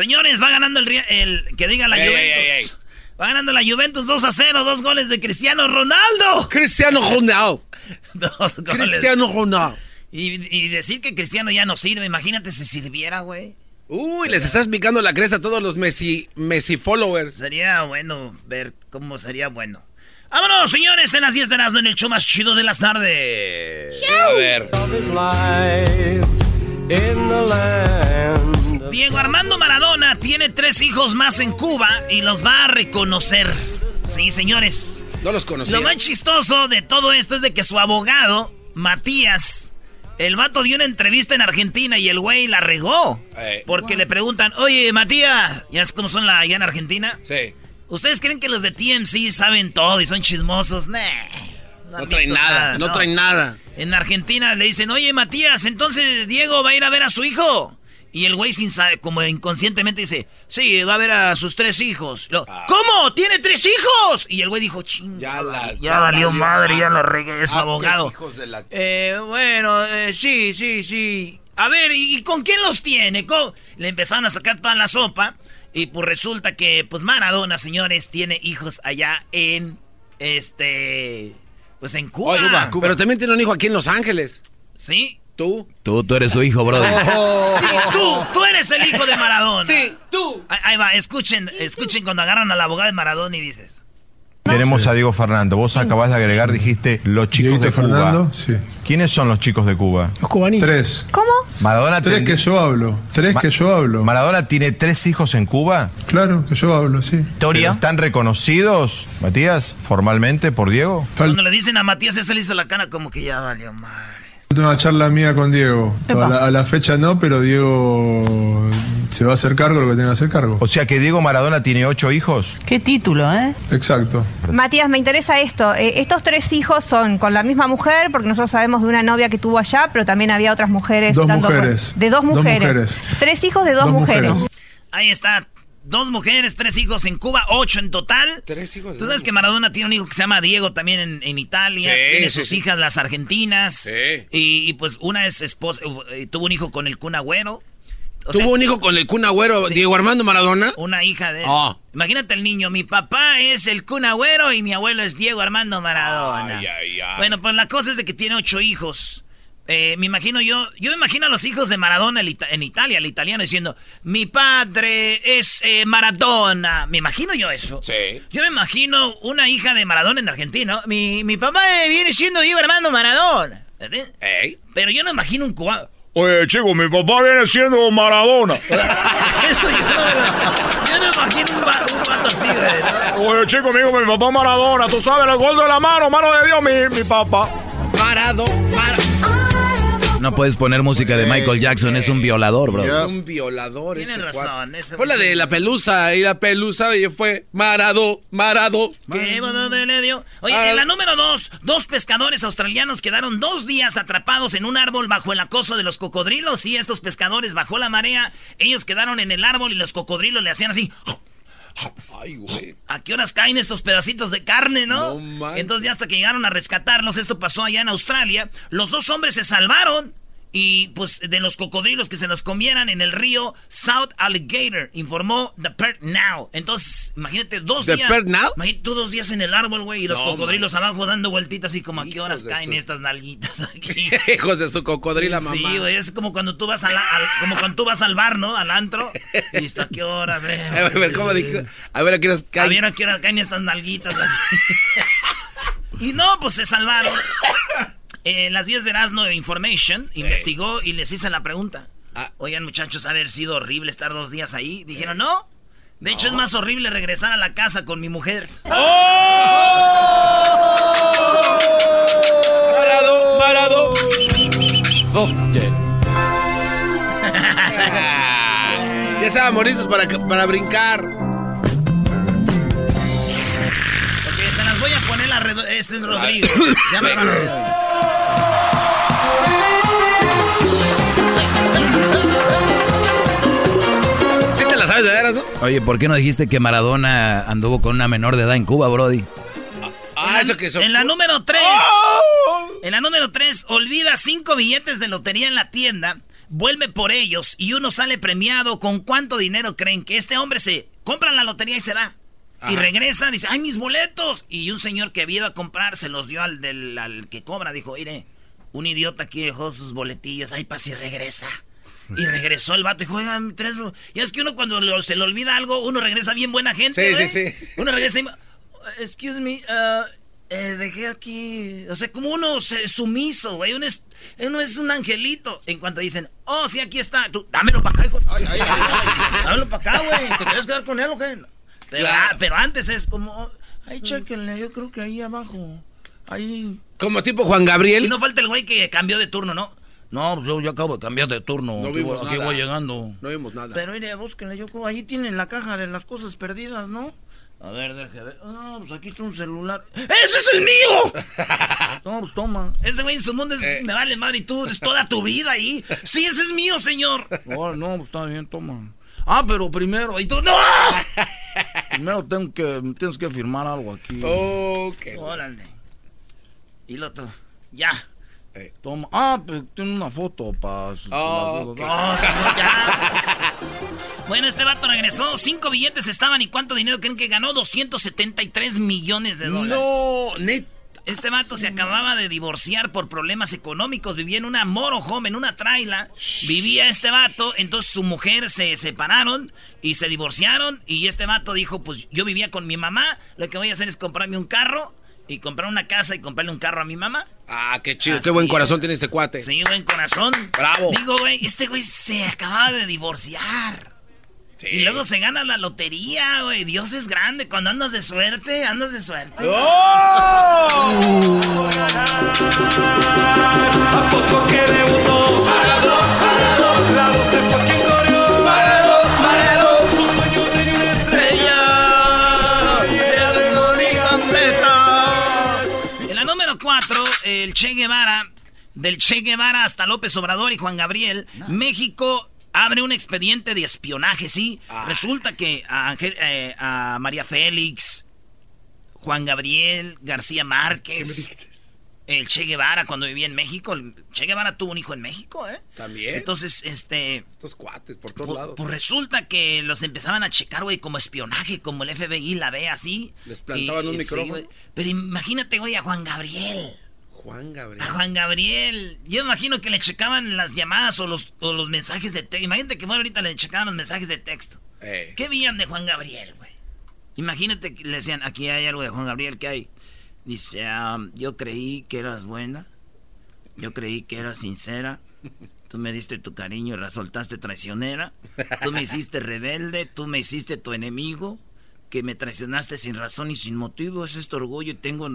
Señores, va ganando el, el que diga la Juventus. Va ganando la Juventus 2 a 0, dos goles de Cristiano Ronaldo. Cristiano Ronaldo. dos goles. Cristiano Ronaldo. Y, y, decir que Cristiano ya no sirve, imagínate si sirviera, güey. Uy, les estás picando la cresta a todos los Messi, Messi followers. Sería bueno ver cómo sería bueno. Vámonos, señores, en las 10 de las en el show más chido de las tardes. A ver. Diego Armando Maradona tiene tres hijos más en Cuba y los va a reconocer. Sí, señores. No los conocí. Lo más chistoso de todo esto es de que su abogado, Matías, el vato dio una entrevista en Argentina y el güey la regó. Eh. porque le preguntan, oye, Matías, ¿ya es como son la, allá en Argentina? Sí. ¿Ustedes creen que los de TMC saben todo y son chismosos? Nah, No, han traen nada, no, traen nada. En Argentina le dicen, oye, Matías, entonces Diego va a ir a ver a su hijo. Y el güey sin como inconscientemente dice, sí, va a ver a sus tres hijos. Lo, ¿Cómo? ¿Tiene tres hijos? Y el güey dijo, ching, Ya la- ya valió madre, ya lo regué, es Ah, abogado. qué hijos de la- Eh, bueno, eh, sí, sí, sí. A ver, ¿y, y con quién los tiene? ¿Cómo? Le empezaron a sacar toda la sopa. Y pues resulta que, pues Maradona, señores, tiene hijos allá en, este, pues en Cuba. Oye, Pero también tiene un hijo aquí en Los Ángeles. ¿Sí? ¿Tú? Tú, tú eres su hijo, brother. Sí, tú, tú eres el hijo de Maradona. Sí, tú. Ahí, va, escuchen, escuchen cuando agarran al abogado de Maradona y dices. Tenemos a Diego Fernando. Vos acabás de agregar, dijiste, los chicos Dieguito de Cuba. Fernando, sí. ¿Quiénes son los chicos de Cuba? Los cubanitos. Tres. ¿Cómo? Maradona, Tres ten- que yo hablo. Tres Ma- que yo hablo. Maradona tiene tres hijos en Cuba. Claro, que yo hablo, sí. ¿Pero ¿Están reconocidos, Matías, formalmente por Diego? Cuando le dicen a Matías, ese le hizo la cara como que ya valió madre. Una charla mía con Diego. A la, a la fecha no, pero Diego se va a hacer cargo de lo que tenga que hacer cargo. O sea que Diego Maradona tiene ocho hijos. Qué título, ¿eh? Exacto. Matías, me interesa esto. Eh, estos tres hijos son con la misma mujer, porque nosotros sabemos de una novia que tuvo allá, pero también había otras mujeres. Dos mujeres. De dos Dos mujeres. mujeres. Tres hijos de dos, Dos mujeres. mujeres. Ahí está. Dos mujeres, tres hijos en Cuba, ocho en total. Tres hijos. Tú sabes que Maradona tiene un hijo que se llama Diego también en, en Italia. Sí, tiene sus sí. hijas, las argentinas. Sí. Y, y, pues una es esposa, eh, tuvo un hijo con el Kun Agüero. O sea, Tuvo un hijo con el Kun Agüero. Diego Armando Maradona. Una hija de él. Ah. Imagínate el niño, mi papá es el Kun Agüero y mi abuelo es Diego Armando Maradona. Ay, ay, ay. Bueno, pues la cosa es de que tiene ocho hijos. Eh, me imagino yo, yo me imagino a los hijos de Maradona en Italia, el italiano diciendo, mi padre es eh, Maradona. Me imagino yo eso. Sí. Yo me imagino una hija de Maradona en Argentina. Mi, mi papá eh, viene siendo Diego Armando Maradona. Ey. Pero yo no imagino un cubano. Oye, chico, mi papá viene siendo Maradona. Eso yo no, yo no imagino un, vato así. ¿no? Oye, chico, amigo, mi papá Maradona. Tú sabes, el gol de la mano, mano de Dios, mi, mi papá. Parado, para. No puedes poner música de Michael Jackson, es un violador, bro. Es un violador. Tienes este razón, ese- Fue la de la pelusa y la pelusa y fue Marado, Marado. ¿Qué bueno le dio? Oye, Ah. en la número dos, dos pescadores australianos quedaron dos días atrapados en un árbol bajo el acoso de los cocodrilos. Y estos pescadores, bajó la marea, ellos quedaron en el árbol y los cocodrilos le hacían así. Ay, güey. ¿A qué horas caen estos pedacitos de carne, no? No. Entonces ya hasta que llegaron a rescatarlos, esto pasó allá en Australia, los dos hombres se salvaron y pues de los cocodrilos que se los comieran en el río South Alligator, informó The Perth Now. Entonces, imagínate dos ¿The días. Perth Now? Imagínate tú dos días en el árbol, güey, y los No, cocodrilos abajo dando vueltitas y como a qué horas caen su- estas nalguitas aquí. Hijos de su cocodrila mamá. Sí, güey, es como cuando tú vas al, al- como cuando tú vas al bar, ¿no? Al antro. Y hasta qué horas, eh. A ver, ¿cómo dijo? A ver, ¿a qué horas A cae? ver a qué hora caen estas nalguitas. y no, pues se salvaron. Eh, las 10 de Erasmo Information investigó y les hice la pregunta. Ah. Oigan, muchachos, haber sido horrible estar dos días ahí. Dijeron, no. De hecho, es más horrible regresar a la casa con mi mujer. Marado, Marado. Ya estaban morizos para, para brincar. Ok, se las voy a poner la redo- Este es Rodrigo. Ya me van sabes de veras, ¿no? Oye, ¿por qué no dijiste que Maradona anduvo con una menor de edad en Cuba, Brody? Ah, eso que eso. En la número 3. ¡Oh! En la número 3, olvida cinco billetes de lotería en la tienda, vuelve por ellos y uno sale premiado. ¿Con cuánto dinero creen que este hombre se compra la lotería y se va? Y regresa, dice, ¡ay, mis boletos! Y un señor que había ido a comprar se los dio al, del, al que cobra. Dijo, mire, un idiota aquí dejó sus boletillos, ay, pasa y regresa. Y regresó el vato y dijo, oigan, tres... ro-". Y es que uno cuando lo- se le olvida algo, uno regresa bien buena gente, Sí, sí, sí. Uno regresa y... Excuse me, uh, eh, dejé aquí... O sea, como uno se- sumiso, güey. Uno es, uno es un angelito. En cuanto dicen, oh, sí, aquí está. Tú, dámelo para acá, hijo. Dámelo para acá, güey. ¿Te quieres quedar con él o qué? Pero, Claro. ah, pero antes es como... Ay, chéquenle, yo creo que ahí abajo... Ahí... Como tipo Juan Y Gabriel. no falta el güey que cambió de turno, ¿no? No, pues yo, yo acabo de cambiar de turno. No Aquí vimos voy- aquí nada. voy llegando. No vimos nada. Pero mire, búsquenle, yo creo, ahí tienen la caja de las cosas perdidas, ¿no? A ver, deje ver. No, pues aquí está un celular. ¡Ese es el mío! No, pues toma. Ese güey en su mundo es, Eh. me vale madre y tú, es toda tu vida ahí. Sí, ese es mío, señor. No, no, pues está bien, toma. Ah, pero primero, y tú, ¡no! Primero tengo que, tienes que firmar algo aquí. Ok. Órale. Y lo otro, ya. Eh. Toma. Ah, pero tiene una foto para. Oh, ok. Bueno, este vato regresó. Cinco billetes estaban. ¿Y cuánto dinero creen que ganó? 273 millones de dólares. No, net. Este vato se acababa de divorciar por problemas económicos. Vivía en una motorhome, en una traila. Vivía este vato. Entonces su mujer se separaron y se divorciaron. Y este vato dijo: Pues yo vivía con mi mamá. Lo que voy a hacer es comprarme un carro. Y comprar una casa y comprarle un carro a mi mamá. Ah, qué chido. Así qué buen es. corazón tiene este cuate. Sí, buen corazón. Bravo. Digo, güey, este güey se acababa de divorciar. Sí. Y luego se gana la lotería, güey. Dios es grande. Cuando andas de suerte, andas de suerte. ¡Oh! ¿A poco que 4, el Che Guevara. Del Che Guevara hasta López Obrador y Juan Gabriel. México abre un expediente de espionaje, ¿sí? Resulta que a, eh, a María Félix, Juan Gabriel, García Márquez, el Che Guevara cuando vivía en México. El Che Guevara tuvo un hijo en México, ¿eh? También. Entonces, este... Estos cuates por todos lados. Pues resulta que los empezaban a checar, güey, como espionaje, como el FBI la ve así. Les plantaban un micrófono. Pero imagínate, güey, a Juan Gabriel. Juan Gabriel. A Juan Gabriel. Yo imagino que le checaban las llamadas o los, o los mensajes de texto. Imagínate que bueno, ahorita le checaban los mensajes de texto. Eh. ¿Qué veían de Juan Gabriel, güey? Imagínate que le decían, aquí hay algo de Juan Gabriel, ¿qué hay? Dice, ah, yo creí que eras buena. Yo creí que eras sincera. Tú me diste tu cariño y la soltaste traicionera. Tú me hiciste rebelde, tú me hiciste tu enemigo. Que me traicionaste sin razón y sin motivo. Es este orgullo y tengo...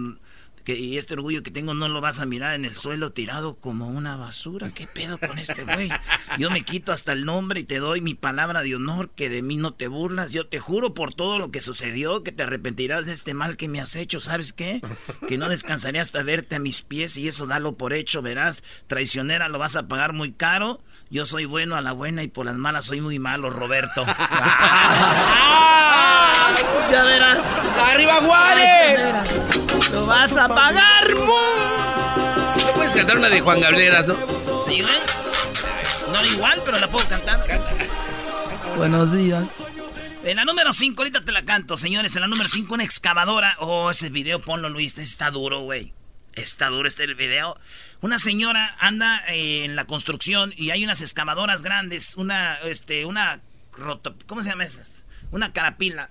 Que, y este orgullo que tengo no lo vas a mirar en el suelo tirado como una basura. ¿Qué pedo con este güey? Yo me quito hasta el nombre y te doy mi palabra de honor que de mí no te burlas. Yo te juro por todo lo que sucedió que te arrepentirás de este mal que me has hecho. ¿Sabes qué? Que no descansaré hasta verte a mis pies y eso dalo por hecho. Verás, traicionera lo vas a pagar muy caro. Yo soy bueno a la buena y por las malas soy muy malo, Roberto. ya verás. ¡Arriba Juárez! Lo vas a pagar, No puedes cantar una de Juan Gabriel, ¿no? ¿Sí, güey? No igual, pero la puedo cantar. Buenos días. En la número 5, ahorita te la canto, señores. En la número 5, una excavadora. Oh, ese video, ponlo, Luis. Está duro, güey. Está duro este video. Una señora anda eh, en la construcción y hay unas excavadoras grandes. Una, este, una. roto- ¿Cómo se llama esas? Una carapila.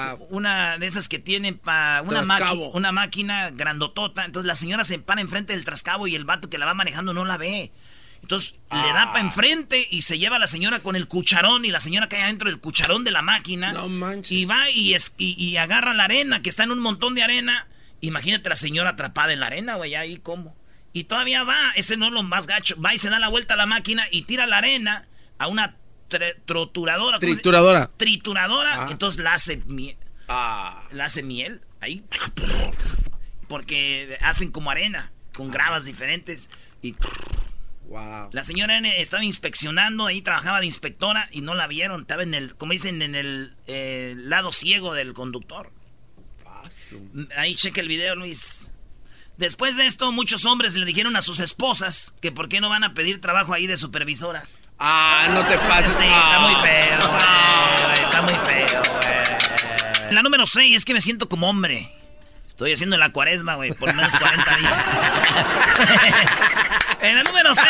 Ah, Una de esas que tienen para una, una máquina grandotota. Entonces la señora se para enfrente del trascabo y el vato que la va manejando no la ve. Entonces le da para enfrente y se lleva a la señora con el cucharón y la señora cae adentro del cucharón de la máquina. No manches. Y va y, es, y, y agarra la arena, que está en un montón de arena. Imagínate la señora atrapada en la arena, güey, ahí cómo. Y todavía va, ese no es lo más gacho. Va y se da la vuelta a la máquina y tira la arena a una tre- troturadora. ¿cómo se- Trituradora. Trituradora. Ah. Entonces la hace miel. Ah. La hace miel. Ahí. Porque hacen como arena. Con gravas diferentes. Y Wow. la señora N estaba inspeccionando, ahí trabajaba de inspectora y no la vieron. Estaba en el, como dicen, en el eh, lado ciego del conductor. Ahí cheque el video, Luis. Después de esto, muchos hombres le dijeron a sus esposas que por qué no van a pedir trabajo ahí de supervisoras. Ah, no te pases. Sí, está muy feo, güey, güey, Está muy feo, güey. La número 6 es que me siento como hombre. Estoy haciendo la cuaresma, güey, por menos 40 días. en la número 6,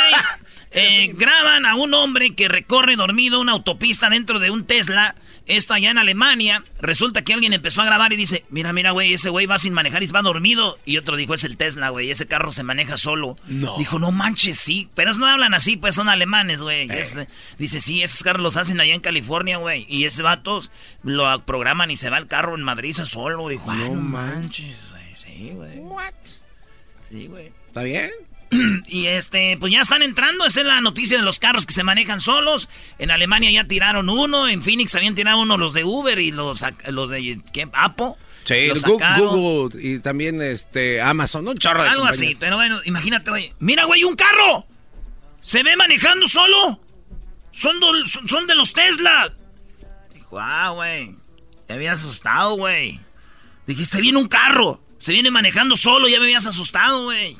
graban a un hombre que recorre dormido una autopista dentro de un Tesla. Esto allá en Alemania. Resulta que alguien empezó a grabar y dice: Mira, mira, güey, ese güey va sin manejar y va dormido. Y otro dijo: Es el Tesla, güey, ese carro se maneja solo. No. Dijo: No manches, sí. Pero no hablan así, pues son alemanes, güey. Eh. Dice: Sí, esos carros los hacen allá en California, güey. Y ese vato lo programan y se va el carro en Madrid solo. Dijo: Ay, no manches, güey. Sí, güey. What? Sí, güey. ¿Está bien? Y este, pues ya están entrando. Esa es la noticia de los carros que se manejan solos. En Alemania ya tiraron uno. En Phoenix también tiraron uno los de Uber y los, los de ¿qué? Apple. Sí, Los. Google y también este Amazon, un chorro de Algo así, pero bueno, imagínate, güey. Mira, güey, un carro. Se ve manejando solo. Son, do- son, son de los Tesla. Dijo, ah, güey. Te había asustado, güey. Dije, se viene un carro. Se viene manejando solo. Ya me habías asustado, güey.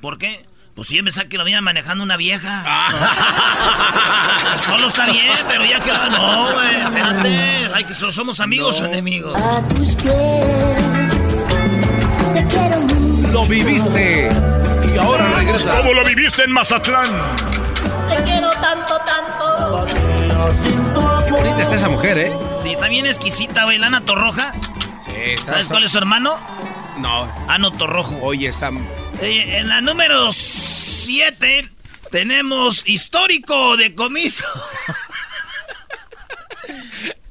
¿Por qué? Pues sí, yo pensaba que lo venía manejando una vieja. solo está bien, pero ya que no, güey. Espérate. Ay, que so- somos amigos o enemigos. A tus pies, te quiero mucho, Lo viviste y ahora regresa. ¿Cómo lo viviste en Mazatlán? te quiero tanto, tanto. Qué bonita está esa mujer, ¿eh? Sí, está bien exquisita, güey. Lana Torroja. Sí, está- ¿Sabes cuál es su hermano? No. Ano Torrojo. Oye, Sam. Eh, en la número 7 tenemos histórico de comiso.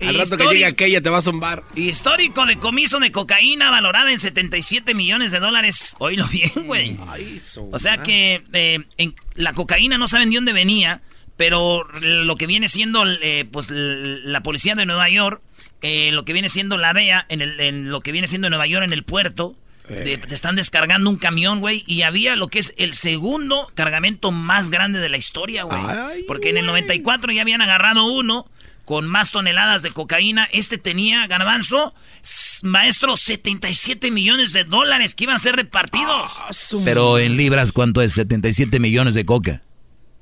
Al rato que llegue aquella te va a zumbar. Histórico de comiso de cocaína valorada en 77 millones de dólares. Oílo bien, güey. Su O sea que eh, en- la cocaína no saben de dónde venía, pero lo que viene siendo eh, pues la policía de Nueva York, eh, lo que viene siendo la DEA, en, el- en lo que viene siendo Nueva York en el puerto, de- te están descargando un camión, güey, y había lo que es el segundo cargamento más grande de la historia, güey. Porque en el 94 ya habían agarrado uno con más toneladas de cocaína. Este tenía, garbanzo, maestro, 77 millones de dólares que iban a ser repartidos. Ah, su- Pero en libras, ¿cuánto es? 77 millones de coca.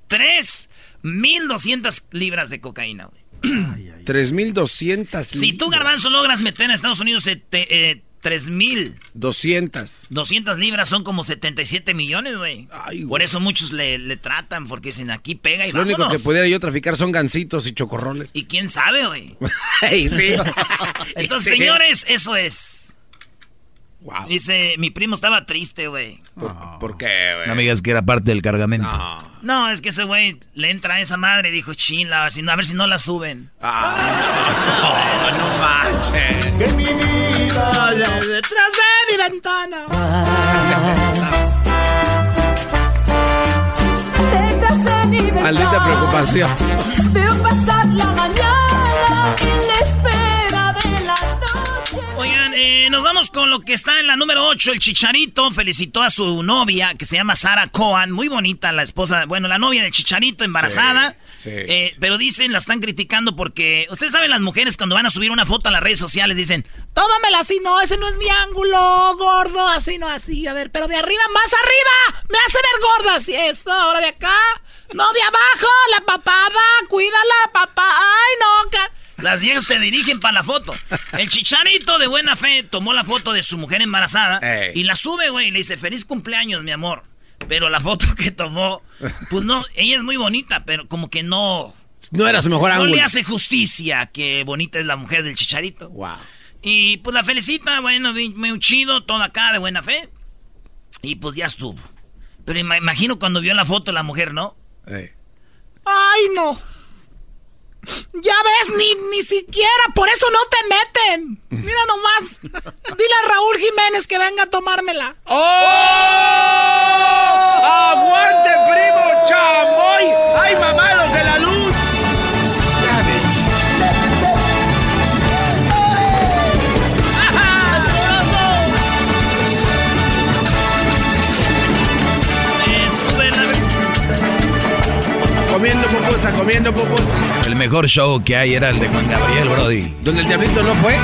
3.200 libras de cocaína, güey. 3200 Si tú. Garbanzo, logras meter en Estados Unidos eh, te- eh, 3.200 200. libras, son como 77 millones, güey. Por eso muchos le, le tratan, porque dicen aquí pega y Lo único vámonos. que pudiera yo traficar son gancitos y chocorroles. Y quién sabe, güey. Ey, sí. Entonces, Sí. señores, eso es. Wow. Dice, mi primo estaba triste, güey. ¿Por, por qué, güey? No me digas que era parte del cargamento. No. No, es que ese güey le entra a esa madre y dijo, no, a ver si no la suben. Ah, no, no manches. Detrás de mi ventana. detrás de mi ventana. Maldita preocupación. Veo pasar la eh, nos vamos con lo que está en la número 8. El Chicharito felicitó a su novia, que se llama Sara Cohen. Muy bonita la esposa, bueno, la novia del Chicharito, embarazada. Sí, sí. Eh, pero dicen, la están criticando porque... Ustedes saben, las mujeres cuando van a subir una foto a las redes sociales dicen... Tómamela así, no, ese no es mi ángulo, gordo, así, no, así. A ver, pero de arriba, más arriba. Me hace ver gorda, así, esto, ahora de acá. No, de abajo, la papada, cuídala, papá. Ay, no, las viejas te dirigen para la foto. El chicharito de buena fe tomó la foto de su mujer embarazada Ey. y la sube, güey, y le dice, feliz cumpleaños, mi amor. Pero la foto que tomó, pues no, ella es muy bonita, pero como que no, No era su mejor no ángulo. le hace justicia que bonita es la mujer del chicharito. Wow. Y pues la felicita, bueno, muy chido, todo acá de buena fe. Y pues ya estuvo. Pero ima- imagino cuando vio la foto la mujer, ¿no? Ey. Ay, no. Ya ves, ni, ni siquiera, por eso no te meten. Mira nomás. Dile a Raúl Jiménez que venga a tomármela. ¡Oh! ¡Aguante, primo chamoy! ¡Ay, mamados de la luz! Comiendo pupusa, comiendo pupusa. El mejor show que hay era el de Juan Gabriel, Brody. Donde el diablito no fue.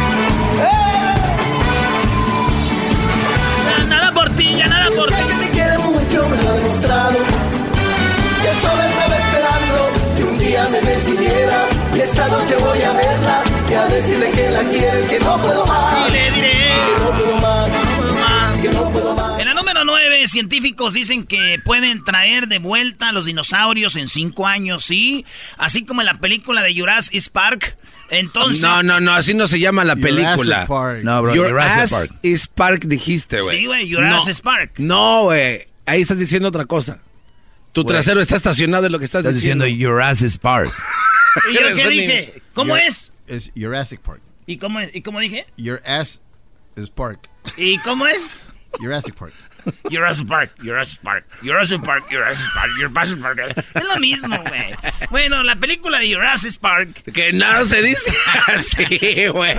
Nada por ti, ya nada por ti. Que me quiere mucho, me lo ha demostrado. Que solo estaba esperando que un día me decidiera. Y esta noche voy a verla y a decirle que la quiero y que no puedo más. Y le científicos dicen que pueden traer de vuelta a los dinosaurios en cinco años, ¿sí? Así como en la película de Jurassic Park. Entonces. No, no, no, así no se llama la película. Jurassic Park. No, bro, Jurassic Park. is Park dijiste, güey. Sí, güey, Jurassic no. Park. No, güey. Ahí estás diciendo otra cosa. Tu trasero está estacionado en lo que estás, estás diciendo. Jurassic Park. ¿Y yo qué dije? ¿Cómo es? Es Jurassic Park. ¿Y cómo, ¿Y cómo dije? Your ass Park. ¿Y cómo es? Jurassic Park. Jurassic Park, Jurassic Park, Jurassic Park, Jurassic Park, Jurassic Park. Es lo mismo, güey. Bueno, la película de Jurassic Park. Que nada se dice así, güey.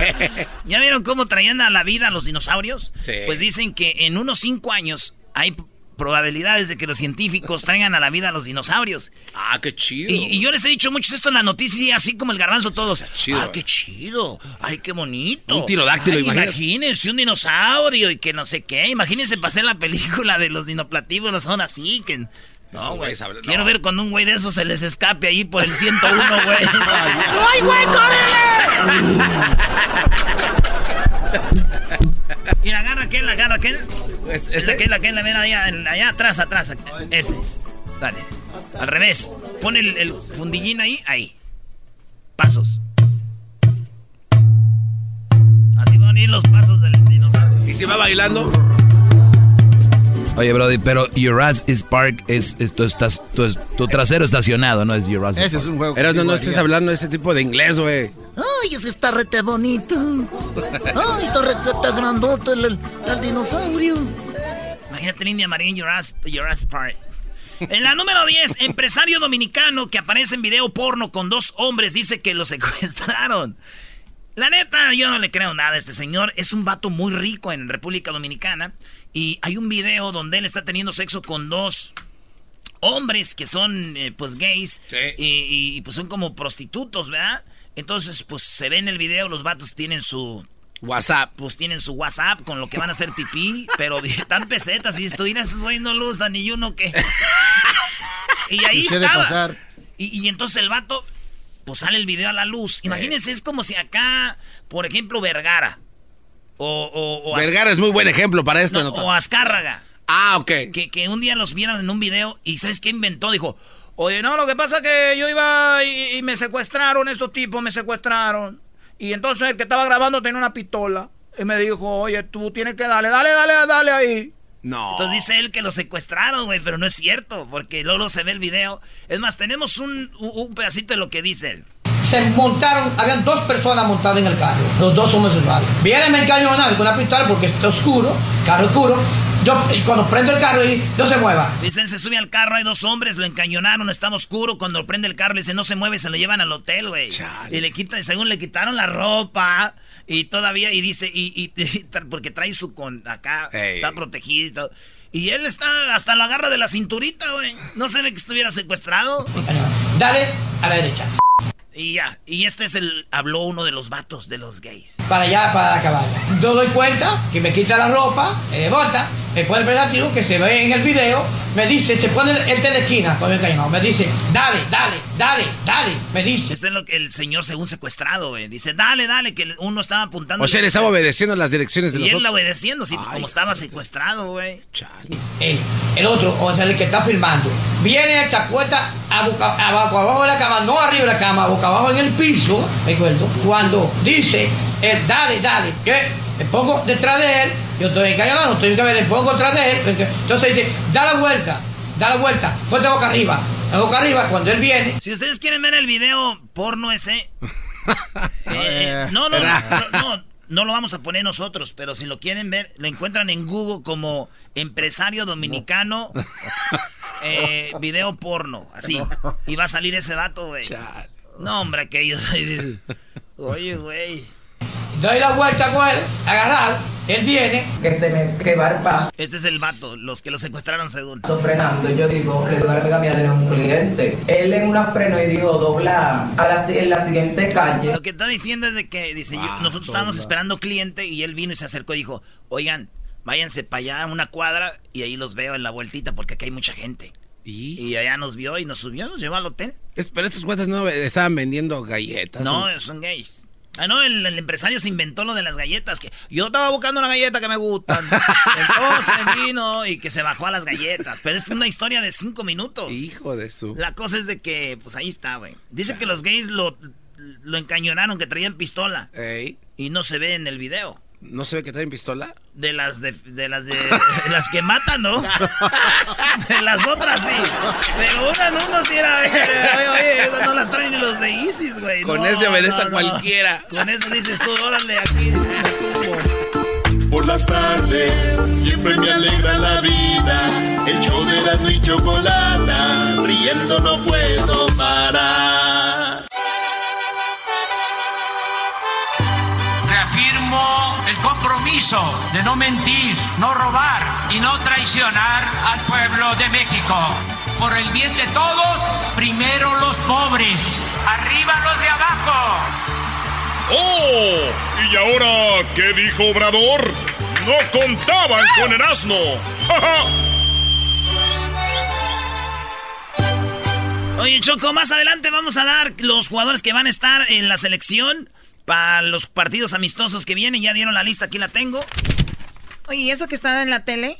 ¿Ya vieron cómo traían a la vida a los dinosaurios? Sí. Pues dicen que en unos cinco años hay probabilidades de que los científicos traigan a la vida a los dinosaurios. Ah, qué chido. Y, y yo les he dicho mucho esto en la noticia, así como el garbanzo todos. chido, ah, qué chido. Ay, qué bonito. Un Ay, imagínate. Imagínense un dinosaurio y que no sé qué. Imagínense pasar la película de los dinoplatíbulos son así que... No, güey. Quiero no. ver cuando un güey de esos se les escape ahí por el 101, güey. ¡Ay, güey, córrele! Mira, agarra aquel, agarra aquel. Este- Este, aquel, aquel, ven allá, allá atrás, atrás. Ese. Dale. Al revés. Pon el, el fundillín ahí, ahí. Pasos. Así van a ir los pasos del dinosaurio. ¿Y si va bailando? Oye, Brody, pero Jurassic Park es, es tu, estás, tu, es- tu trasero estacionado, no es Jurassic Ese Park. es un juego. Eras, no, no estés hablando ese tipo de inglés, güey. Ay, ese está rete bonito. Ay, está rete grandote el, el- el dinosaurio. Imagínate el India Marín Jurassic, Jurassic Park. En la número 10, empresario dominicano que aparece en video porno con dos hombres dice que lo secuestraron. La neta, yo no le creo nada a este señor. Es un vato muy rico en República Dominicana. Y hay un video donde él está teniendo sexo con dos hombres que son, eh, pues, gays. Sí. Y, y, pues son como prostitutos, ¿verdad? Entonces, pues se ve en el video, los vatos tienen su WhatsApp. pues tienen su WhatsApp con lo que van a hacer pipí, pero están pesetas y esto, mira, esos güeyes no lo usan y uno que... y ahí Sucede estaba. pasar. Y, y entonces el vato, pues sale el video a la luz. Imagínense, es como si acá, por ejemplo, Vergara. O, o, o Vergara es muy buen ejemplo para esto. no, o Azcárraga. Ah, ok. Que, que un día los vieron en un video y ¿sabes qué inventó? Dijo, oye, no, lo que pasa es que yo iba y, y me secuestraron, estos tipos me secuestraron. Y entonces el que estaba grabando tenía una pistola. Y me dijo, oye, tú tienes que darle, dale, dale, dale ahí. No. Entonces dice él que lo secuestraron, güey, pero no es cierto, porque luego se ve el video. Es más, tenemos un- un pedacito de lo que dice él. Se montaron, habían dos personas montadas en el carro, los dos homosexuales. Viene me encañonan con una pistola porque está oscuro, carro oscuro. Yo, y cuando prendo el carro y no se mueva. Dice él se sube al carro, hay dos hombres, lo encañonaron, está oscuro. Cuando prende el carro, le dice, no se mueve, se lo llevan al hotel, güey. Y le quitan, según le quitaron la ropa. Y todavía, y dice, y, y- y- porque trae su con acá, está protegido y todo. Y él está, hasta lo agarra de la cinturita, güey. No se ve que estuviera secuestrado. Dale a la derecha. Y ya, y este es el, habló uno de los vatos de los gays. Para allá, para la cabaña. Yo doy cuenta que me quita la ropa, me pone el relativo que se ve en el video, me dice, se pone el de la esquina con el cañón, me dice, dale, dale, dale, dale, me dice. Este es lo que el señor según secuestrado, güey. Dice, dale, dale, que uno estaba apuntando. O sea, le estaba obedeciendo las direcciones de Y los él otros. obedeciendo, sí, pues, como estaba secuestrado, güey. Él, el otro, o sea, el que está filmando, viene, se acuesta a boca, abajo, abajo de la cama, no arriba de la cama, boca abajo en el piso, recuerdo, cuando dice, él, dale, dale, que me pongo detrás de él, yo estoy engañado, no estoy engañado, me pongo detrás de él, porque- entonces dice, da la vuelta, da la vuelta, ponte boca arriba, la boca arriba, cuando él viene, Si ustedes quieren ver el video porno ese. eh, eh, no, no, no, no, no lo vamos a poner nosotros, pero si lo quieren ver, lo encuentran en Google como empresario dominicano. eh, video porno, así. Y va a salir ese dato, güey. No, hombre, aquello. Oye, güey. doy la vuelta con él, agarrar, Él viene, que, te me, que paso Este es el vato, los que lo secuestraron según. frenando. Yo digo, le digo a la amiga mía de un cliente. Él en una freno y dijo, dobla a la, en la siguiente calle. Lo que está diciendo es de que, dice, yo- nosotros estábamos esperando cliente y él vino y se acercó y dijo, oigan, váyanse para allá a una cuadra y ahí los veo en la vueltita porque aquí hay mucha gente. Y, allá nos vio y nos subió, nos llevó al hotel. Es- pero estos cuates no estaban vendiendo galletas. No, son gays. Ah, no, el, el empresario se inventó lo de las galletas, que yo estaba buscando una galleta que me gustan. Entonces vino y que se bajó a las galletas. Pero es una historia de cinco minutos. Hijo de su. La cosa es de que, pues ahí está, güey. Dice que los gays lo, lo encañonaron, que traían pistola. Ey, Y no se ve en el video. ¿No se ve que traen pistola? De las de, de las de, de las que matan, ¿no? De las otras sí. Pero una no, no sí era. Oye, oye, esas no las traen ni los de ISIS, güey. Con No, ese obedece no, a no. cualquiera. Con eso dices tú, órale, aquí. Por las tardes siempre me alegra la vida. El show de la y chocolata, riendo no puedo parar. El compromiso de no mentir, no robar y no traicionar al pueblo de México. Por el bien de todos, primero los pobres, arriba los de abajo. ¡Oh! ¿Y ahora qué dijo Obrador? ¡No contaban con el asno! ¡Ja, ja! Oye, Choco, más adelante vamos a dar los jugadores que van a estar en la selección para los partidos amistosos que vienen. Ya dieron la lista, aquí la tengo. Oye, ¿y eso que está en la tele?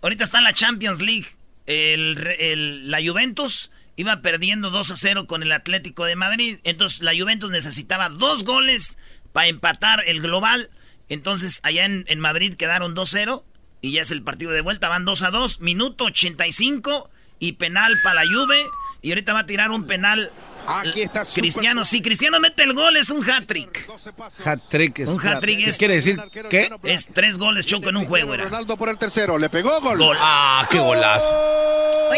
Ahorita está en la Champions League. El, el- la Juventus iba perdiendo 2 a 0 con el Atlético de Madrid. Entonces la Juventus necesitaba dos goles para empatar el global. Entonces allá en, en Madrid quedaron 2-0 y ya es el partido de vuelta. Van 2 a 2, minuto 85 y penal para la Juve. Y ahorita va a tirar un penal. Cristiano, sí, Cristiano mete el gol, es un hat-trick. Hat-trick. es- Un hat-trick ¿Qué es... quiere decir? ¿Qué? Es tres goles, Choco, en un juego era. Ronaldo por el tercero, le pegó gol. Gol. Ah, qué golazo.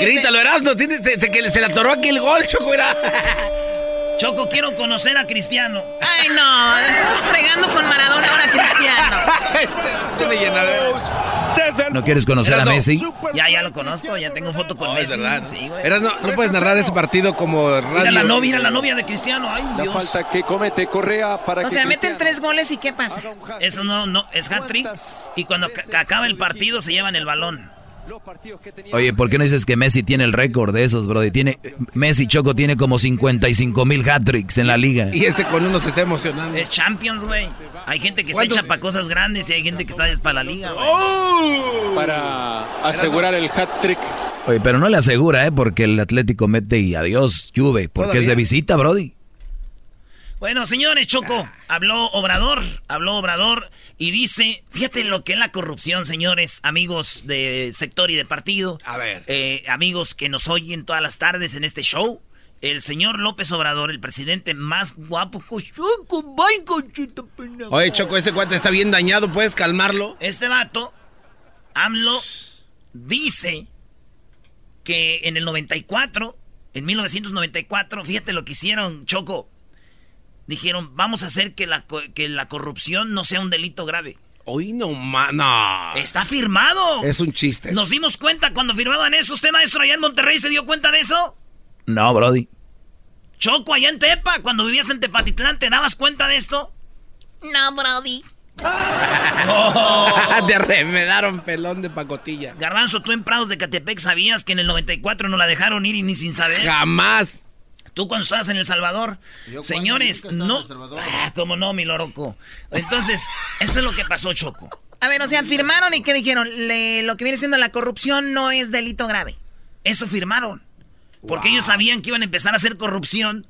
Grítalo, Erasmo. tiene- Se, se- que se le atoró aquí el gol, Choco. Era. Choco, quiero conocer a Cristiano. Ay, no, estás fregando con Maradona ahora, Cristiano. Tiene llenadera. ¿No quieres conocer a. Messi? Ya, ya lo conozco, ya tengo foto con Oh, es Messi. verdad. Sí, güey. Erasmo, no puedes narrar ese partido como radio. Mira la novia, mira la novia de Cristiano. Ay, La Dios. falta que comete Correa para O que sea, meten tres goles y ¿qué pasa? Eso no, no, es hat-trick. Y cuando ca- acaba el partido se llevan el balón. Oye, ¿por qué no dices que Messi tiene el récord de esos, Brody? Tiene, Messi Choco tiene como 55 mil hat-tricks en la liga. Y este con uno se está emocionando. Es Champions, güey. Hay gente que está hecha para cosas grandes y hay gente que está hecha para la liga. ¡Oh! Para asegurar el hat-trick. Oye, pero no le asegura, ¿eh? Porque el Atlético mete y adiós, Juve. Porque es de visita, Brody. Bueno, señores, Choco, habló Obrador, habló Obrador y dice, fíjate lo que es la corrupción, señores, amigos de sector y de partido. A ver. eh, amigos que nos oyen todas las tardes en este show. El señor López Obrador, el presidente más guapo. Oye, Choco, ese cuate está bien dañado. ¿Puedes calmarlo? Este vato, AMLO, dice que en el 94, en 1994, fíjate lo que hicieron, Choco. Dijeron, vamos a hacer que la, que la corrupción no sea un delito grave. Hoy no, ma no. Está firmado. Es un chiste. Nos dimos cuenta cuando firmaban eso. ¿Usted, maestro, allá en Monterrey se dio cuenta de eso? No, Brody. Choco, allá en Tepa, cuando vivías en Tepatitlán, ¿te dabas cuenta de esto? No, Brody. Te arremedaron pelón de pacotilla. Garbanzo, tú en Prados de Catepec sabías que en el 94 no la dejaron ir y ni sin saber. Jamás. Tú cuando estabas en El Salvador. Yo Señores, en no. El Salvador. Ah, como no, mi loroco. Entonces, eso es lo que pasó, Choco. A ver, o sea, firmaron y ¿qué dijeron? Le- lo que viene siendo la corrupción no es delito grave. Eso firmaron. Porque ellos sabían que iban a empezar a hacer corrupción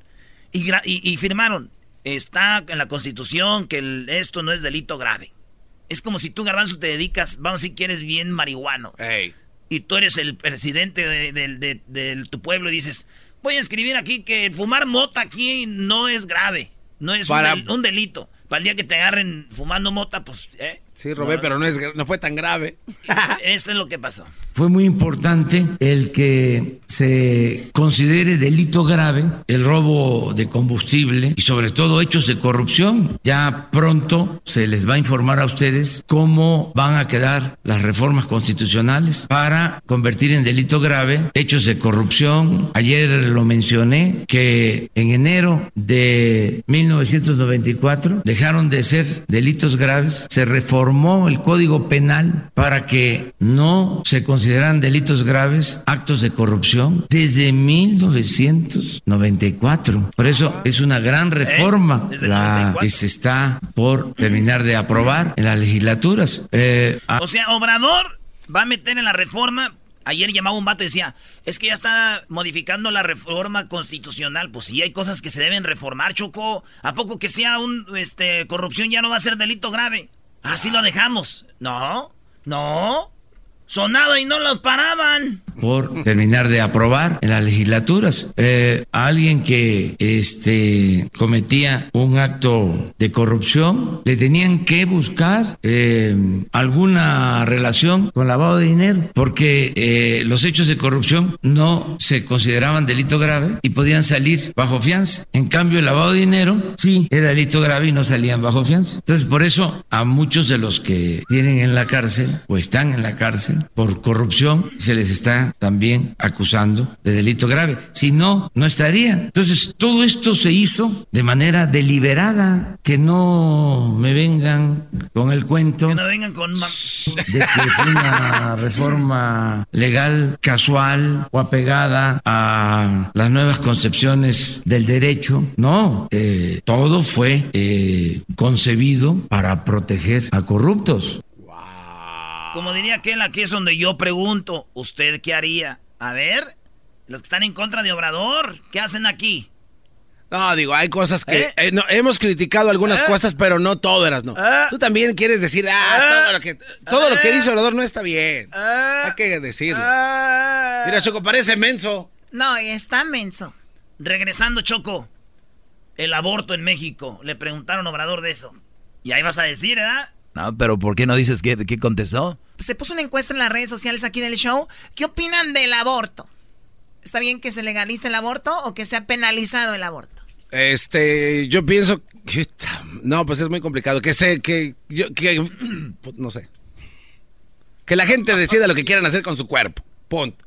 y, gra- y- y firmaron. Está en la constitución que el- esto no es delito grave. Es como si tú, Garbanzo, te dedicas, vamos a decir que eres bien marihuano. Y tú eres el presidente de, de- de- de tu pueblo y dices, voy a escribir aquí que fumar mota aquí no es grave. No es un Para- del- un, delito. Para el día que te agarren fumando mota, pues, ¿eh? Sí, robé, pero no, es, no fue tan grave. Esto es lo que pasó. Fue muy importante el que se considere delito grave el robo de combustible y sobre todo hechos de corrupción. Ya pronto se les va a informar a ustedes cómo van a quedar las reformas constitucionales para convertir en delito grave hechos de corrupción. Ayer lo mencioné que en enero de 1994 dejaron de ser delitos graves, se reformó el Código Penal para que no se consideran delitos graves actos de corrupción desde 1994. Por eso es una gran reforma ¿Eh? Desde el la 94. que se está por terminar de aprobar en las legislaturas. Eh, a- O sea, Obrador va a meter en la reforma. Ayer llamaba un vato y decía, es que ya está modificando la reforma constitucional. Pues sí, hay cosas que se deben reformar, Choco. ¿A poco que sea un este corrupción ya no va a ser delito grave? Así lo dejamos. No, no. Sonado y no lo paraban. Por terminar de aprobar en las legislaturas. Eh, a alguien que este, cometía un acto de corrupción, le tenían que buscar eh, alguna relación con lavado de dinero, porque eh, los hechos de corrupción no se consideraban delito grave y podían salir bajo fianza. En cambio, el lavado de dinero sí era delito grave y no salían bajo fianza. Entonces, por eso a muchos de los que tienen en la cárcel o están en la cárcel por corrupción se les está también acusando de delito grave. Si no, no estaría. Entonces, todo esto se hizo de manera deliberada, que no me vengan con el cuento Que no vengan con... de que fue una reforma legal casual o apegada a las nuevas concepciones del derecho. No, eh, todo fue eh, concebido para proteger a corruptos. Como diría aquel, aquí es donde yo pregunto, ¿usted qué haría? A ver, los que están en contra de Obrador, ¿qué hacen aquí? No, digo, hay cosas que... ¿Eh? eh, no, hemos criticado algunas ¿Eh? cosas, pero no todo eras, no. ¿Eh? Tú también quieres decir, ah, ¿Eh? todo lo que, todo lo que dice Obrador no está bien. ¿Eh? Hay que decirlo. Mira, Choco, parece menso. No, está menso. Regresando, Choco, el aborto en México. Le preguntaron a Obrador de eso. Y ahí vas a decir, ¿verdad? No, pero ¿por qué no dices qué, qué contestó? Se puso una encuesta en las redes sociales aquí del show. ¿Qué opinan del aborto? ¿Está bien que se legalice el aborto o que sea penalizado el aborto? Este, yo pienso que... No, pues es muy complicado. Que sé, que... Yo, que pues, no sé. Que la gente decida lo que quieran hacer con su cuerpo. Punto.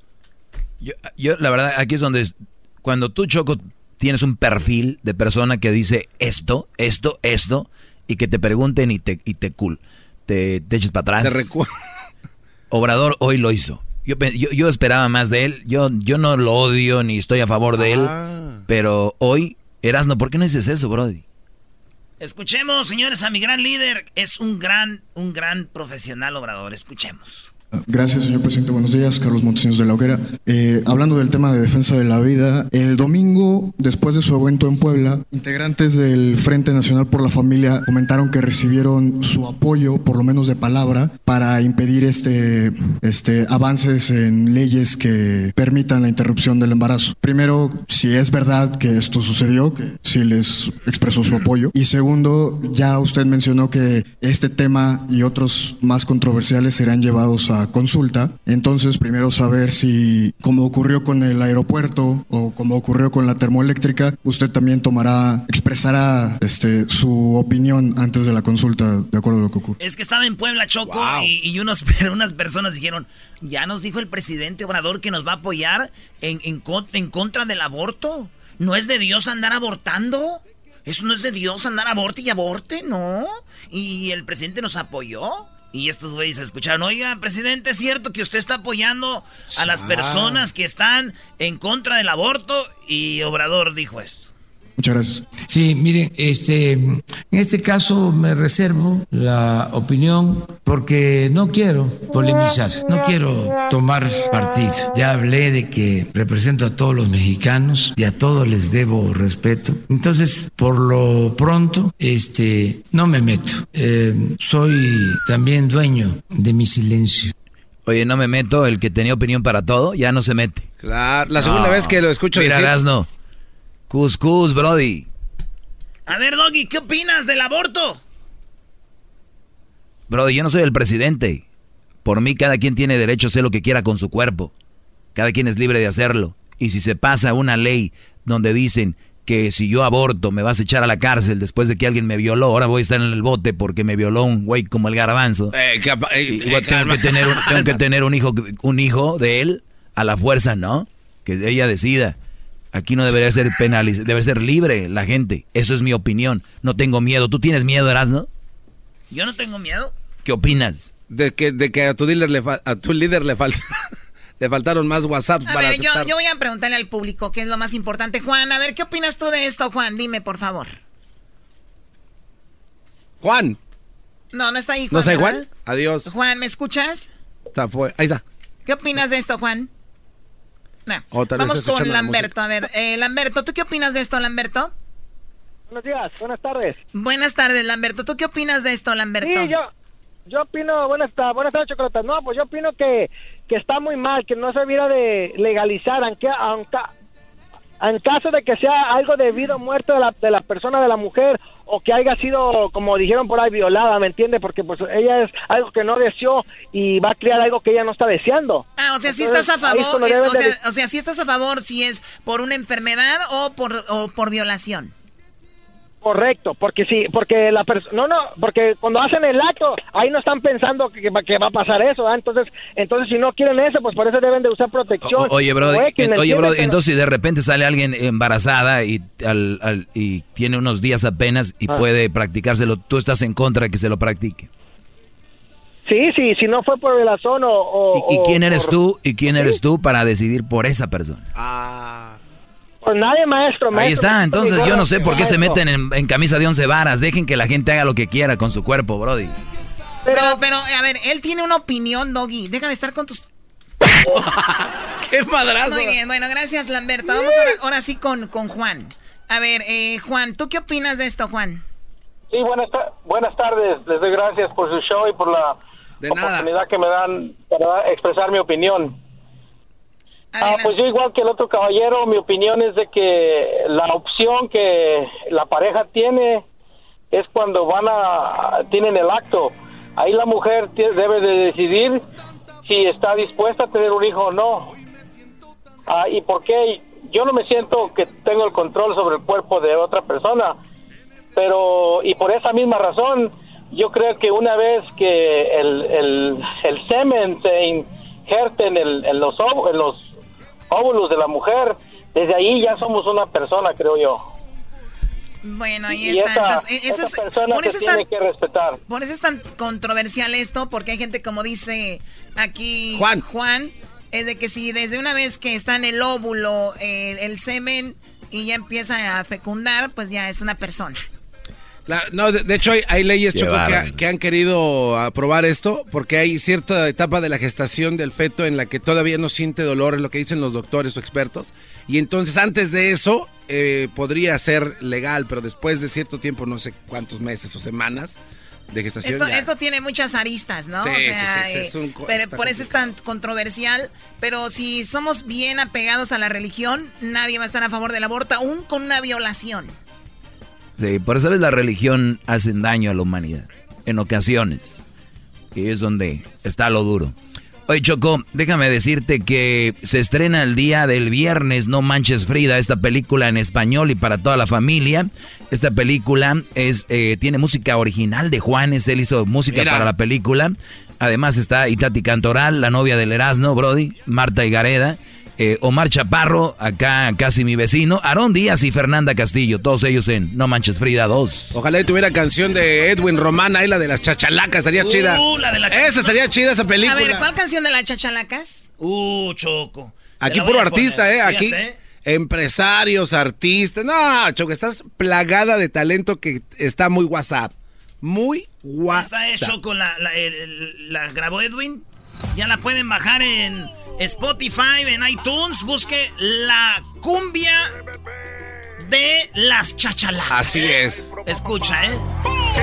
Yo, yo, la verdad, aquí es donde es- cuando tú, Choco, tienes un perfil de persona que dice esto, esto, esto, y que te pregunten y te, y te cool, te, te eches para atrás. Obrador hoy lo hizo. Yo, yo, yo esperaba más de él. Yo, yo no lo odio ni estoy a favor de él. Ah. Pero hoy, Erasno, ¿por qué no dices eso, Brody? Escuchemos, señores, a mi gran líder. Es un gran, un gran profesional Obrador. Escuchemos. Gracias, señor presidente. Buenos días, Carlos Montesinos de la Hoguera. Eh, hablando del tema de defensa de la vida, el domingo, después de su evento en Puebla, integrantes del Frente Nacional por la Familia comentaron que recibieron su apoyo, por lo menos de palabra, para impedir este, este avances en leyes que permitan la interrupción del embarazo. Primero, si es verdad que esto sucedió, que sí les expresó su apoyo. Y segundo, ya usted mencionó que este tema y otros más controversiales serán llevados a consulta. Entonces, primero saber si, como ocurrió con el aeropuerto o como ocurrió con la termoeléctrica, usted también tomará, expresará este, su opinión antes de la consulta, de acuerdo a lo que ocurre. Es que estaba en Puebla, Choco, y, y unos, pero unas personas dijeron, ya nos dijo el presidente Obrador que nos va a apoyar en, en, con- en contra del aborto. ¿No es de Dios andar abortando? Eso no es de Dios andar aborte y aborte, ¿no? Y el presidente nos apoyó. Y estos güeyes escucharon, oiga, presidente, ¿es cierto que usted está apoyando a las Ah. personas que están en contra del aborto? Y Obrador dijo esto. Muchas gracias. Sí, miren, este, en este caso me reservo la opinión porque no quiero polemizar, no quiero tomar partido. Ya hablé de que represento a todos los mexicanos y a todos les debo respeto. Entonces, por lo pronto, este, no me meto. Eh, soy también dueño de mi silencio. Oye, no me meto, el que tenía opinión para todo, ya no se mete. Claro, la segunda No. vez que lo escucho Mira, decir... Erasno. Cuscús, Brody. A ver, Doggy, ¿qué opinas del aborto? Bro, yo no soy el presidente. Por mí cada quien tiene derecho a hacer lo que quiera con su cuerpo. Cada quien es libre de hacerlo. Y si se pasa una ley donde dicen que si yo aborto me vas a echar a la cárcel después de que alguien me violó, ahora voy a estar en el bote porque me violó un güey como el garbanzo. Eh, capa- eh, Y- eh, igual tengo, que tener un, tengo que tener un hijo, un hijo de él a la fuerza, ¿no? Que ella decida. Aquí no debería ser penalizado, debe ser libre la gente. Eso es mi opinión. No tengo miedo. ¿Tú tienes miedo, Erasno? Yo no tengo miedo. ¿Qué opinas? De que, de que a tu líder le, fa- a tu líder le, falta, le faltaron más WhatsApp A para ver, yo, voy a preguntarle al público qué es lo más importante. Juan, a ver, ¿qué opinas tú de esto, Juan? Dime, por favor. Juan. No, no está ahí, Juan. ¿No sé, ¿verdad? Juan? Adiós. Juan, ¿me escuchas? Está fue- Ahí está. ¿Qué opinas de esto, Juan? No. O tal vez Vamos con la Lamberto. A ver, eh, Lamberto, ¿tú qué opinas de esto, Lamberto? Buenos días, buenas tardes. Buenas tardes, Lamberto. ¿Tú qué opinas de esto, Lamberto? Sí, yo, yo opino, buenas, buenas tardes, Chocolatas. No, pues yo opino que, que está muy mal, que no se debiera de legalizar, aunque, aunque en caso de que sea algo de vida o muerte de la, de la persona, de la mujer, o que haya sido, como dijeron por ahí, violada, ¿me entiende? Porque pues ella es algo que no deseó y va a crear algo que ella no está deseando. Ah, o sea, si Entonces, estás a favor, eh, o de- sea, o sea, si estás a favor si es por una enfermedad o por, o por violación. Correcto, porque sí, porque la persona, no, no, porque cuando hacen el acto, ahí no están pensando que, que va- que va a pasar eso, ¿ah? entonces, entonces si no quieren eso, pues por eso deben de usar protección. O- oye, bro, O X, ¿me oye, bro, entonces si de repente sale alguien embarazada y, al- al- y tiene unos días apenas y Ah. puede practicárselo, tú estás en contra de que se lo practique. Sí, sí, si no fue por violación o... o- ¿Y o quién eres por- tú? ¿Y quién eres tú para decidir por esa persona? Pues nadie, maestro. Ahí está, entonces yo no sé por qué se meten en, en camisa de once varas. Dejen que la gente haga lo que quiera con su cuerpo, brody. Pero, pero, a ver, él tiene una opinión, Doggy. Deja de estar con tus... ¡Qué madrazo! Muy bien, bueno, gracias, Lamberto. Vamos ahora, ahora sí con, con Juan. A ver, eh, Juan, ¿tú qué opinas de esto, Juan? Sí, buenas, ta- buenas tardes. Les doy gracias por su show y por la oportunidad que me dan para expresar mi opinión. Ah, pues yo igual que el otro caballero, mi opinión es de que la opción que la pareja tiene es cuando van a tienen el acto. Ahí la mujer debe de decidir si está dispuesta a tener un hijo o no. Ah, ¿Y por qué? Yo no me siento que tengo el control sobre el cuerpo de otra persona, pero y por esa misma razón yo creo que una vez que el, el, el semen se injerte en, el, en, los, en los óvulos de la mujer, desde ahí ya somos una persona, creo yo. Bueno, ahí Y está. esa, Entonces, eh, esa es- persona por, se eso es tan, tiene que respetar. por eso es tan controversial esto, porque hay gente como dice aquí Juan. Juan, es de que si desde una vez que está en el óvulo eh, el semen y ya empieza a fecundar, pues ya es una persona. La- no, de, de hecho hay, hay leyes, Choco, que, han querido aprobar esto porque hay cierta etapa de la gestación del feto en la que todavía no siente dolor, es lo que dicen los doctores o expertos. Y entonces antes de eso eh, podría ser legal, pero después de cierto tiempo, no sé cuántos meses o semanas de gestación. Esto, esto tiene muchas aristas, ¿no? Sí, o sea, sí, sí, sí, eh, es un pero por eso es tan controversial. Pero si somos bien apegados a la religión, nadie va a estar a favor del aborto, aún con una violación. Sí, por eso la religión hacen daño a la humanidad. En ocasiones. Y es donde está lo duro. Oye, Choco, déjame decirte que se estrena el día del viernes No Manches Frida, esta película en español y para toda la familia. Esta película es eh, tiene música original de Juanes, él hizo música Mira. para la película. Además está Itati Cantoral, la novia del Erasmo, Brody, Marta Higareda, eh, Omar Chaparro, acá casi mi vecino, Aarón Díaz y Fernanda Castillo, todos ellos en No Manches Frida 2. Ojalá y tuviera canción de Edwin Román, ahí la de las chachalacas, estaría Uh, chida. la de la Esa estaría chida esa A película. ver, ¿cuál canción de la chachalacas? Uh, Choco. Aquí la puro a poner, artista, ¿eh? Aquí fíjate. empresarios, artistas. No, Choco, estás plagada de talento que está muy WhatsApp. Muy Esta es WhatsApp. Choco, la, la, el- la grabó Edwin. Ya la pueden bajar en Spotify, en iTunes. Busque la cumbia de las chachalacas. Así es. Escucha, ¿eh?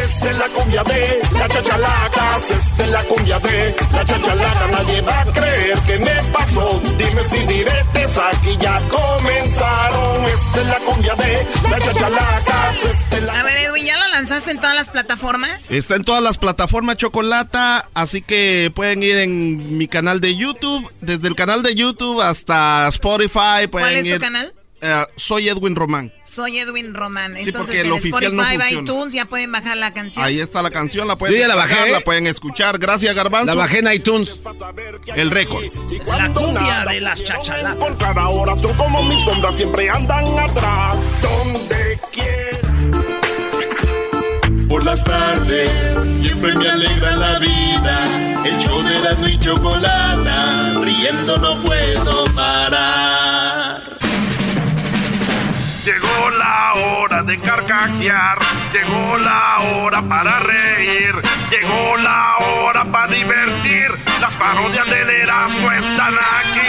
Esta es la cumbia de la chachalacas. Esta es la cumbia de la chachalaca. Nadie va a creer que me pasó. Dime si diretes aquí ya comenzaron. Esta es la cumbia de la chachalacas. Esta es la... A ver, Edwin, ¿ya lo lanzaste en todas las plataformas? Está en todas las plataformas Chocolata, así que pueden ir en mi canal de YouTube, desde el canal de YouTube hasta Spotify. Pueden ¿Cuál es tu ir- canal? Eh, soy Edwin Román. Soy Edwin Román. Sí, Entonces porque el en oficial no Spotify, funciona. iTunes ya pueden bajar la canción. Ahí está la canción, la pueden Yo ya la la pueden escuchar. Gracias, Garbanzo. La bajé en iTunes. El récord. La cumbia de las chachalacas. encontrar ahora tú como mi sombra siempre andan atrás. Donde quiera. Por las tardes siempre me alegra la vida. El show de la y chocolata, riendo no puedo parar. Llegó la hora de carcajear, llegó la hora para reír, llegó la hora para divertir. Las parodias del Erasmo están aquí.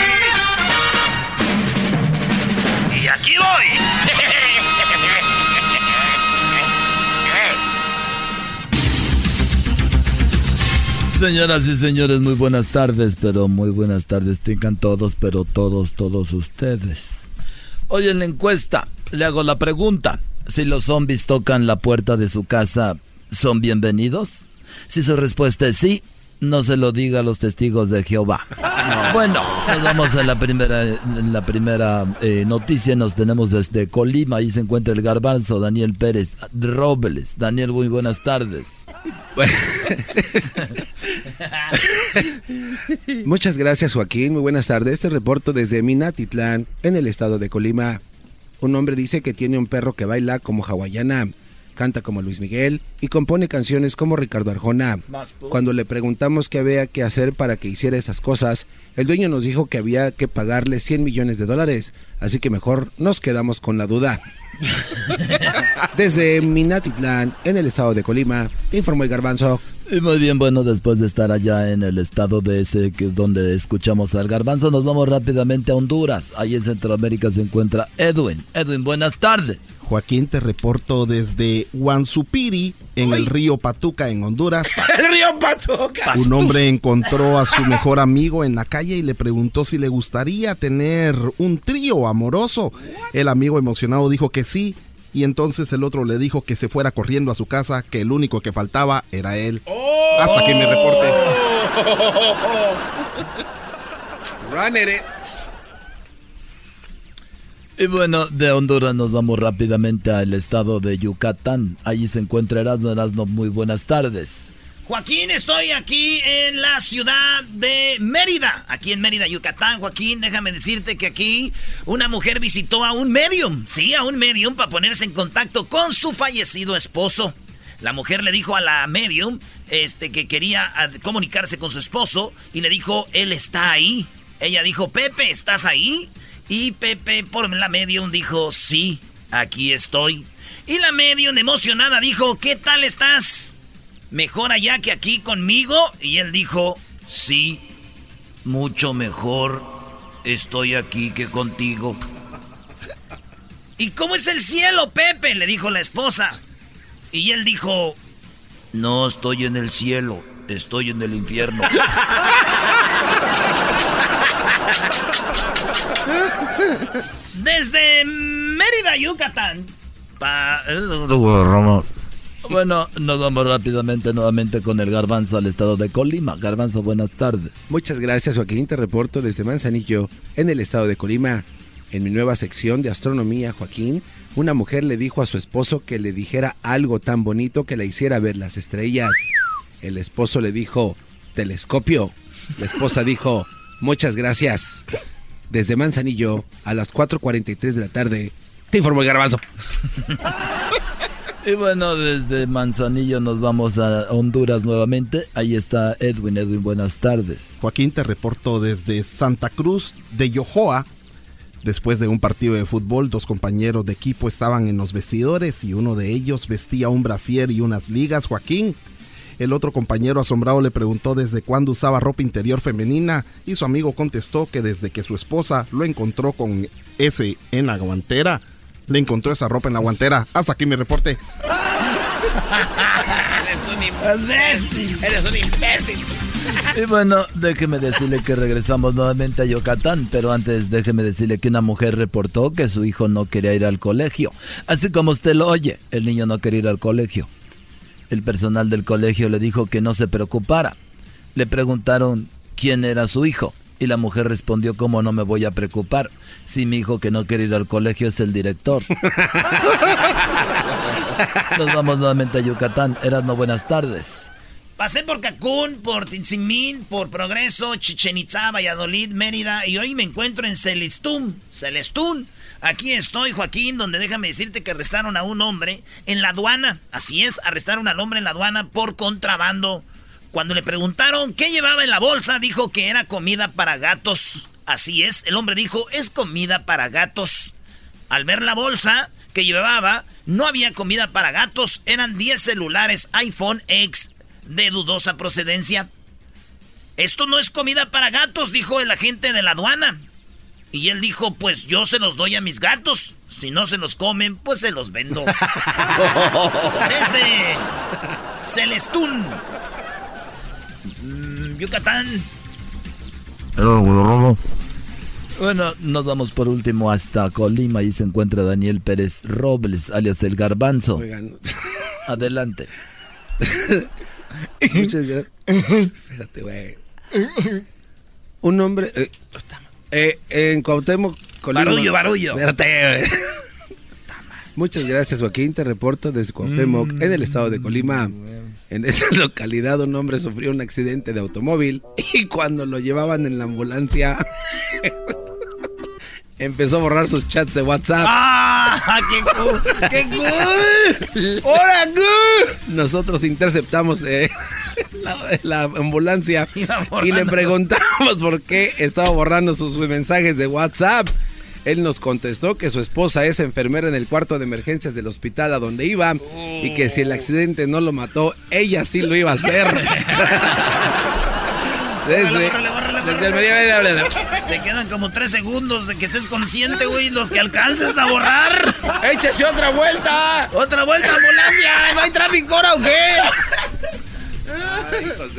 Y aquí voy. Señoras y señores, muy buenas tardes, pero muy buenas tardes tengan todos, pero todos, todos ustedes. Hoy en la encuesta le hago la pregunta, si los zombies tocan la puerta de su casa, ¿son bienvenidos? Si su respuesta es sí, no se lo diga a los testigos de Jehová. Bueno, nos vamos a la primera, en la primera eh, noticia. Nos tenemos desde Colima. Ahí se encuentra el garbanzo, Daniel Pérez Robles. Daniel, muy buenas tardes. Muchas gracias, Joaquín. Muy buenas tardes. Este reporto desde Minatitlán, en el estado de Colima. Un hombre dice que tiene un perro que baila como hawaiana, canta como Luis Miguel y compone canciones como Ricardo Arjona. Cuando le preguntamos qué había que hacer para que hiciera esas cosas, el dueño nos dijo que había que pagarle 100 millones de dólares, así que mejor nos quedamos con la duda. Desde Minatitlán, en el estado de Colima, te informó el garbanzo. Y muy bien, bueno, después de estar allá en el estado de ese que, donde escuchamos al garbanzo, nos vamos rápidamente a Honduras. Ahí en Centroamérica se encuentra Edwin. Edwin, buenas tardes. Joaquín, te reporto desde Huansupiri, en el río Patuca, en Honduras. ¡El río Patuca! Un hombre encontró a su mejor amigo en la calle y le preguntó si le gustaría tener un trío amoroso. El amigo emocionado dijo que sí. Y entonces el otro le dijo que se fuera corriendo a su casa, que el único que faltaba era él. Hasta aquí mi reporte. Run it. Y bueno, de Honduras nos vamos rápidamente al estado de Yucatán. Allí se encuentra Erasmo Erasmo. Muy buenas tardes. Joaquín, estoy aquí en la ciudad de Mérida, aquí en Mérida, Yucatán. Joaquín, déjame decirte que aquí una mujer visitó a un medium, sí, a un medium para ponerse en contacto con su fallecido esposo. La mujer le dijo a la medium este, que quería comunicarse con su esposo y le dijo, él está ahí. Ella dijo, Pepe, ¿estás ahí? Y Pepe, por la medium, dijo, sí, aquí estoy. Y la medium emocionada dijo, ¿qué tal estás? ¿Mejor allá que aquí conmigo? Y él dijo, sí, mucho mejor estoy aquí que contigo. ¿Y cómo es el cielo, Pepe? Le dijo la esposa. Y él dijo, no estoy en el cielo, estoy en el infierno. Desde Mérida, Yucatán. Pa- Bueno, nos vamos rápidamente nuevamente con el garbanzo al estado de Colima. Garbanzo, buenas tardes. Muchas gracias, Joaquín. Te reporto desde Manzanillo, en el estado de Colima. En mi nueva sección de astronomía, Joaquín, una mujer le dijo a su esposo que le dijera algo tan bonito que le hiciera ver las estrellas. El esposo le dijo, telescopio. La esposa dijo, muchas gracias. Desde Manzanillo, a las 4.43 de la tarde, te informó el garbanzo. Y bueno, desde Manzanillo nos vamos a Honduras nuevamente. Ahí está Edwin. Edwin, buenas tardes. Joaquín, te reporto desde Santa Cruz de Yojoa. Después de un partido de fútbol, dos compañeros de equipo estaban en los vestidores y uno de ellos vestía un brasier y unas ligas, Joaquín. El otro compañero asombrado le preguntó desde cuándo usaba ropa interior femenina y su amigo contestó que desde que su esposa lo encontró con ese en la guantera. Le encontró esa ropa en la guantera. Hasta aquí mi reporte. Eres un imbécil. Eres un imbécil. Y bueno, déjeme decirle que regresamos nuevamente a Yucatán, pero antes déjeme decirle que una mujer reportó que su hijo no quería ir al colegio. Así como usted lo oye, el niño no quería ir al colegio. El personal del colegio le dijo que no se preocupara. Le preguntaron quién era su hijo y la mujer respondió cómo no me voy a preocupar si mi hijo que no quiere ir al colegio es el director. Nos vamos nuevamente a Yucatán. no buenas tardes. Pasé por Cancún, por Tinzimín, por Progreso, Chichen Itza, Valladolid, Mérida y hoy me encuentro en Celestún. Celestún. Aquí estoy, Joaquín, donde déjame decirte que arrestaron a un hombre en la aduana. Así es, arrestaron al hombre en la aduana por contrabando. Cuando le preguntaron qué llevaba en la bolsa, dijo que era comida para gatos. Así es, el hombre dijo, es comida para gatos. Al ver la bolsa que llevaba, no había comida para gatos, eran 10 celulares iPhone X de dudosa procedencia. Esto no es comida para gatos, dijo el agente de la aduana. Y él dijo, pues yo se los doy a mis gatos. Si no se los comen, pues se los vendo. Desde Celestún, mm, Yucatán. Bueno, nos vamos por último hasta Colima y se encuentra Daniel Pérez Robles, alias el Garbanzo. Adelante. Muchas gracias. Espérate, güey. Un hombre. Eh, eh, en Cuauhtémoc, Colima. Barullo, barullo. Espérate, Muchas gracias, Joaquín. Te reporto desde Cuauhtémoc, en el estado de Colima. En esa localidad un hombre sufrió un accidente de automóvil y cuando lo llevaban en la ambulancia empezó a borrar sus chats de WhatsApp. ¡Ah! ¡Qué cool! ¡Qué cool! ¡Hola, cool! Nosotros interceptamos eh, la, ambulancia y le preguntamos por qué estaba borrando sus mensajes de WhatsApp. Él nos contestó que su esposa es enfermera en el cuarto de emergencias del hospital a donde iba y que si el accidente no lo mató, ella sí lo iba a hacer. Desde, desde el Te quedan como tres segundos de que estés consciente, güey, los que alcances a borrar. ¡Échese otra vuelta! ¡Otra vuelta, ambulancia! ¿No hay tráfico ahora o qué?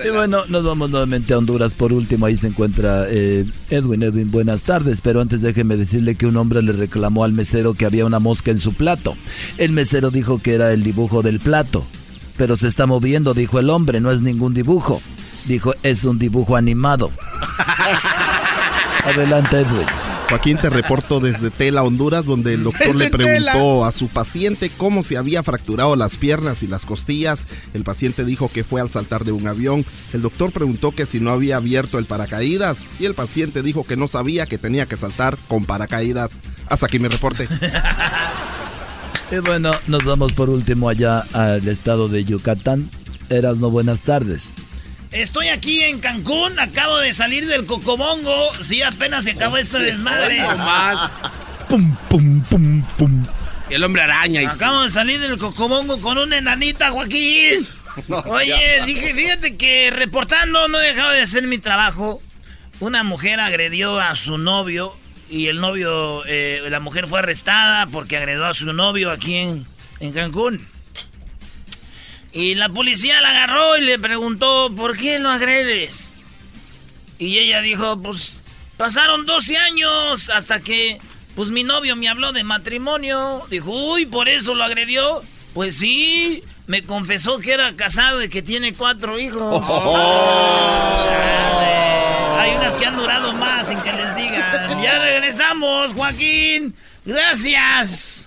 y bueno, nos vamos nuevamente a Honduras por último. Ahí se encuentra eh, Edwin. Edwin, buenas tardes. Pero antes déjeme decirle que un hombre le reclamó al mesero que había una mosca en su plato. El mesero dijo que era el dibujo del plato. Pero se está moviendo, dijo el hombre, no es ningún dibujo. Dijo, es un dibujo animado. Adelante, Edwin. Joaquín, te reporto desde Tela, Honduras, donde el doctor le preguntó a su paciente cómo se había fracturado las piernas y las costillas. El paciente dijo que fue al saltar de un avión. El doctor preguntó que si no había abierto el paracaídas y el paciente dijo que no sabía que tenía que saltar con paracaídas. Hasta aquí mi reporte. y bueno, nos vamos por último allá al estado de Yucatán. Eras no buenas tardes. Estoy aquí en Cancún, acabo de salir del Cocobongo. Sí, apenas se acabó este desmadre. Pum, pum, pum, pum. Y el hombre araña. Y... Acabo de salir del Cocobongo con una enanita, Joaquín. Oye, dije, fíjate que reportando no he dejado de hacer mi trabajo. Una mujer agredió a su novio y el novio, eh, la mujer fue arrestada porque agredió a su novio aquí en, en Cancún. Y la policía la agarró y le preguntó, ¿por qué lo agredes? Y ella dijo, pues pasaron 12 años hasta que, pues mi novio me habló de matrimonio. Dijo, uy, por eso lo agredió. Pues sí, me confesó que era casado y que tiene cuatro hijos. Oh. Hay unas que han durado más sin que les digan. Ya regresamos, Joaquín. Gracias.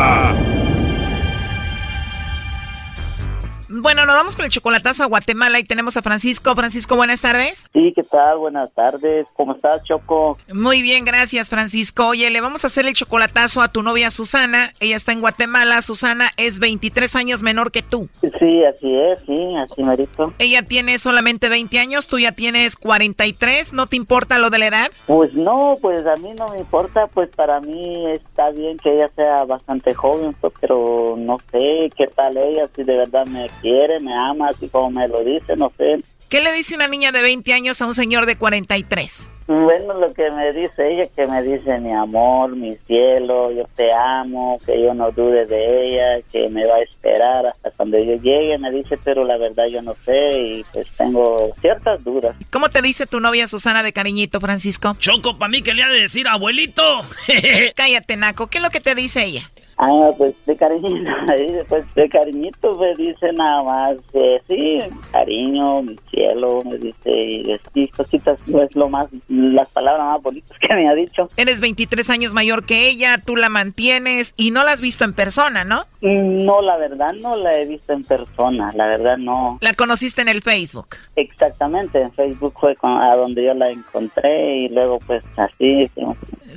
Bueno, nos vamos con el chocolatazo a Guatemala y tenemos a Francisco. Francisco, buenas tardes. Sí, ¿qué tal? Buenas tardes. ¿Cómo estás, Choco? Muy bien, gracias, Francisco. Oye, le vamos a hacer el chocolatazo a tu novia Susana. Ella está en Guatemala. Susana es 23 años menor que tú. Sí, así es, sí, así merito. Ella tiene solamente 20 años, tú ya tienes 43. ¿No te importa lo de la edad? Pues no, pues a mí no me importa. Pues para mí está bien que ella sea bastante joven, pues, pero no sé qué tal ella, si de verdad me quiere, me ama, así como me lo dice, no sé. ¿Qué le dice una niña de 20 años a un señor de 43? Bueno, lo que me dice ella, que me dice mi amor, mi cielo, yo te amo, que yo no dude de ella, que me va a esperar hasta cuando yo llegue, me dice, pero la verdad yo no sé y pues tengo ciertas dudas. ¿Cómo te dice tu novia Susana de cariñito, Francisco? Choco, para mí que le ha de decir abuelito. Cállate, Naco, ¿qué es lo que te dice ella? Ah, pues de cariñito, pues de cariñito me dice nada más, eh, sí, cariño, mi cielo, me dice, y, y cositas, pues lo más, las palabras más bonitas que me ha dicho. Eres 23 años mayor que ella, tú la mantienes y no la has visto en persona, ¿no? No, la verdad no la he visto en persona, la verdad no. La conociste en el Facebook. Exactamente, en Facebook fue con- a donde yo la encontré y luego pues así. sí.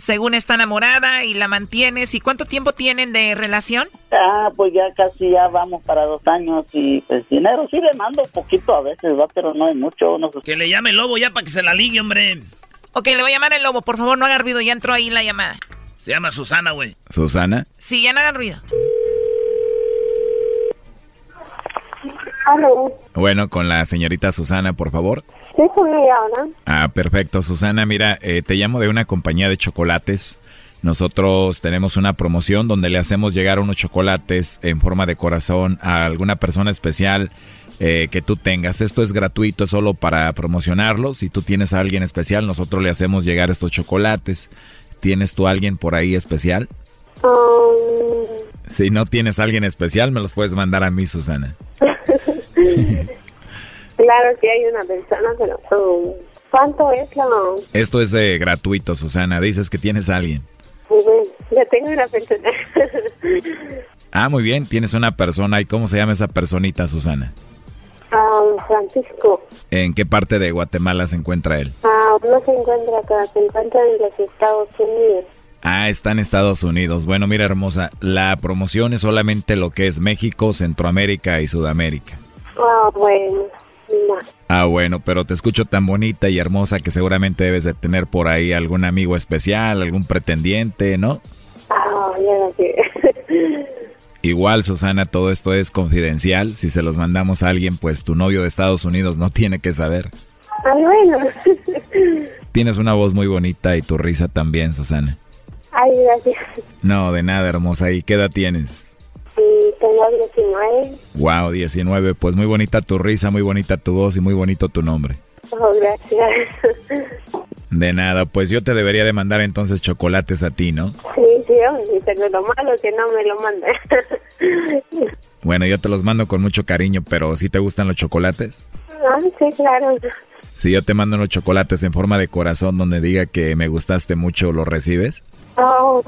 Según está enamorada y la mantienes. ¿Y cuánto tiempo tienen de relación? Ah, pues ya casi ya vamos para dos años y pues dinero sí le mando poquito a veces, va, pero no es mucho. No sé. Que le llame el lobo ya para que se la ligue, hombre. Ok, le voy a llamar el lobo. Por favor, no haga ruido. Ya entró ahí la llamada. Se llama Susana, güey. Susana. Sí, ya no hagan ruido. Aló, Bueno, con la señorita Susana, por favor. Sí, ella ahora. Ah, perfecto. Susana, mira, eh, te llamo de una compañía de chocolates. Nosotros tenemos una promoción donde le hacemos llegar unos chocolates en forma de corazón a alguna persona especial eh, que tú tengas. Esto es gratuito, es solo para promocionarlo. Si tú tienes a alguien especial, nosotros le hacemos llegar estos chocolates. ¿Tienes tú a alguien por ahí especial? Um, Si no tienes a alguien especial, me los puedes mandar a mí, Susana. claro que hay una persona, pero um, ¿cuánto es la...? Esto es eh, gratuito, Susana. Dices que tienes a alguien. Bueno, ya tengo una persona. Ah, muy bien, tienes una persona. ¿Y cómo se llama esa personita, Susana? Um, Francisco, ¿En qué parte de Guatemala se encuentra él? ah, no se encuentra acá, se encuentra en los Estados Unidos. Ah, está en Estados Unidos. Bueno, mira, hermosa, la promoción es solamente lo que es México, Centroamérica y Sudamérica. Ah, bueno, no. Ah, bueno, pero te escucho tan bonita y hermosa que seguramente debes de tener por ahí algún amigo especial, algún pretendiente, ¿no? Ah, lo sé. Igual, Susana, todo esto es confidencial. Si se los mandamos a alguien, pues tu novio de Estados Unidos no tiene que saber. Ah, bueno. Tienes una voz muy bonita y tu risa también, Susana. Ay, gracias. No, de nada, hermosa. ¿Y qué edad tienes? Tengo 19. Wow, 19. Pues muy bonita tu risa, muy bonita tu voz y muy bonito tu nombre. Oh, gracias. De nada, pues yo te debería de mandar entonces chocolates a ti, ¿no? Sí, sí, hombre, pero lo malo que no me lo manda. Bueno, yo te los mando con mucho cariño, pero ¿sí te gustan los chocolates? Ah, sí, claro. Si yo te mando unos chocolates en forma de corazón donde diga que me gustaste mucho, ¿lo recibes? Oh.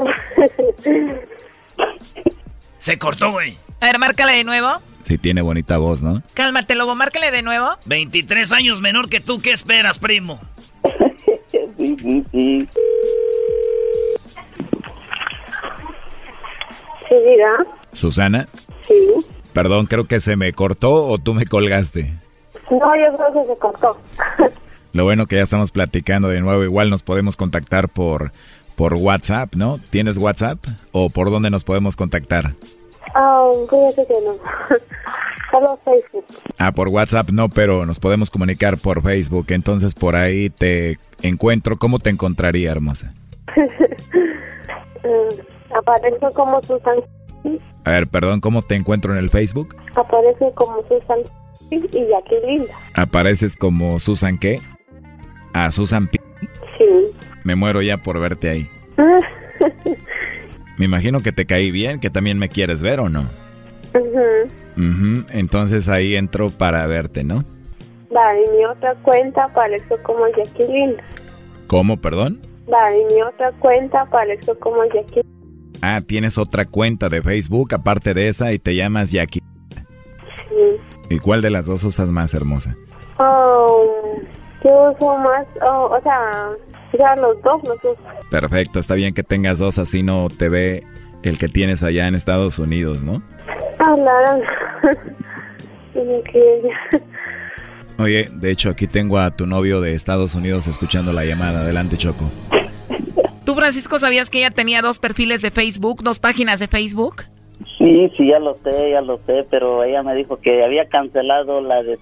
Se cortó, güey. A ver, márcale de nuevo. Sí tiene bonita voz, ¿no? Cálmate, lobo, márcale de nuevo. 23 años menor que tú, ¿qué esperas, primo? Sí, sí, sí. Sí, diga. Susana, Sí. perdón, creo que se me cortó o tú me colgaste. No, yo creo que se cortó. Lo bueno que ya estamos platicando de nuevo, igual nos podemos contactar por, por WhatsApp, ¿no? ¿Tienes WhatsApp? ¿O por dónde nos podemos contactar? Ah, fíjate que no. Solo Facebook. Ah, por WhatsApp no, pero nos podemos comunicar por Facebook. Entonces por ahí te encuentro. ¿Cómo te encontraría, hermosa? Eh, aparece como Susan. A ver, perdón, ¿cómo te encuentro en el Facebook? Aparece como Susan y Jacqueline. ¿Apareces como Susan qué? Ah, Susan P. Sí. Me muero ya por verte ahí. Me imagino que te caí bien, que también me quieres ver o no. Ujú. Ujú, Entonces ahí entro para verte, ¿no? Va, y mi otra cuenta apareció como Jacqueline. ¿Cómo, perdón? Va, y mi otra cuenta apareció como Jacqueline. Ah, tienes otra cuenta de Facebook aparte de esa y te llamas Jackie. Sí. ¿Y cuál de las dos usas más, hermosa? Oh, yo uso más, oh, o sea, ya los dos los. Perfecto, está bien que tengas dos, así no te ve el que tienes allá en Estados Unidos, ¿no? Ah, Oye, de hecho aquí tengo a tu novio de Estados Unidos escuchando la llamada. Adelante, Choco. ¿Tú, Francisco, sabías que ella tenía dos perfiles de Facebook, dos páginas de Facebook? Sí, sí, ya lo sé, ya lo sé, pero ella me dijo que había cancelado la de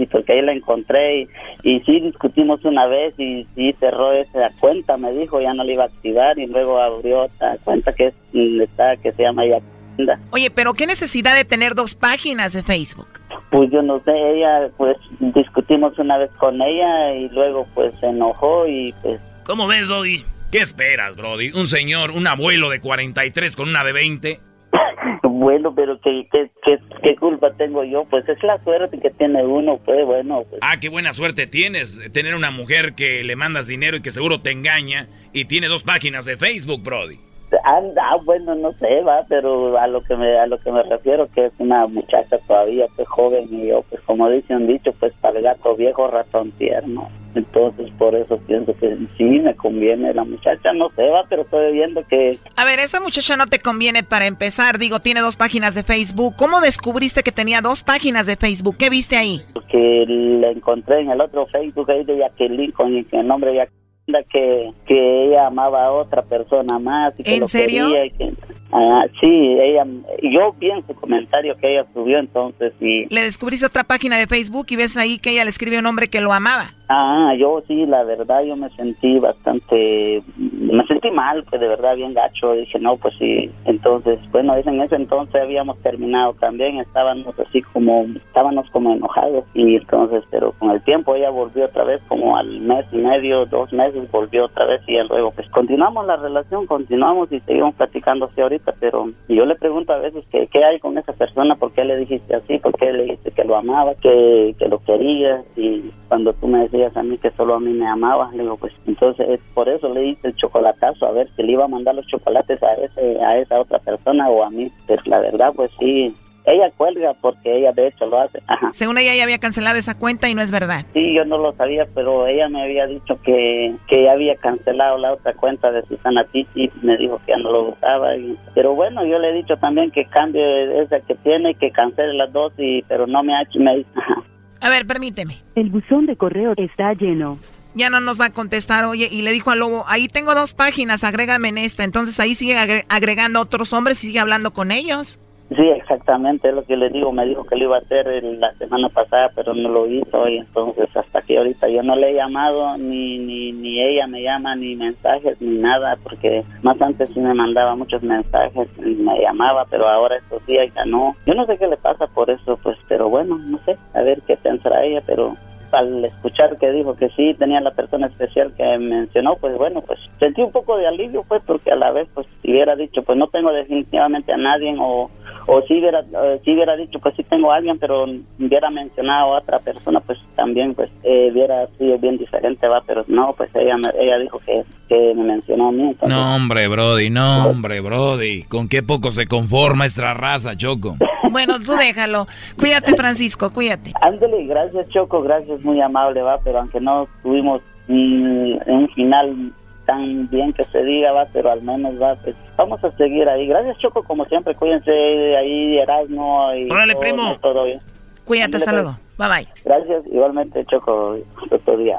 y porque ahí la encontré y, y, sí discutimos una vez y sí cerró esa cuenta, me dijo, ya no la iba a activar y luego abrió otra cuenta que es, está, que se llama Yacinda. Oye, pero ¿qué necesidad de tener dos páginas de Facebook? Pues yo no sé, ella, pues discutimos una vez con ella y luego pues se enojó y pues... ¿Cómo ves, Doggy? ¿Qué esperas, Brody? Un señor, un abuelo de 43 con una de 20. Bueno, pero ¿qué, qué, qué, culpa tengo yo? Pues es la suerte que tiene uno, pues bueno. Pues. Ah, qué buena suerte tienes. Tener una mujer que le mandas dinero y que seguro te engaña y tiene dos páginas de Facebook, Brody. Ah, bueno, no sé, va, pero a lo que me a lo que me refiero que es una muchacha todavía, pues joven y yo, pues como dice un dicho, pues para el gato viejo ratón tierno. Entonces, por eso pienso que sí me conviene la muchacha, no sé, va, pero estoy viendo que... A ver, esa muchacha no te conviene para empezar, digo, tiene dos páginas de Facebook. ¿Cómo descubriste que tenía dos páginas de Facebook? ¿Qué viste ahí? Que la encontré en el otro Facebook ahí de Jacqueline con el nombre Jacqueline que, que ella amaba a otra persona más y que ¿En lo serio? quería que, ah, sí, ella, yo vi en su comentario que ella subió entonces y... Le descubriste otra página de Facebook y ves ahí que ella le escribe un hombre que lo amaba. Ah, yo sí, la verdad, yo me sentí bastante, mal, pues de verdad bien gacho, dije, no, pues sí, entonces, bueno, en ese entonces habíamos terminado también, estábamos así como, estábamos como enojados, y entonces, pero con el tiempo ella volvió otra vez, como al mes y medio, dos meses, volvió otra vez, y luego, pues continuamos la relación, continuamos y seguimos platicando así ahorita, pero yo le pregunto a veces que, qué hay con esa persona, por qué le dijiste así, por qué le dijiste que lo amaba, que, que lo querías, y cuando tú me decías a mí que solo a mí me amaba, le digo, pues entonces por eso le hice el chocolatazo, a ver si le iba a mandar los chocolates a ese a esa otra persona o a mí. Pues la verdad, pues sí, ella cuelga porque ella de hecho lo hace. Ajá. Según ella ya había cancelado esa cuenta y no es verdad. Sí, yo no lo sabía, pero ella me había dicho que, que ya había cancelado la otra cuenta de Susana Titi, me dijo que ya no lo usaba. Y, pero bueno, yo le he dicho también que cambie esa que tiene, que cancele las dos, y pero no me ha hecho, me ajá. A ver, permíteme. El buzón de correo está lleno. Ya no nos va a contestar, oye, y le dijo al lobo, ahí tengo dos páginas, agrégame en esta. Entonces ahí sigue agregando otros hombres y sigue hablando con ellos. Sí, exactamente, es lo que le digo. Me dijo que lo iba a hacer la semana pasada, pero no lo hizo. Y entonces, hasta que ahorita yo no le he llamado, ni, ni, ni ella me llama, ni mensajes, ni nada, porque más antes sí me mandaba muchos mensajes y me llamaba, pero ahora estos días ya no. Yo no sé qué le pasa por eso, pues, pero bueno, no sé, a ver qué pensará ella, pero al escuchar que dijo que sí tenía la persona especial que mencionó, pues bueno, pues sentí un poco de alivio, pues, porque a la vez, pues, si hubiera dicho, pues no tengo definitivamente a nadie, o, o si hubiera, eh, si hubiera dicho, pues sí tengo a alguien, pero hubiera mencionado a otra persona, pues también, pues, eh, hubiera sido bien diferente, va, pero no, pues ella, ella dijo que, que me mencionó a mí. no, hombre, Brody, no, hombre, Brody, con qué poco se conforma esta raza, Choco. bueno, tú déjalo. Cuídate, Francisco, cuídate. Ándale, gracias, Choco, gracias, muy amable, va, pero aunque no tuvimos un final tan bien que se diga, va, pero al menos va, pues vamos a seguir ahí. Gracias, Choco, como siempre, cuídense ahí, Erasmo y Órale, primo. todo bien. Cuídate, hasta luego. Bye bye. Gracias, igualmente, Choco, otro día.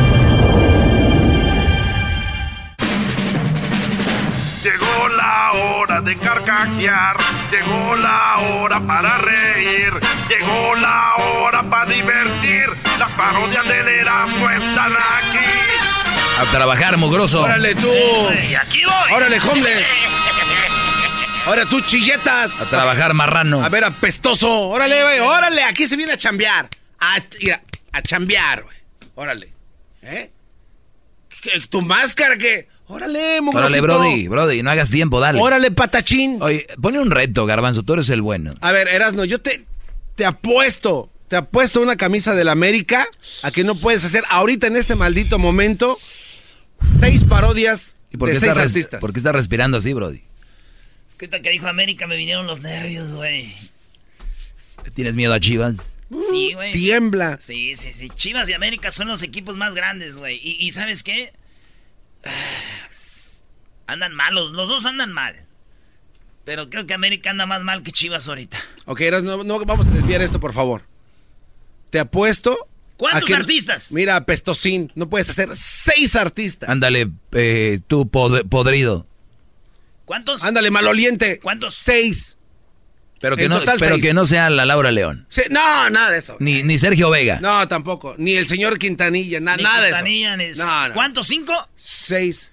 la hora de carcajear, llegó la hora para reír, llegó la hora para divertir. Las parodias del Erasmo están aquí. A trabajar, mugroso. Órale tú. Y aquí voy. Órale, homeless. Ahora tú, chilletas. A trabajar, marrano. A ver, apestoso. Órale, güey. Órale, aquí se viene a chambear. A, mira, a chambear, güey. Órale. ¿Eh? ¿Qué, ¿Tu máscara qué? Órale, Órale, Brody, Brody, no hagas tiempo, dale. Órale, patachín. Oye, pone un reto, Garbanzo, tú eres el bueno. A ver, Erasno, yo te, te apuesto, te apuesto una camisa del América a que no puedes hacer ahorita en este maldito momento seis parodias ¿Y por qué, de seis estás res- artistas. por qué estás respirando así, Brody? Es que que dijo América me vinieron los nervios, güey. ¿Tienes miedo a Chivas? Sí, güey. Tiembla. Sí, sí, sí. Chivas y América son los equipos más grandes, güey. Y, y ¿sabes qué? Andan malos, los dos andan mal. Pero creo que América anda más mal que Chivas ahorita. Ok, Erasno, no vamos a desviar esto, por favor. Te apuesto. ¿Cuántos a que- artistas? Mira, Pestocín, no puedes hacer seis artistas. Ándale, eh, tú pod- podrido. ¿Cuántos? Ándale, maloliente. ¿Cuántos? Seis. Pero que, no, pero que no sea la Laura León. Sí, no, nada de eso. Ni, ni Sergio Vega. No, tampoco. Ni el señor Quintanilla, na- Ni nada Quintanilla, de ni- eso. No, no. ¿Cuántos? ¿Cinco? Seis.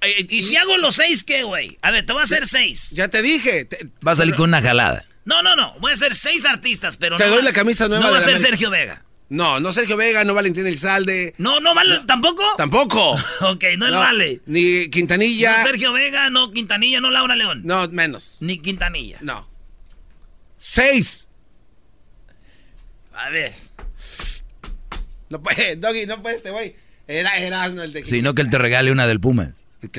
Eh, ¿Y si hago los seis qué, güey? A ver, te voy a hacer seis. Ya te dije. te- Va a salir con una jalada. No, no, no. Voy a hacer seis artistas, pero Te no. doy va- la camisa nueva No va a ser. Sergio Vega. No, no Sergio Vega, no Valentín Elizalde. No, no vale. ¿Tampoco? Tampoco. ok, no, No, vale. Ni Quintanilla. No Sergio Vega, no Quintanilla, no Laura León. No, menos. Ni Quintanilla. No. Seis. A ver. No puede, Doggy, no puede este güey. Era Erasmo el de Sino que él te regale una del Pumas.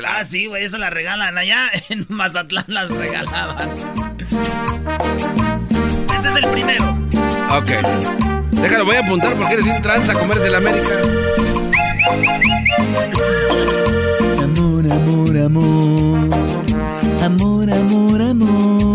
Ah, sí, güey, eso la regalan. Allá en Mazatlán las regalaban. Ese es el primero. Ok. Déjalo, voy a apuntar porque eres un tranza como eres del América. Amor, amor, amor. Amor, amor, amor.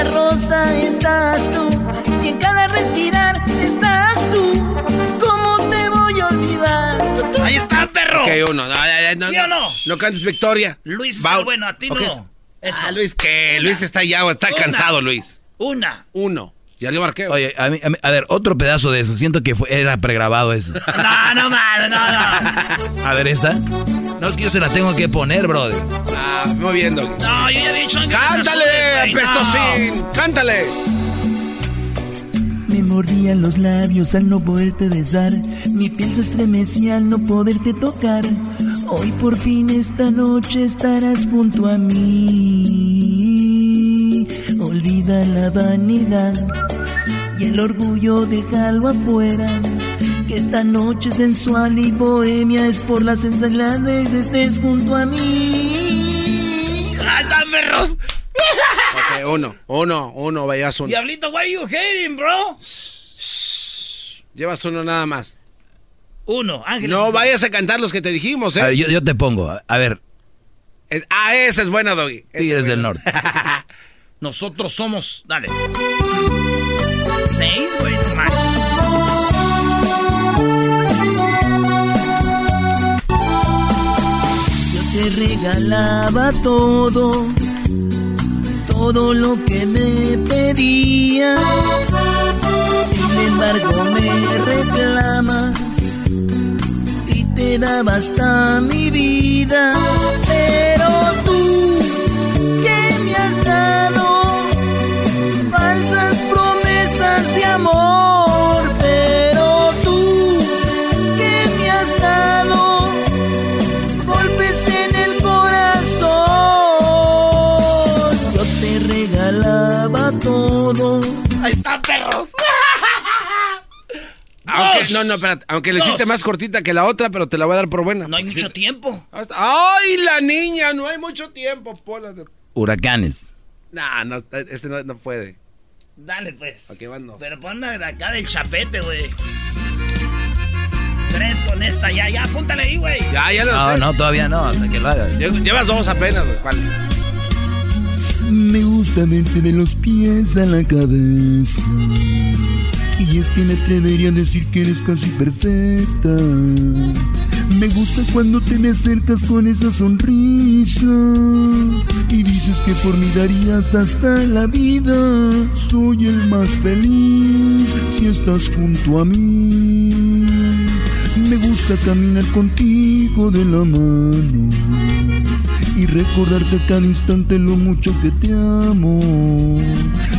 Una rosa estás tú, si en cada respirar estás tú, ¿cómo te voy a olvidar? Ahí está, perro. Ok, uno. No, no, ¿Sí o no? No cantes victoria. Luis, Va- bueno, a ti Ok. no. Eso. Ah, Luis, ¿qué? Luis está ya, está Una. cansado, Luis. Una. Uno. Ya le marqué. Oye, a, mí- a mí- a ver, otro pedazo de eso. Siento que fue- era pregrabado eso. No, no, mames, no, no. A ver, ¿esta? No, es que yo se la tengo que poner, brother. Ah, muy bien, Doggy. No, yo ya había dicho antes. ¡Cántale, güey, no. ¡Cántale! Me mordían los labios al no poderte besar. Mi piel se estremecía al no poderte tocar. Hoy por fin esta noche estarás junto a mí. Olvida la vanidad y el orgullo déjalo afuera. Que esta noche sensual y bohemia es por las de estés junto a mí. ¡Ah, están perros! Ok, uno. Uno, uno, vayas uno. Diablito, what are you hating, bro? Llevas uno nada más. Uno, Ángel. No vayas a cantar los que te dijimos, ¿eh? A ver, yo, yo te pongo. A ver, Es- ah, esa es buena, Doggy. Tigres del. Norte. Nosotros somos. Dale. Seis, güey, te regalaba todo, todo lo que me pedías. Sin embargo me reclamas y te daba hasta mi vida. Pero tú, ¿qué me has dado? Falsas promesas de amor. Aunque, no, no, espérate. Aunque le hiciste más cortita que la otra, pero te la voy a dar por buena. No hay mucho tiempo. Hasta- ¡Ay, la niña! No hay mucho tiempo, Pola. de- huracanes. Nah, no, este no, no puede. Dale, pues. Ok, van dos. Pero pon de acá del chapete, güey. Tres con esta, ya, ya, apúntale ahí, güey. Ya, ya lo No, no, todavía no, hasta que lo hagas. Lle- Llevas dos apenas, güey. ¿Cuál? Me gusta verte de los pies a la cabeza. Y es que me atrevería a decir que eres casi perfecta. Me gusta cuando te me acercas con esa sonrisa y dices que por mí darías hasta la vida. Soy el más feliz si estás junto a mí. Me gusta caminar contigo de la mano y recordarte cada instante lo mucho que te amo.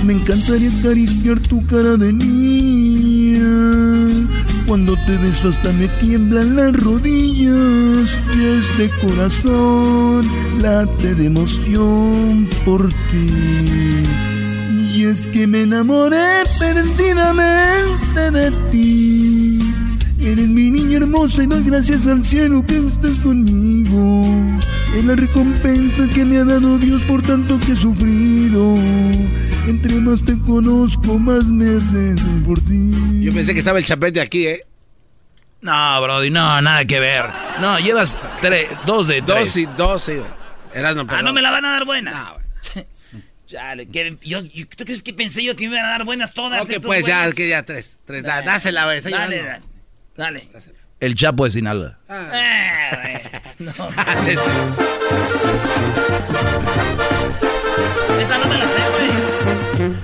Me encantaría acariciar tu cara de niña. Cuando te beso hasta me tiemblan las rodillas y este corazón late de emoción por ti. Y es que me enamoré perdidamente de ti. Eres mi niña hermosa y doy gracias al cielo que estés conmigo. Es la recompensa que me ha dado Dios por tanto que he sufrido. Entre más te conozco, más me haces por ti. Yo pensé que estaba el chapete aquí, ¿eh? No, Brody, no, nada que ver. No, llevas tres, dos de tres. Dos y dos, sí, güey. no, ah, no me la van a dar buena. No, güey. yo, ¿Tú crees que pensé yo que me iban a dar buenas todas? Ok, pues ya, que ya tres. tres dale, dásela, güey. Dale, dale. Dale. El Chapo de Sinaloa. Ah. Eh, no. Esa no me la sé,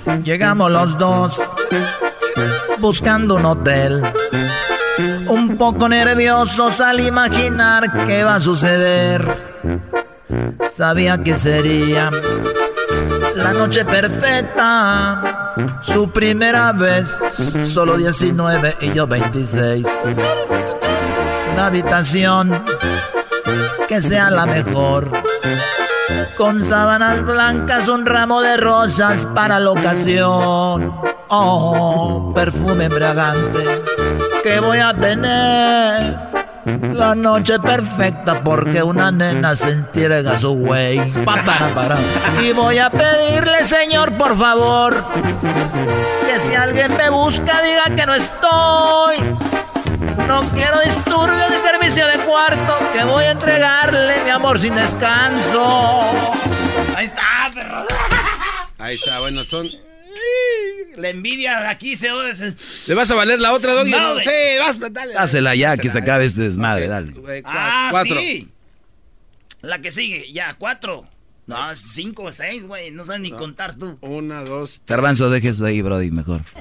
güey. Llegamos los dos buscando un hotel. Un poco nerviosos al imaginar qué va a suceder. Sabía que sería la noche perfecta. Su primera vez, solo 19 y yo 26. Una habitación que sea la mejor. Con sábanas blancas, un ramo de rosas para la ocasión. Oh, perfume embriagante que voy a tener la noche perfecta porque una nena se entrega a su güey. Y voy a pedirle, señor, por favor, que si alguien me busca diga que no estoy. No quiero disturbios de servicio de cuarto, que voy a entregarle mi amor sin descanso. Ahí está, perro. Ahí está, bueno, son la envidia aquí se... ¿Le vas a valer la otra, Doggy? No? Sí, vas, dale. Házela ya, que se acabe este desmadre, dale. Ah, cuatro. sí. La que sigue, ya, cuatro. No, cinco o seis, güey. No sabes ni contar tú. Una, dos. Garbanzo, dejes ahí, Brody, mejor.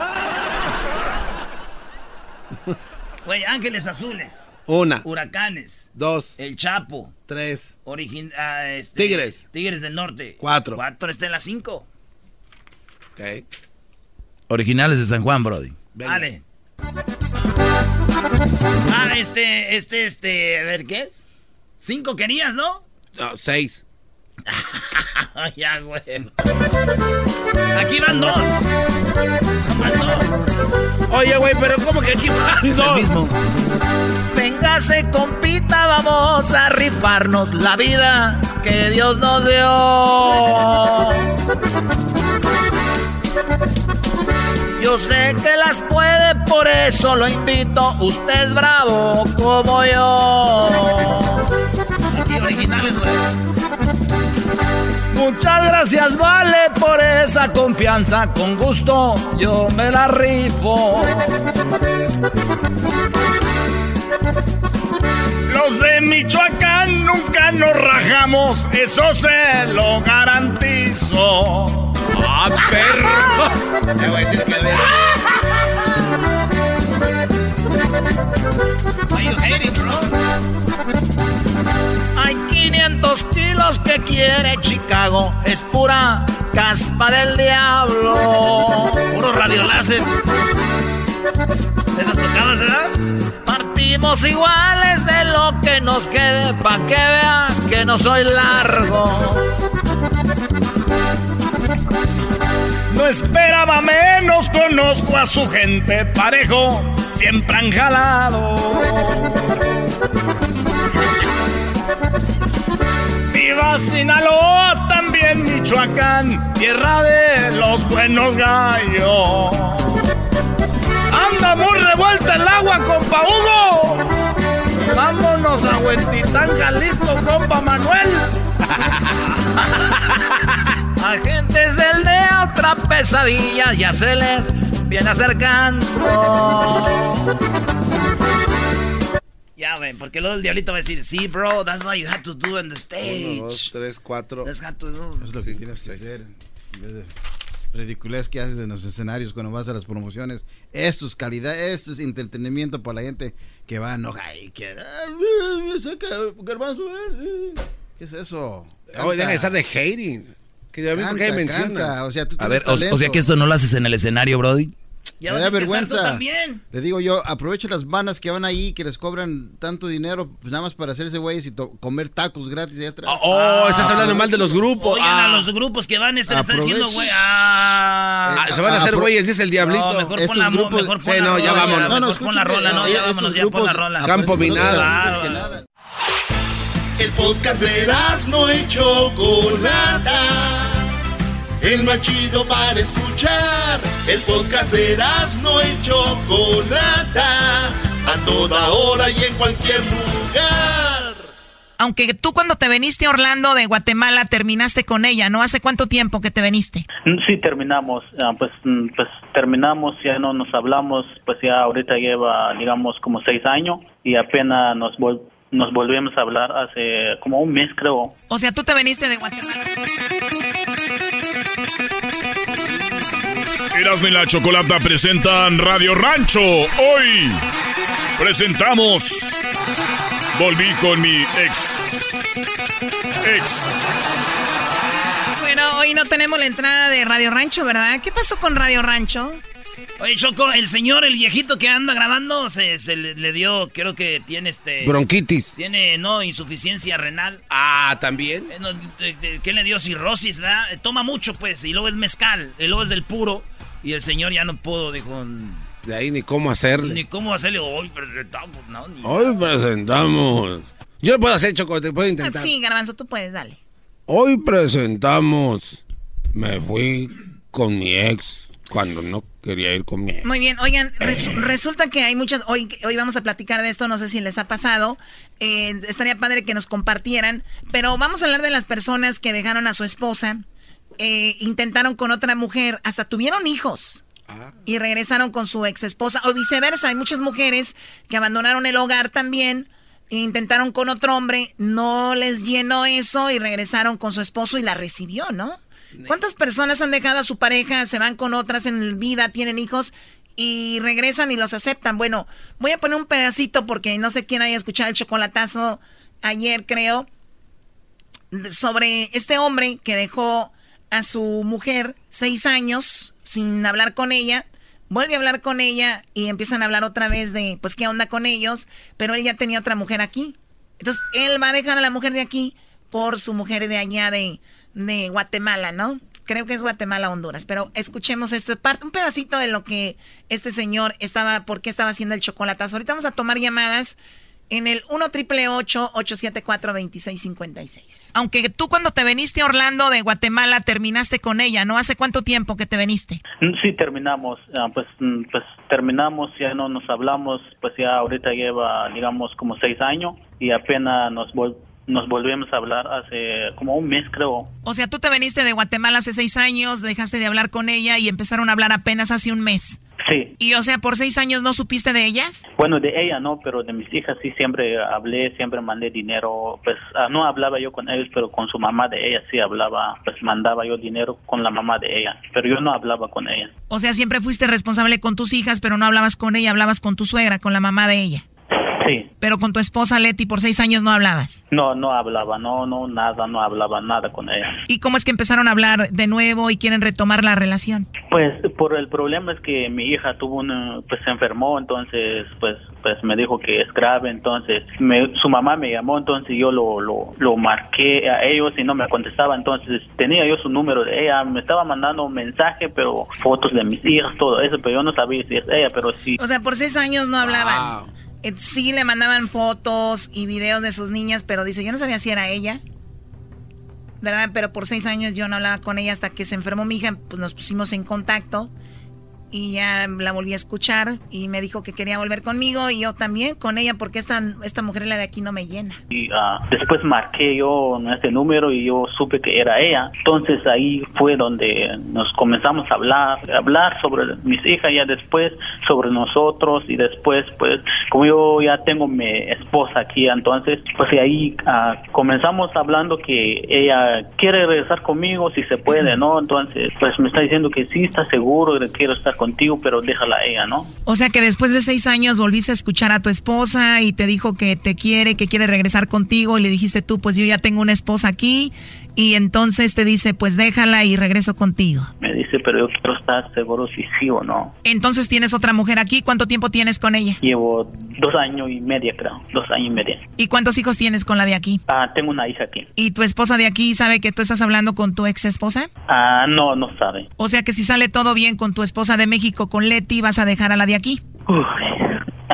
Güey, ángeles azules. Una. Huracanes. Dos. El Chapo. Tres. Origin ah, este, tigres. Tigres del Norte. Cuatro. Cuatro está en la cinco. Ok. Originales de San Juan, Brody. Vale. Ah, este, este, este, a ver, ¿qué es? Cinco querías, ¿no? No, seis. ya, güey. Aquí van dos. Van dos. Oye, güey, pero ¿cómo que aquí van dos? El mismo. Véngase, compita, vamos a rifarnos la vida que Dios nos dio. Yo sé que las puede, por eso lo invito. Usted es bravo como yo. Muchas gracias, vale, por esa confianza. Con gusto yo me la rifo. Los de Michoacán nunca nos rajamos, eso se lo garantizo. ¡Ah, perro! Te voy a decir que Hay 500 kilos que quiere Chicago, es pura caspa del diablo. Puro radioláser. Esas tocadas, ¿verdad? Partimos iguales de lo que nos quede, pa' que vean que no soy largo. No esperaba menos, conozco a su gente parejo, siempre han jalado. Viva Sinaloa, también Michoacán, tierra de los buenos gallos. Anda muy revuelta el agua, compa Hugo. Vámonos a Huentitán, Jalisco, compa Manuel. Agentes del de otra pesadilla ya se les viene acercando. Ya güey. Porque luego el diablito va a decir, sí, bro, that's what you have to do on the stage. Uno, dos, tres, cuatro. That's have to do. Es lo que tienes que hacer. En vez de ridiculez que haces en los escenarios cuando vas a las promociones. Esto es calidad, esto es entretenimiento para la gente que va a enojar y que... "Ay, me saca garbanzo, eh". ¿Qué es eso? Oye, deja de estar de hating. Que a mí Canta, mencionas. canta, o sea, tú A ver, o, o sea que esto no lo haces en el escenario, Brody. Ya Me vas da a empezar tú vergüenza. también. Le digo yo, aproveche las bandas que van ahí, que les cobran tanto dinero, pues nada más para hacerse güeyes y comer tacos gratis allá atrás. Oh, estás hablando mal de los grupos. Oigan Ah. a los grupos que van, este le está Aproveche. diciendo, güey. Ah, Ah, se van a hacer güeyes, dice el diablito. No, mejor Estos pon la, grupos- mejor pon Sí, la no, ya rola, vámonos. No, no, pon la rola, no, ya eh, vámonos, estos ya pon la grupos rola. Campo Minado. El podcast de no y Chocolata. El más chido para escuchar. El podcast de no y Chocolata. A toda hora y en cualquier lugar. Aunque tú cuando te veniste a Orlando de Guatemala terminaste con ella, ¿no? ¿Hace cuánto tiempo que te veniste? Mm, Sí, terminamos, ah, pues, mm, pues terminamos, ya no nos hablamos, pues ya ahorita lleva, digamos, como seis años y apenas nos, vol- nos volvimos a hablar hace como un mes, creo. O sea, tú te veniste de Guatemala. Erasmo y la Chocolata presentan Radio Rancho. Hoy presentamos. Volví con mi ex. Ex. Bueno, hoy no tenemos la entrada de Radio Rancho, ¿verdad? ¿Qué pasó con Radio Rancho? Oye, Choco, el señor, el viejito que anda grabando, se, se le, le dio, creo que tiene este... Bronquitis. Tiene, no, insuficiencia renal. Ah, ¿también? Eh, no, ¿Qué le dio? Cirrosis, ¿verdad? Eh, Toma mucho, pues, y luego es mezcal, y luego es del puro. Y el señor ya no pudo, dijo, De ahí ni cómo hacerle. ni cómo hacerle hoy, presentamos, no, ni... Hoy presentamos. Yo lo puedo hacer, Choco, te puedo intentar. Sí, Garbanzo, tú puedes, dale. Hoy presentamos. Me fui con mi ex cuando no quería ir con mi ex. Muy bien, oigan, res- resulta que hay muchas, hoy, hoy vamos a platicar de esto, no sé si les ha pasado, eh, estaría padre que nos compartieran, pero vamos a hablar de las personas que dejaron a su esposa, eh, intentaron con otra mujer, hasta tuvieron hijos. Y regresaron con su ex esposa, o viceversa. Hay muchas mujeres que abandonaron el hogar también, e intentaron con otro hombre, no les llenó eso y regresaron con su esposo y la recibió, ¿no? ¿Cuántas personas han dejado a su pareja, se van con otras en vida, tienen hijos y regresan y los aceptan? Bueno, voy a poner un pedacito porque no sé quién haya escuchado el chocolatazo ayer, creo, sobre este hombre que dejó a su mujer seis años sin hablar con ella. Vuelve a hablar con ella y empiezan a hablar otra vez de, pues, qué onda con ellos, pero él ya tenía otra mujer aquí. Entonces, él va a dejar a la mujer de aquí por su mujer de allá de, de Guatemala, ¿no? Creo que es Guatemala, Honduras. Pero escuchemos este parte, un pedacito de lo que este señor estaba, por qué estaba haciendo el chocolatazo. Ahorita vamos a tomar llamadas en el 1 triple 874 2656 Aunque tú cuando te veniste a Orlando de Guatemala terminaste con ella, ¿no? ¿Hace cuánto tiempo que te veniste? Mm, Sí, terminamos, ah, pues, mm, pues terminamos, ya no nos hablamos, pues ya ahorita lleva, digamos, como seis años y apenas nos, vol- nos volvimos a hablar hace como un mes, creo. O sea, tú te veniste de Guatemala hace seis años, dejaste de hablar con ella y empezaron a hablar apenas hace un mes. Sí. Y o sea, por seis años no supiste de ellas? Bueno, de ella no, pero de mis hijas sí siempre hablé, siempre mandé dinero. Pues ah, no hablaba yo con ellos, pero con su mamá de ella sí hablaba, pues mandaba yo dinero con la mamá de ella, pero yo no hablaba con ella. O sea, siempre fuiste responsable con tus hijas, pero no hablabas con ella, hablabas con tu suegra, con la mamá de ella. Sí. Pero con tu esposa Leti por seis años no hablabas. No, no hablaba, no, no, nada, no hablaba nada con ella. ¿Y cómo es que empezaron a hablar de nuevo y quieren retomar la relación? Pues por el problema es que mi hija tuvo una, pues se enfermó, entonces pues pues me dijo que es grave, entonces me- su mamá me llamó, entonces yo lo, lo, lo marqué a ellos y no me contestaba, entonces tenía yo su número de ella, me estaba mandando un mensaje, pero fotos de mis hijas, todo eso, pero yo no sabía si es ella, pero sí. O sea, por seis años no hablaban. Eh, Sí le mandaban fotos y videos de sus niñas, pero dice, yo no sabía si era ella. ¿Verdad? Pero por seis años yo no hablaba con ella hasta que se enfermó mi hija, pues nos pusimos en contacto y ya la volví a escuchar y me dijo que quería volver conmigo y yo también con ella porque esta, esta mujer la de aquí no me llena. Y ah, después marqué yo este número y yo supe que era ella. Entonces ahí fue donde nos comenzamos a hablar, a hablar sobre mis hijas, ya después sobre nosotros y después pues como yo ya tengo mi esposa aquí, entonces, pues ahí ah, comenzamos hablando que ella quiere regresar conmigo si se puede, ¿no? Entonces, pues me está diciendo que sí, está seguro que quiero estar contigo, pero déjala a ella, ¿no? O sea que después de seis años volviste a escuchar a tu esposa y te dijo que te quiere, que quiere regresar contigo y le dijiste tú, pues yo ya tengo una esposa aquí y entonces te dice, pues déjala y regreso contigo. Me dice, pero yo quiero estar seguro si sí o no. Entonces tienes otra mujer aquí, ¿cuánto tiempo tienes con ella? Llevo dos años y medio, creo, dos años y medio. ¿Y cuántos hijos tienes con la de aquí? Ah, tengo una hija aquí. ¿Y tu esposa de aquí sabe que tú estás hablando con tu ex esposa? Ah, no, no sabe. O sea que si sale todo bien con tu esposa de México, con Leti, vas a dejar a la de aquí.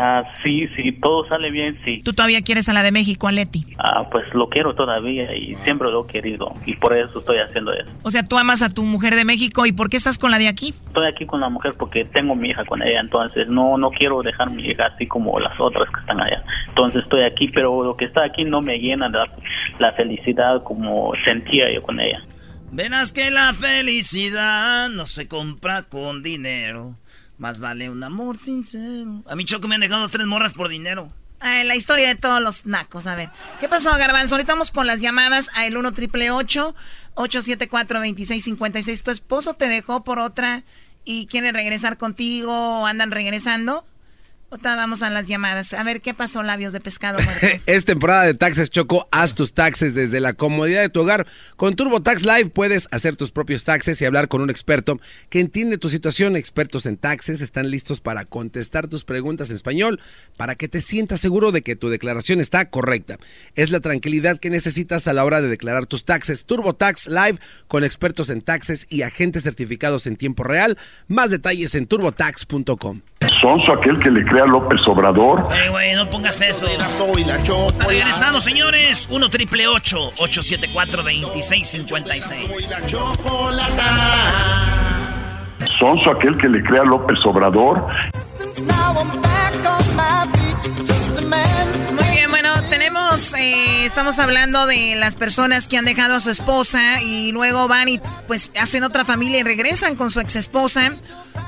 Ah, sí, sí, todo sale bien, sí. ¿Tú todavía quieres a la de México, a Leti? Ah, pues lo quiero todavía y siempre lo he querido y por eso estoy haciendo eso. O sea, tú amas a tu mujer de México y ¿por qué estás con la de aquí? Estoy aquí con la mujer porque tengo mi hija con ella, entonces no no quiero dejar mi hija así como las otras que están allá. Entonces estoy aquí, pero lo que está aquí no me llena de la, felicidad como sentía yo con ella. Verás que la felicidad no se compra con dinero. Más vale un amor sincero. A mí Choco me han dejado dos, tres morras por dinero. la historia de todos los nacos, a ver. ¿Qué pasó, Garbanzo? Ahorita vamos con las llamadas a el 1 triple 874 2656 ¿Tu esposo te dejó por otra y quiere regresar contigo o andan regresando? Otra vamos a las llamadas. A ver, ¿qué pasó, labios de pescado es temporada de taxes, Choco. Haz tus taxes desde la comodidad de tu hogar. Con TurboTax Live puedes hacer tus propios taxes y hablar con un experto que entiende tu situación. Expertos en taxes están listos para contestar tus preguntas en español para que te sientas seguro de que tu declaración está correcta. Es la tranquilidad que necesitas a la hora de declarar tus taxes. TurboTax Live con expertos en taxes y agentes certificados en tiempo real. Más detalles en turbotax.com. Sonso aquel que le crea a López Obrador. Eh, güey, no pongas eso. Regresamos, señores. 1 triple 874 2656. Sonso aquel que le crea a López Obrador. Muy bien, bueno, tenemos, eh, estamos hablando de las personas que han dejado a su esposa y luego van y pues hacen otra familia y regresan con su ex esposa.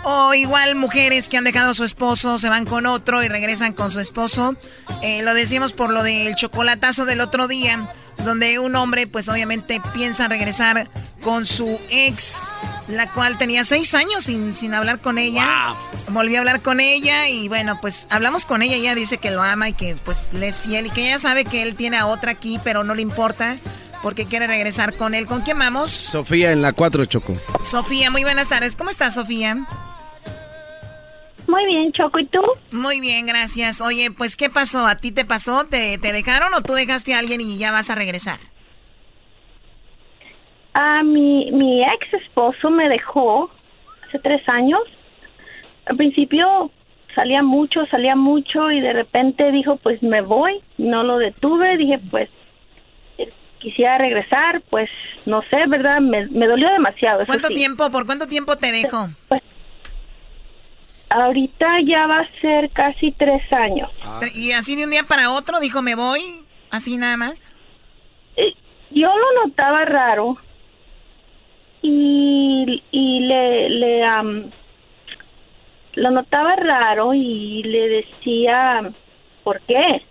O igual mujeres que han dejado a su esposo, se van con otro y regresan con su esposo. Eh, lo decíamos por lo del chocolatazo del otro día, donde un hombre pues obviamente piensa regresar con su ex, la cual tenía seis años sin, sin hablar con ella. Volvió a hablar con ella y bueno, pues hablamos con ella, ella dice que lo ama y que pues le es fiel y que ella sabe que él tiene a otra aquí, pero no le importa porque quiere regresar con él. ¿Con quién vamos? Sofía en la 4 Choco. Sofía, muy buenas tardes. ¿Cómo estás, Sofía? Muy bien, Choco, ¿y tú? Muy bien, gracias. Oye, pues, ¿qué pasó? ¿A ti te pasó? ¿Te, te dejaron o tú dejaste a alguien y ya vas a regresar? Ah, mi, mi ex esposo me dejó hace tres años. Al principio salía mucho, salía mucho y de repente dijo, pues me voy. No lo detuve, dije, pues quisiera regresar, pues no sé, ¿verdad? Me, me dolió demasiado. ¿Cuánto tiempo, por cuánto tiempo te dejó? Pues Ahorita ya va a ser casi tres años. Ah. ¿Y así de un día para otro dijo me voy? ¿Así nada más? Eh, yo lo notaba raro. Y, y le, le lo notaba raro y le decía por qué.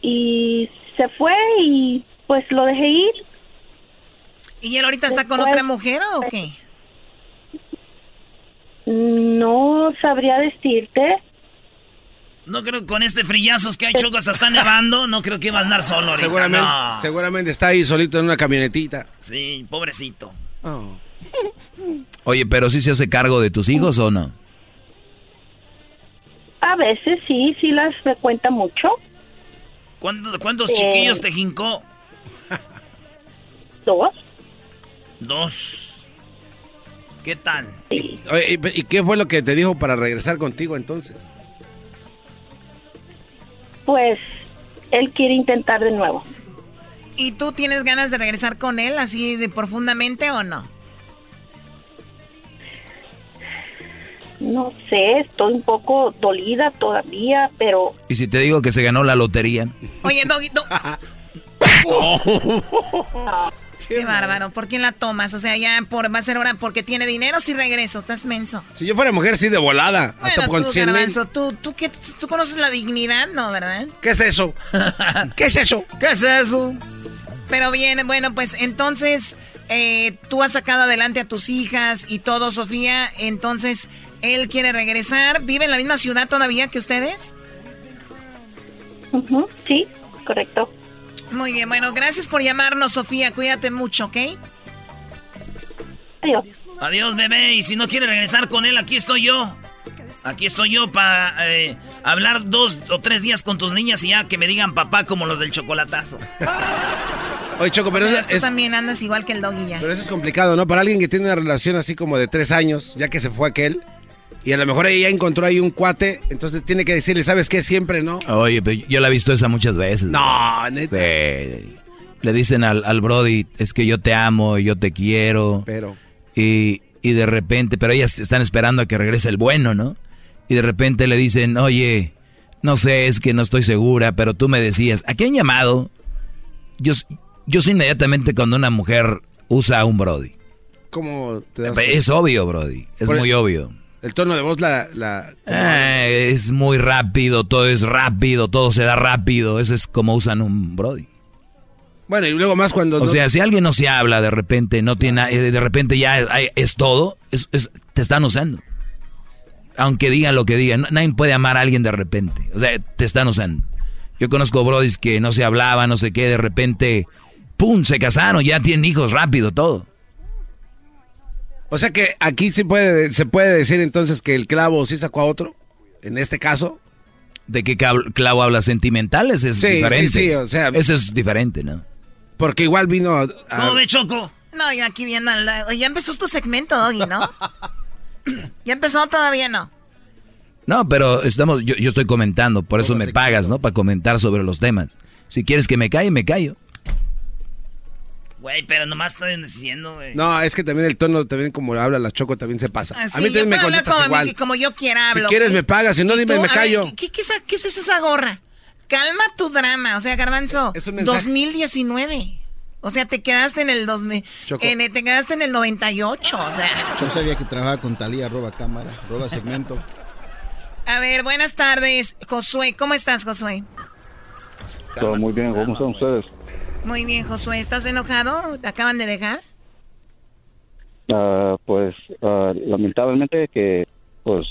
Y se fue y pues lo dejé ir. ¿Y él ahorita está con otra mujer o qué? No sabría decirte. No creo que con este frillazos que hay chocos hasta nevando, no creo que iba a andar solo ahorita. Seguramente, seguramente está ahí solito en una camionetita. Sí, pobrecito. Oh. Oye, pero sí se hace cargo de tus hijos o no? A veces sí, sí las frecuenta mucho. ¿Cuántos, cuántos chiquillos te jincó? Dos. Dos. ¿Qué tal? ¿Y qué fue lo que te dijo para regresar contigo entonces? Pues él quiere intentar de nuevo. ¿Y tú tienes ganas de regresar con él así de profundamente o no? No sé, estoy un poco dolida todavía, pero... ¿Y si te digo que se ganó la lotería? Oye, Doggy, Qué, bárbaro. ¿Por quién la tomas? O sea, ya por, va a ser hora porque tiene dinero si regreso. Estás menso. Si yo fuera mujer, sí, de volada. hasta con tú, ¿tú, tú, qué, ¿tú conoces la dignidad? No, ¿verdad? ¿Qué es eso? ¿Qué es eso? ¿Qué es eso? Pero bien, bueno, pues entonces eh, tú has sacado adelante a tus hijas y todo, Sofía. Entonces, él quiere regresar. ¿Vive en la misma ciudad todavía que ustedes? Sí, correcto. Muy bien, bueno, gracias por llamarnos, Sofía. Cuídate mucho, ¿ok? Adiós. Adiós, bebé. Y si no quiere regresar con él, aquí estoy yo. Aquí estoy yo para eh, hablar dos o tres días con tus niñas y ya que me digan papá como los del chocolatazo. Oye, Choco, pero tú también andas igual que el doggy ya. Pero eso es complicado, ¿no? Para alguien que tiene una relación así como de tres años, ya que se fue aquel, y a lo mejor ella encontró ahí un cuate, entonces tiene que decirle, ¿sabes qué? Siempre, ¿no? Oye, pero yo la he visto esa muchas veces. No, neta. Le dicen al, al Brody, es que yo te amo, yo te quiero. Pero. Y, y de repente, pero ellas están esperando a que regrese el bueno, ¿no? Y de repente le dicen, oye, no sé, es que no estoy segura, pero tú me decías, ¿a quién llamado? Yo, yo sé inmediatamente cuando una mujer usa un Brody. ¿Cómo te das Es obvio, Brody. Es muy obvio. El tono de voz la... la eh, es muy rápido, todo es rápido, todo se da rápido. Eso es como usan un Brody. Bueno, y luego más cuando... O sea, si alguien no se habla de repente, no tiene... Eh, de repente ya es, todo, es, te están usando. Aunque digan lo que digan, nadie puede amar a alguien de repente. O sea, te están usando. Yo conozco brodis que no se hablaban, no sé qué, de repente, ¡pum! Se casaron, ya tienen hijos rápido, todo. O sea que aquí sí puede, se puede decir entonces que el clavo sí sacó a otro, en este caso. ¿De qué clavo habla sentimentales? Es diferente. Sí, sí, o sea. Eso es diferente, ¿no? Porque igual vino a... ¿Cómo me choco? No, yo aquí viendo... Ya empezó tu segmento, Doggy, ¿no? ¿Ya empezó todavía no? No, pero estamos, yo, yo estoy comentando, por eso me pagas, ¿no? Para comentar sobre los temas. Si quieres que me calle, me callo. Güey, pero nomás estoy diciendo, güey. No, es que también el tono, también como habla la Choco, también se pasa. Ah, a mí también me contestas como, igual. como yo quiera hablo. Si quieres me pagas, si no dime, me callo. ¿qué, qué, es esa gorra? Calma tu drama, o sea, Garbanzo, 2019. O sea, te quedaste en el 2000, en, te quedaste en el 98, o sea. Yo sabía que trabajaba con Talía, roba cámara, roba segmento. A ver, buenas tardes, Josué. ¿Cómo estás, Josué? Todo muy bien, ¿cómo están ustedes? Muy bien, Josué. ¿Estás enojado? ¿Te acaban de dejar? Uh, pues uh, lamentablemente que, pues,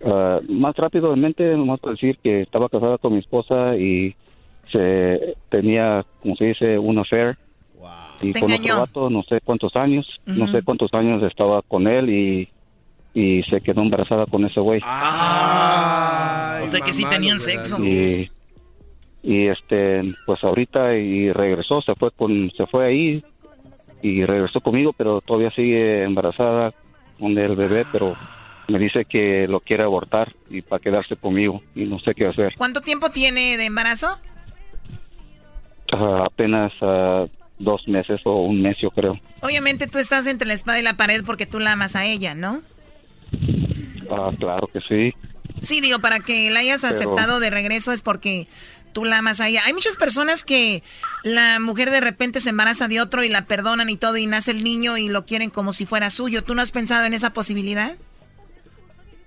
uh, más rápidamente, nomás puedo decir que estaba casada con mi esposa y se tenía, como se dice, un affair. Y con otro vato, no sé cuántos años, no sé cuántos años estaba con él y y se quedó embarazada con ese güey. Ah, o sea que sí tenían sexo. Y, y este, pues ahorita y regresó, se fue con, se fue ahí y regresó conmigo, pero todavía sigue embarazada con el bebé, pero me dice que lo quiere abortar y para quedarse conmigo y no sé qué hacer. ¿Cuánto tiempo tiene de embarazo? Ah, apenas uh, dos meses o un mes, yo creo. Obviamente tú estás entre la espada y la pared porque tú la amas a ella, ¿no? Ah, claro que sí. Sí, digo, para que la hayas aceptado de regreso es porque tú la amas a ella. Hay muchas personas que la mujer de repente se embaraza de otro y la perdonan y todo y nace el niño y lo quieren como si fuera suyo. ¿Tú no has pensado en esa posibilidad?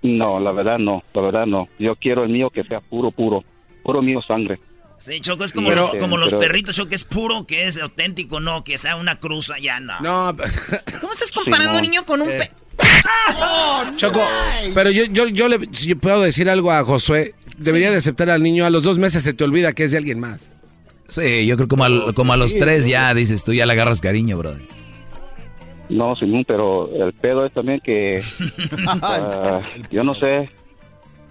No, la verdad no, la verdad no. Yo quiero el mío que sea puro, puro, puro mío sangre. Sí, Choco, es como los, como los perritos, Choco, que es puro, que es auténtico, no, que sea una cruz allá, no. No, ¿cómo estás comparando un niño con un eh. Choco, pero yo, yo, yo le puedo decir algo a Josué. Debería de aceptar al niño. A los dos meses se te olvida que es de alguien más. Sí, yo creo como a, como a los tres ya dices tú, ya le agarras cariño, brother. No, Simón, pero el pedo es también que ah, yo no sé,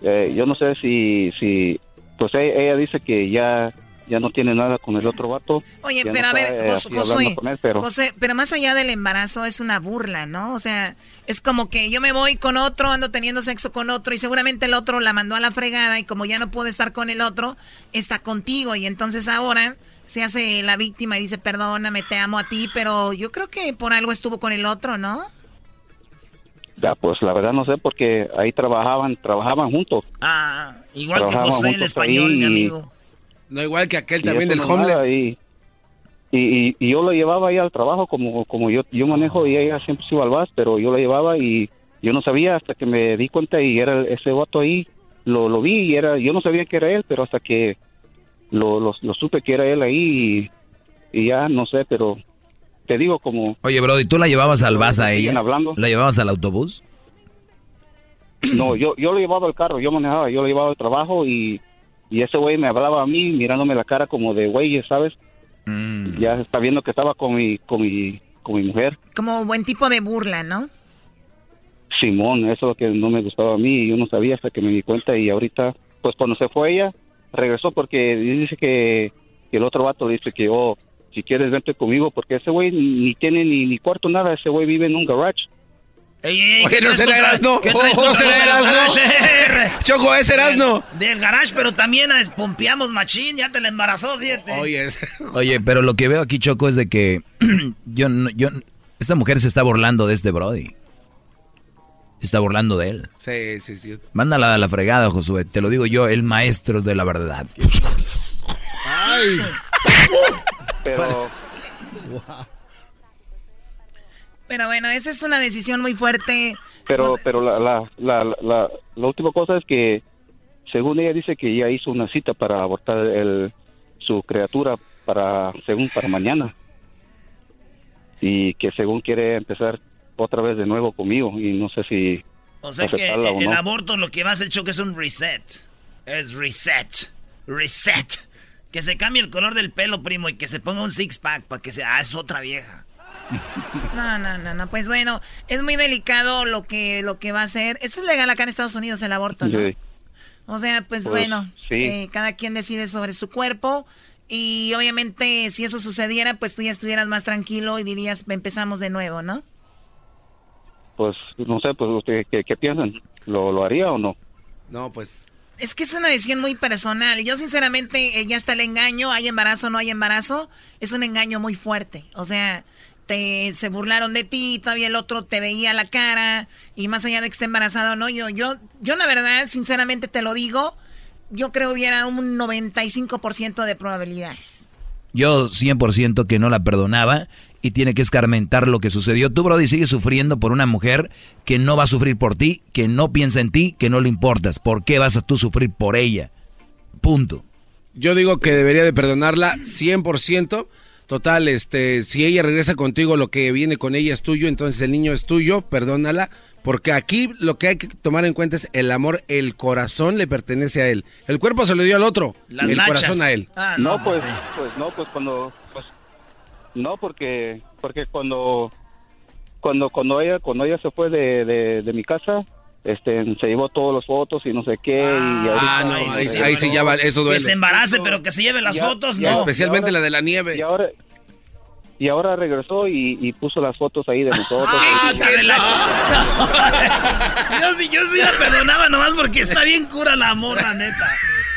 eh, yo no sé si, si, pues e, ella dice que ya ya no tiene nada con el otro vato. Oye, pero a ver, Josué, pero... José, pero más allá del embarazo es una burla, ¿no? O sea, es como que yo me voy con otro, ando teniendo sexo con otro y seguramente el otro la mandó a la fregada y como ya no puede estar con el otro, está contigo y entonces ahora se hace la víctima y dice, perdóname, te amo a ti, pero yo creo que por algo estuvo con el otro, ¿no? Ya, pues la verdad no sé porque ahí trabajaban, trabajaban juntos. Ah, igual que José el español, mi amigo. No igual que aquel también del homeless. y, y, yo la llevaba ahí al trabajo como como yo yo manejo y ella siempre se iba al bus, pero yo la llevaba y yo no sabía hasta que me di cuenta y era ese vato ahí, lo, lo vi y era, yo no sabía que era él, pero hasta que lo, lo, supe que era él ahí y, ya no sé, pero te digo como... Oye, Brody, ¿tú la llevabas al bus a ella? Hablando. ¿La llevabas al autobús? No, yo, yo lo llevaba al carro, yo manejaba, yo lo llevaba al trabajo y, y ese güey me hablaba a mí mirándome la cara como de güey, ¿sabes? Mm. Ya está viendo que estaba con mi, con mi, con mi mujer. Como buen tipo de burla, ¿no? Simón, eso es lo que no me gustaba a mí y yo no sabía hasta que me di cuenta y ahorita, pues cuando se fue ella, regresó porque dice que, el otro vato dice que, oh, si quieres vente conmigo porque ese güey ni tiene ni, ni cuarto nada, ese güey vive en un garage. Ey, ey, Oye, no será Erasno. No será Erasno. Choco, es Erasno. Del, garage, pero también pompeamos machín. Ya te la embarazó, fíjate. Oye, Oye, pero lo que veo aquí, Choco, es de que yo, yo, esta mujer se está burlando de este Brody está burlando de él. Sí, sí, sí. Mándala a la fregada, Josué. Te lo digo yo, el maestro de la verdad. Ay. Pero... Pero bueno, esa es una decisión muy fuerte. Pero, pero la, la, la, la, la última cosa es que, según ella dice que ya hizo una cita para abortar el, su criatura para, según para mañana. Y que según quiere empezar otra vez de nuevo conmigo y no sé si... O sea que el, aborto lo que va a hacer Choco es un reset. Es reset. Reset. Que se cambie el color del pelo, primo, y que se ponga un six-pack para que sea... Ah, es otra vieja. No, no, no, no. Pues bueno, es muy delicado lo que, lo que va a hacer. Eso es legal acá en Estados Unidos, el aborto, ¿no? O sea, pues, pues bueno, eh, cada quien decide sobre su cuerpo. Y obviamente, si eso sucediera, pues tú ya estuvieras más tranquilo y dirías, empezamos de nuevo, ¿no? pues no sé, pues usted qué, piensan, ¿Lo, ¿Lo, haría o no? No, pues es que es una decisión muy personal. Yo sinceramente, eh, ya está el engaño, hay embarazo o no hay embarazo, es un engaño muy fuerte. O sea, te, se burlaron de ti, todavía el otro te veía la cara, y más allá de que esté embarazado o no, yo, yo, yo la verdad, sinceramente te lo digo, yo creo que hubiera un 95% de probabilidades. Yo 100% que no la perdonaba y tiene que escarmentar lo que sucedió. Tú, Brody, sigues sufriendo por una mujer que no va a sufrir por ti, que no piensa en ti, que no le importas. ¿Por qué vas a tú sufrir por ella? Punto. Yo digo que debería de perdonarla 100%. Total, este, si ella regresa contigo, lo que viene con ella es tuyo, entonces el niño es tuyo, perdónala, porque aquí lo que hay que tomar en cuenta es el amor, el corazón le pertenece a él. El cuerpo se lo dio al otro, el corazón a él. Ah, no, pues, pues no, pues cuando no, porque porque cuando cuando cuando ella cuando ella se fue de, de, mi casa, este se llevó todas las fotos y no sé qué ah, no, ahí, sí ya va, eso duele. Que se embarace, pero que se lleve las fotos, no. Especialmente la de la nieve. Y ahora y ahora regresó y, puso las fotos ahí de nosotros. ¡Ah, qué la yo, sí, yo sí la perdonaba nomás porque está bien cura la morra, neta.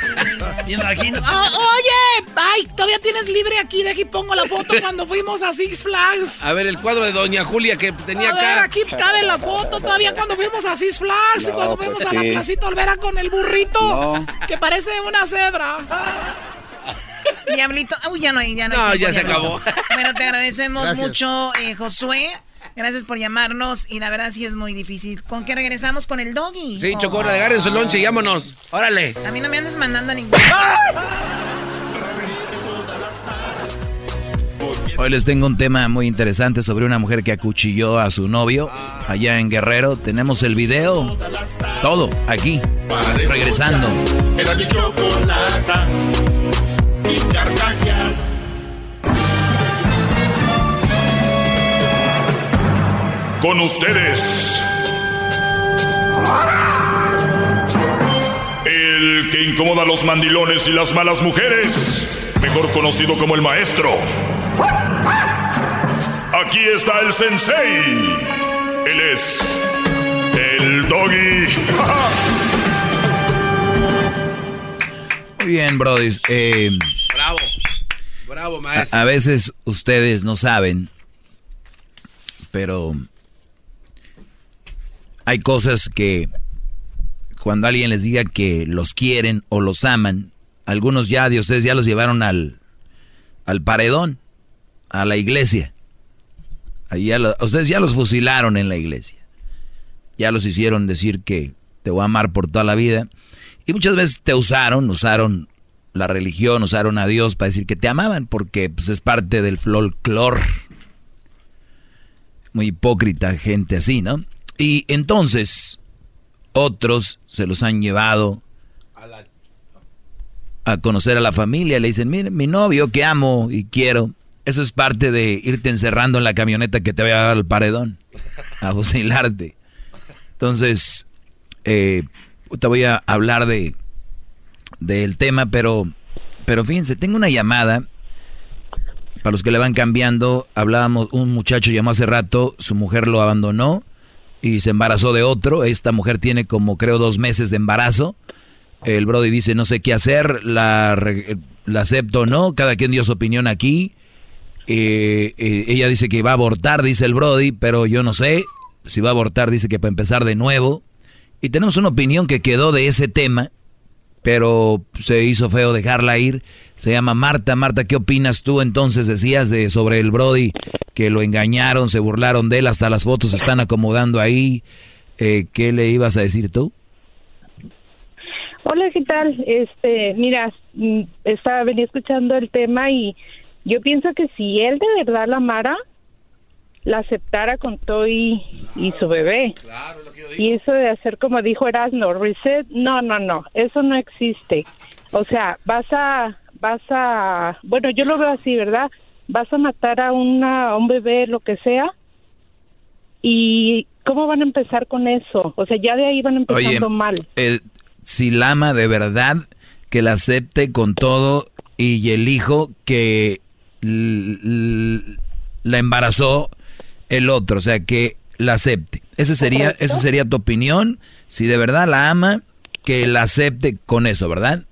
Imagino. Ah, oye, ay, todavía tienes libre aquí. De aquí pongo la foto cuando fuimos a Six Flags. A ver, el cuadro de Doña Julia que tenía a ver, aquí cabe la foto todavía cuando fuimos a Six Flags. cuando pues fuimos a la placita Olvera con el burrito. Que parece una cebra. Diablito. Uy, ya no hay, ya no No, ya se acabó. Bueno, te agradecemos mucho, eh, Josué. Gracias por llamarnos y la verdad sí es muy difícil. ¿Con qué regresamos? ¿Con el doggy? Sí, Chocó, agarren su lonche y vámonos. Órale. A mí no me andes mandando ningún... Hoy les tengo un tema muy interesante sobre una mujer que acuchilló a su novio allá en Guerrero. Tenemos el video, todo aquí, regresando. Era mi con ustedes. El que incomoda a los mandilones y las malas mujeres, mejor conocido como el maestro. Aquí está el sensei. Él es el doggy. Muy bien, Brody. Eh, bravo. Bravo, maestro. a veces ustedes no saben pero hay cosas que cuando alguien les diga que los quieren o los aman, algunos ya de ustedes ya los llevaron al, al paredón. a la iglesia. Ahí ustedes ya los fusilaron en la iglesia. Ya los hicieron decir que te voy a amar por toda la vida. Y muchas veces te usaron, usaron la religión, usaron a Dios para decir que te amaban, porque pues, es parte del folclore. Muy hipócrita gente así, ¿no? Y entonces, otros se los han llevado a conocer a la familia. Le dicen, mire, mi novio que amo y quiero. Eso es parte de irte encerrando en la camioneta que te va a dar al paredón. A fusilarte. Entonces, eh, te voy a hablar de del tema, pero, pero fíjense, tengo una llamada. Para los que le van cambiando, hablábamos, un muchacho llamó hace rato, su mujer lo abandonó y se embarazó de otro. Esta mujer tiene como creo dos meses de embarazo. El Brody dice no sé qué hacer, la, acepto o no, cada quien dio su opinión aquí. Eh, eh, ella dice que va a abortar, dice el Brody, pero yo no sé. Si va a abortar, dice que para empezar de nuevo. Y tenemos una opinión que quedó de ese tema pero se hizo feo dejarla ir. Se llama Marta. Marta, ¿qué opinas tú entonces? Decías de sobre el Brody que lo engañaron, se burlaron de él, hasta las fotos se están acomodando ahí. Eh, ¿Qué le ibas a decir tú? Hola, ¿qué tal? Este, mira, mm, estaba venía escuchando el tema y yo pienso que si él de verdad la amara, la aceptara con todo y, su bebé. Y eso de hacer como dijo Erasmo, reset, no, no, no, eso no existe. O sea, vas a, vas a, bueno, yo lo veo así, ¿verdad? Vas a matar a, una, a un bebé, lo que sea, y ¿cómo van a empezar con eso? O sea, ya de ahí van empezando mal. si la ama de verdad, que la acepte con todo y el hijo que la embarazó el otro, o sea, que la acepte. Ese sería, esa sería tu opinión. Si de verdad la ama, que la acepte con eso, ¿verdad?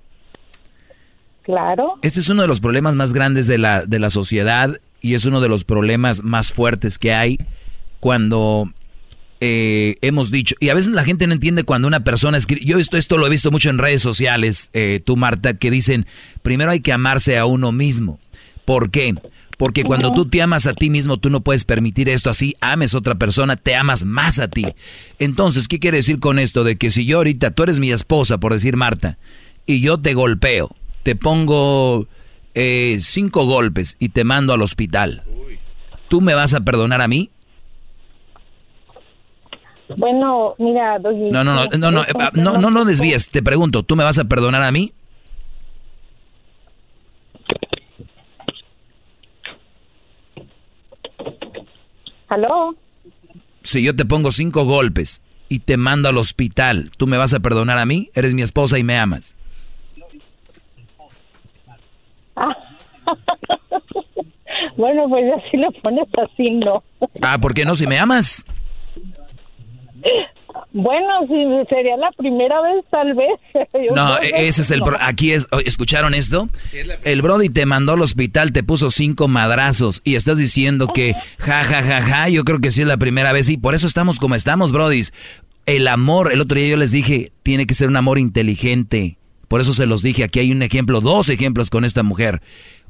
Claro. Este es uno de los problemas más grandes de la, de la sociedad y es uno de los problemas más fuertes que hay cuando eh, hemos dicho, y a veces la gente no entiende cuando una persona escribe, yo esto, esto lo he visto mucho en redes sociales, eh, tú Marta, que dicen, primero hay que amarse a uno mismo. ¿Por qué? Porque cuando tú te amas a ti mismo, tú no puedes permitir esto así, ames a otra persona, te amas más a ti. Entonces, ¿qué quiere decir con esto? De que si yo ahorita, tú eres mi esposa, por decir Marta, y yo te golpeo, te pongo eh, cinco golpes y te mando al hospital, ¿tú me vas a perdonar a mí? Bueno, mira, No, no, no, no, no, no, no, no desvíes, te pregunto, ¿tú me vas a perdonar a mí? ¿Aló? Si yo te pongo cinco golpes y te mando al hospital, ¿tú me vas a perdonar a mí? Eres mi esposa y me amas. bueno, pues así lo pones así, ¿no? ah, ¿por qué no? Si me amas. Bueno, si sería la primera vez, tal vez. no, ese es el. Aquí es. ¿Escucharon esto? El Brody te mandó al hospital, te puso cinco madrazos y estás diciendo que ja, ja, ja, ja. Yo creo que sí es la primera vez y por eso estamos como estamos, Brodis. El amor, el otro día yo les dije, tiene que ser un amor inteligente. Por eso se los dije, aquí hay un ejemplo, dos ejemplos con esta mujer.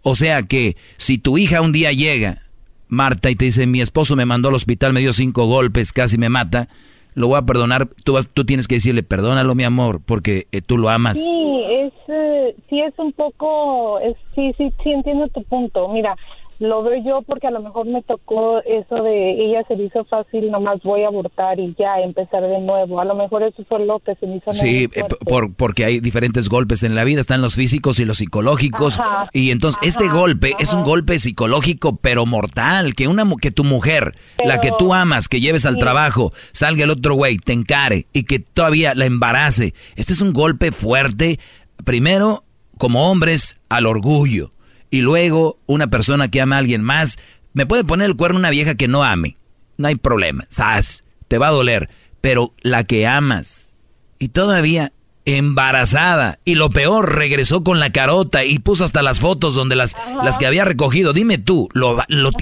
O sea que si tu hija un día llega, Marta, y te dice, mi esposo me mandó al hospital, me dio cinco golpes, casi me mata lo voy a perdonar, tú, vas, tú tienes que decirle, perdónalo mi amor, porque eh, tú lo amas. Sí, es, eh, sí es un poco, es, sí, sí, sí entiendo tu punto. Mira, lo veo yo porque a lo mejor me tocó eso de ella se le hizo fácil, nomás voy a abortar y ya empezar de nuevo. A lo mejor eso fue lo que se me hizo. Sí, eh, por, porque hay diferentes golpes en la vida, están los físicos y los psicológicos. y entonces este golpe es un golpe psicológico pero mortal, que una que tu mujer, la que tú amas, que lleves al trabajo, salga el otro güey, te encare y que todavía la embarace. Este es un golpe fuerte, primero como hombres al orgullo y luego una persona que ama a alguien más, me puede poner el cuerno una vieja que no ame. No hay problema, ¿sabes? Te va a doler. Pero la que amas y todavía embarazada y lo peor, regresó con la carota y puso hasta las fotos donde las, las que había recogido. Dime tú, lo,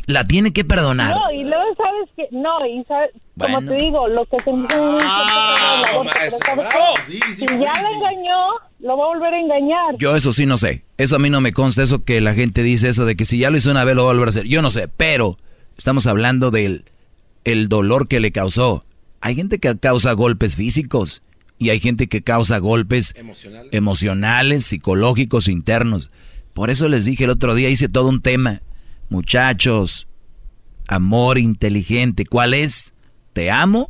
¿la tiene que perdonar? No, y luego sabes que, no, y sabes, como te digo, lo que se ah, si ya la engañó, lo va a volver a engañar. Yo eso sí no sé. Eso a mí no me consta, eso que la gente dice, eso de que si ya lo hizo una vez lo va a volver a hacer. Yo no sé, pero estamos hablando del el dolor que le causó. Hay gente que causa golpes físicos y hay gente que causa golpes emocionales, psicológicos, internos. Por eso les dije el otro día, hice todo un tema. Muchachos, amor inteligente, ¿cuál es? Te amo,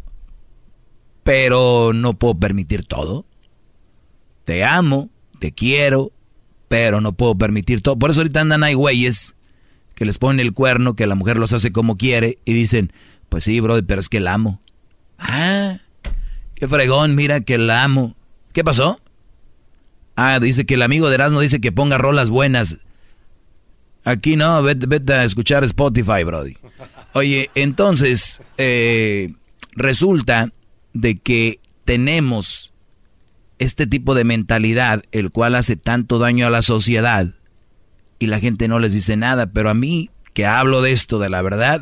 pero no puedo permitir todo. Te amo, te quiero, pero no puedo permitir todo. Por eso ahorita andan hay güeyes que les ponen el cuerno, que la mujer los hace como quiere y dicen, pues sí, bro, pero es que la amo. Ah, qué fregón, mira que la amo. ¿Qué pasó? Ah, dice que el amigo de Erasmo dice que ponga rolas buenas. Aquí no, vete, a escuchar Spotify, Brody. Oye, entonces, eh, resulta de que tenemos este tipo de mentalidad, el cual hace tanto daño a la sociedad, y la gente no les dice nada, pero a mí, que hablo de esto, de la verdad,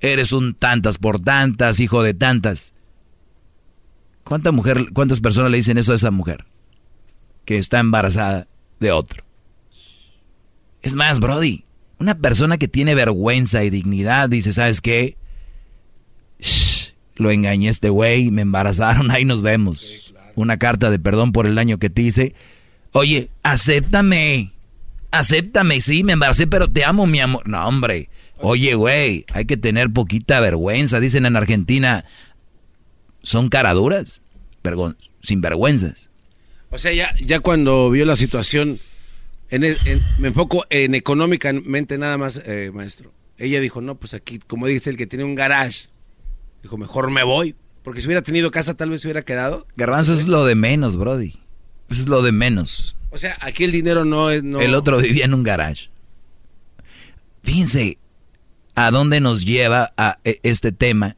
eres un tantas por tantas, hijo de tantas. ¿Cuánta mujer, ¿Cuántas personas le dicen eso a esa mujer? Que está embarazada de otro. Es más, Brody, una persona que tiene vergüenza y dignidad dice, ¿sabes qué? lo engañé este güey, me embarazaron, ahí nos vemos. Una carta de perdón por el daño que te hice. Oye, acéptame. Acéptame, sí, me embaracé, pero te amo, mi amor. No, hombre. Oye, güey, hay que tener poquita vergüenza. Dicen en Argentina, son caraduras, sin vergüenzas. O sea, ya, ya cuando vio la situación, me enfoco en económicamente nada más, eh, maestro. Ella dijo, no, pues aquí, como dice el que tiene un garage, dijo, mejor me voy. Porque si hubiera tenido casa, tal vez se hubiera quedado. Garbanzo es lo de menos, Brody. Eso es lo de menos. O sea, aquí el dinero no es... El otro vivía en un garage. Fíjense a dónde nos lleva a e, este tema.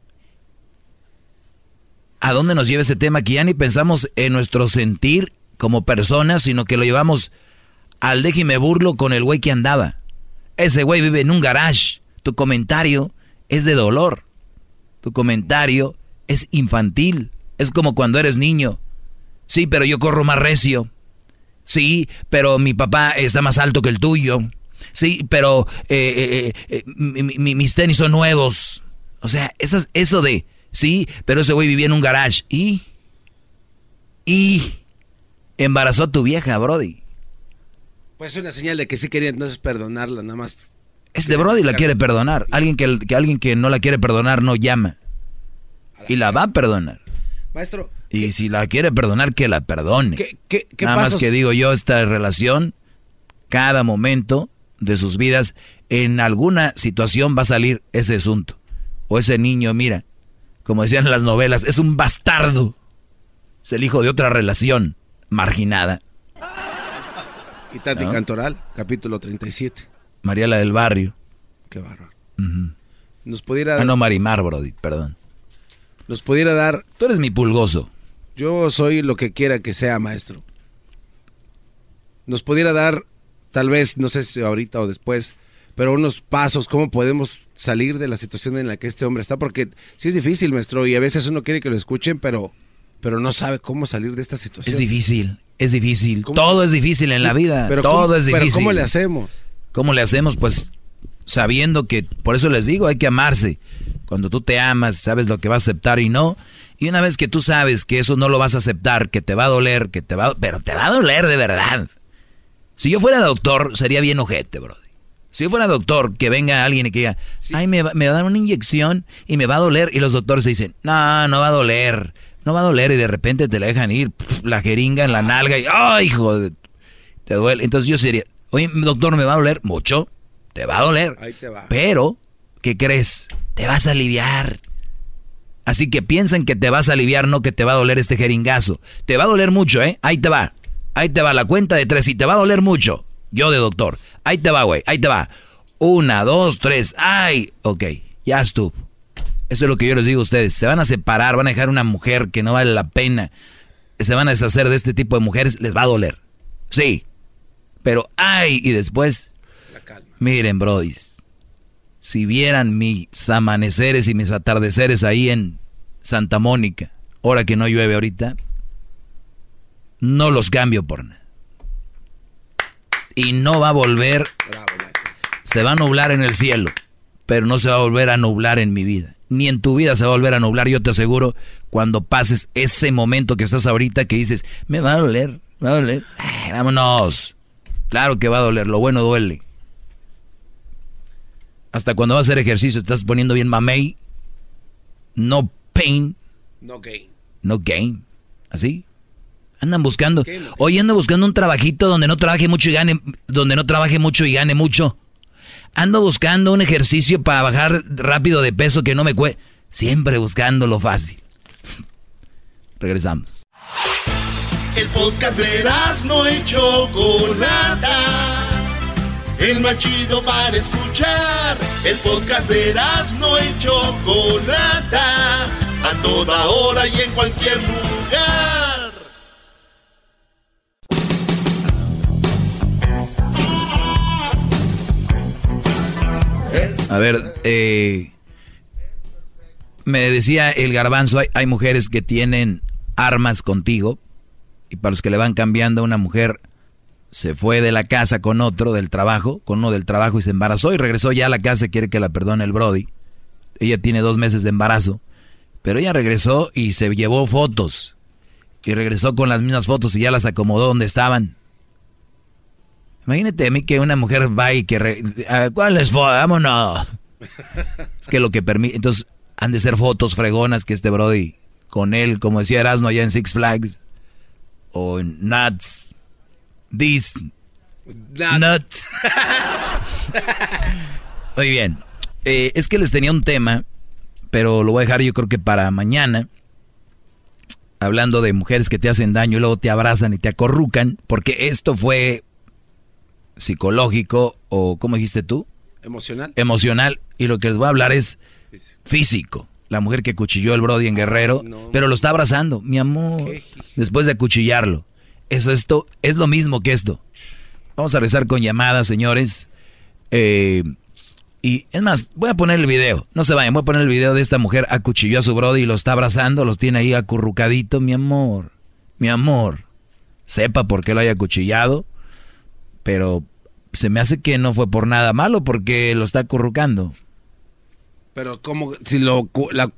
A dónde nos lleva este tema que ya ni pensamos en nuestro sentir como personas, sino que lo llevamos al déjeme burlo con el güey que andaba. Ese güey vive en un garage. Tu comentario es de dolor. Tu comentario es infantil. Es como cuando eres niño. Sí, pero yo corro más recio. Sí, pero mi papá está más alto que el tuyo. Sí, pero eh, eh, eh, mis tenis son nuevos. O sea, eso, eso de, sí, pero ese güey vivía en un garage. ¿Y? ¿Y? Embarazó a tu vieja, Brody. Pues es una señal de que sí quería entonces perdonarla, nada más. Este Brody la quiere perdonar. Alguien que, que, alguien que no la quiere perdonar no llama. Y la va a perdonar. Maestro. Y si la quiere perdonar, que la perdone. ¿Qué, Nada más que digo yo, esta relación, cada momento de sus vidas, en alguna situación va a salir ese asunto. O ese niño, mira, como decían en las novelas, es un bastardo. Es el hijo de otra relación marginada. Y Tati Cantoral, capítulo 37. María la del Barrio. Qué bárbaro. Nos pudiera... Ah, no, Marimar, Brody, perdón. Nos pudiera dar... Tú eres mi pulgoso. Yo soy lo que quiera que sea, maestro. Nos pudiera dar, tal vez, no sé si ahorita o después, pero unos pasos, cómo podemos salir de la situación en la que este hombre está, porque sí es difícil, maestro, y a veces uno quiere que lo escuchen, pero, pero no sabe cómo salir de esta situación. Es difícil, es difícil. Todo es difícil en la vida, pero todo es difícil. Pero ¿cómo le hacemos? ¿Cómo le hacemos? Pues sabiendo que, por eso les digo, hay que amarse. Cuando tú te amas, sabes lo que vas a aceptar y no. Y una vez que tú sabes que eso no lo vas a aceptar, que te va a doler, que te va, pero te va a doler de verdad. Si yo fuera doctor, sería bien ojete, bro. Si yo fuera doctor, que venga alguien y que diga, ay, me va, me va a dar una inyección y me va a doler. Y los doctores dicen, no, no va a doler, no va a doler. Y de repente te la dejan ir, la jeringa en la nalga y, ay, hijo, te duele. Entonces yo sería, oye, doctor, ¿me va a doler? Mucho te va a doler. Ahí te va. Pero, ¿qué crees? Te vas a aliviar. Así que piensan que te vas a aliviar, no que te va a doler este jeringazo. Te va a doler mucho, ¿eh? Ahí te va. Ahí te va la cuenta de tres y te va a doler mucho. Yo de doctor. Ahí te va, güey. Ahí te va. Una, dos, tres. ¡Ay! Ok, ya estuvo. Eso es lo que yo les digo a ustedes. Se van a separar, van a dejar una mujer que no vale la pena. Se van a deshacer de este tipo de mujeres. Les va a doler. Sí. Pero, ¡ay! Y después Miren, brodis, si vieran mis amaneceres y mis atardeceres ahí en Santa Mónica, ahora que no llueve ahorita, no los cambio por nada. y no va a volver. Se va a nublar en el cielo, pero no se va a volver a nublar en mi vida. Ni en tu vida se va a volver a nublar, yo te aseguro, cuando pases ese momento que estás ahorita que dices, me va a doler, me va a doler. vámonos. Claro que va a doler, lo bueno duele. Hasta cuando vas a hacer ejercicio, te estás poniendo bien mamey. No pain. No gain. No gain. ¿Así? Andan buscando. Hoy ando buscando un trabajito donde no trabaje mucho y gane, donde no trabaje mucho y gane mucho. Ando buscando un ejercicio para bajar rápido de peso que no me cueste. Siempre buscando lo fácil. Regresamos. El podcast de no hecho Chocolata. El más chido para escuchar. El podcast de no hecho Chocolata. A toda hora y en cualquier lugar. A ver, eh, me decía el garbanzo, hay, mujeres que tienen armas contigo y para los que le van cambiando una mujer se fue de la casa con otro del trabajo, con uno del trabajo y se embarazó y regresó ya a la casa y quiere que la perdone el Brody. Ella tiene dos meses de embarazo, pero ella regresó y se llevó fotos y regresó con las mismas fotos y ya las acomodó donde estaban. Imagínate a mí que una mujer va y que... ¿Cuál es? Vámonos. es que lo que permite... Entonces han de ser fotos fregonas que este Brody con él, como decía Erasmo allá en Six Flags o en Nuts. This. Nuts. Muy bien. Eh, es que les tenía un tema, pero lo voy a dejar yo creo que para mañana. Hablando de mujeres que te hacen daño y luego te abrazan y te acorrucan, porque esto fue psicológico o, ¿cómo dijiste tú? Emocional. Emocional. Y lo que les voy a hablar es físico. La mujer que cuchilló el Brody en Guerrero, pero lo está abrazando, mi amor, después de acuchillarlo. Eso esto es lo mismo que esto. Vamos a rezar con llamadas, señores. Eh, y es más, voy a poner el video. No se vayan, voy a poner el video de esta mujer acuchilló a su Brody y lo está abrazando, los tiene ahí acurrucadito, mi amor. Mi amor. Sepa por qué lo haya acuchillado pero se me hace que no fue por nada malo porque lo está acurrucando. Pero como si lo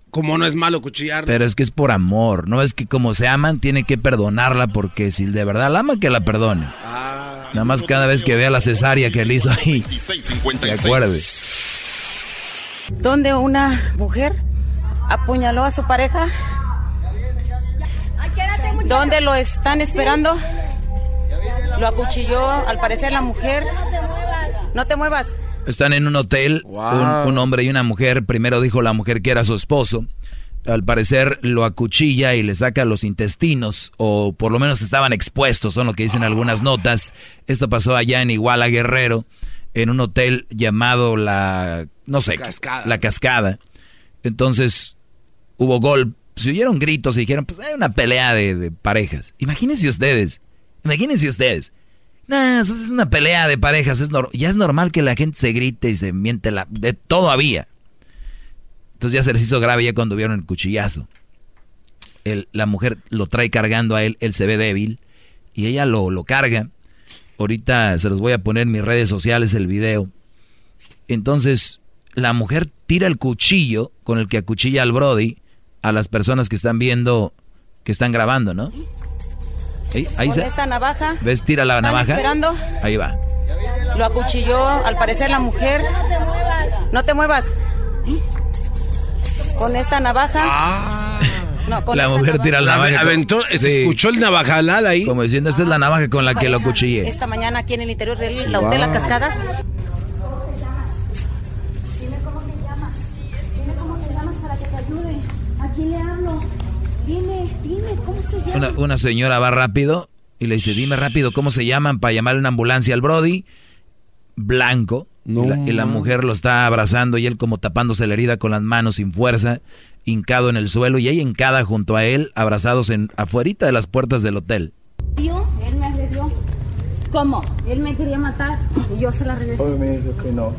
como no es malo cuchillar. Pero es que es por amor, no es que como se aman tiene que perdonarla porque si de verdad la ama que la perdone. Ah. Nada más cada vez que vea la cesárea que le hizo ahí. Se acuerde. Donde una mujer apuñaló a su pareja. ¿Dónde lo están esperando? Lo acuchilló, al parecer, la mujer. No te muevas. Están en un hotel, un, hombre y una mujer. Primero dijo la mujer que era su esposo. Al parecer lo acuchilla y le saca los intestinos, o por lo menos estaban expuestos, son lo que dicen algunas notas. Esto pasó allá en Iguala Guerrero, en un hotel llamado la, no sé, la Cascada. Entonces hubo gol, se oyeron gritos y dijeron, pues hay una pelea de, de parejas. Imagínense ustedes, Imagínense ustedes. Nah, eso es una pelea de parejas. Es ya es normal que la gente se grite y se miente la de todavía. Entonces ya se les hizo grave ya cuando vieron el cuchillazo. la mujer lo trae cargando a él, él se ve débil y ella lo, lo carga. Ahorita se los voy a poner en mis redes sociales el video. Entonces la mujer tira el cuchillo con el que acuchilla al Brody a las personas que están viendo, que están grabando, ¿no? Ahí, Con esta navaja. ¿Ves? Tira la navaja. esperando. Ahí va. Lo acuchilló, al parecer, la mujer. No te muevas. Con esta navaja. Ah. la mujer tira la navaja. Aventó, se escuchó el navajalal ahí. Como diciendo, esta es la navaja con la que lo cuchillé. Esta mañana aquí en el interior de la hotel La Cascada. Dime cómo te llamas. Dime cómo te llamas para que te ayude. Aquí le hablo. Dime, dime, ¿cómo se llama? Una, señora va rápido y le dice, dime rápido, ¿cómo se llaman para llamar una ambulancia al Brody? Blanco. Y, la, mujer lo está abrazando y él como tapándose la herida con las manos sin fuerza, hincado en el suelo y ella hincada junto a él, abrazados en afuerita de las puertas del hotel. Tío, él me agredió. ¿Cómo? Él me quería matar y yo se la regresé. me dijo que no.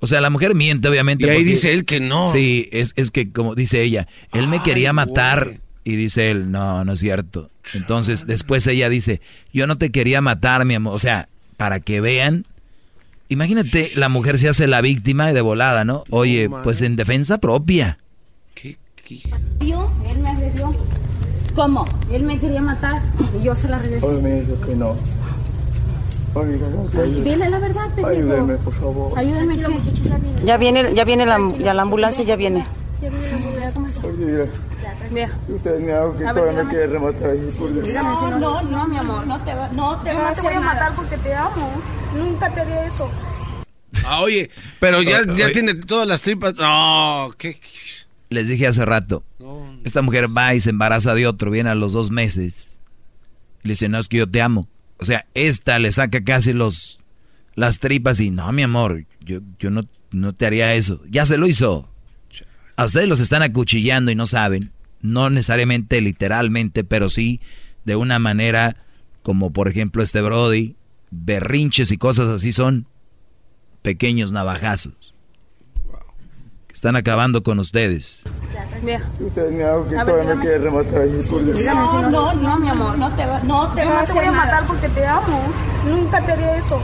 O sea, la mujer miente, obviamente. Y ahí dice él que no. Sí, es, es que como dice ella, él me quería matar Y dice él, no, no es cierto. Entonces después ella dice, yo no te quería matar, mi amor. O sea, para que vean. Imagínate, la mujer se hace la víctima de volada, ¿no? Oye, pues en defensa propia. Tío, él me agredió. ¿Cómo? Él me quería matar y yo se la regresé. Hoy me dijo que no. Dile la verdad, pendejo. Ayúdeme, por favor. Ayúdame, ¿qué? Ya viene, ya viene la, ya la ambulancia, ya viene. Ya viene la ambulancia, ¿cómo está? Oye, mira, Mira. usted me hago que todavía me quiere rematar. No, no, no, mi amor, no te va, no te Yo va no a te voy a nada. matar porque te amo. Nunca te haría eso. Ah, oye, pero ya, ya oye. tiene todas las tripas. No, ¿qué? Les dije hace rato. Esta mujer va y se embaraza de otro, viene a los dos meses. Y le dice, no, es que yo te amo. O sea, esta le saca casi los las tripas y, no, mi amor, yo, yo no, no te haría eso. Ya se lo hizo. A ustedes los están acuchillando y no saben. No necesariamente literalmente, pero sí de una manera como por ejemplo este Brody. Berrinches y cosas así son pequeños navajazos. Que están acabando con ustedes. Mira. Usted me hago que A ver, todavía me quiere rematar ahí. No, no, no, mi amor, no te va, no te Yo va no a te voy a nada. matar porque te amo. Nunca te haría eso.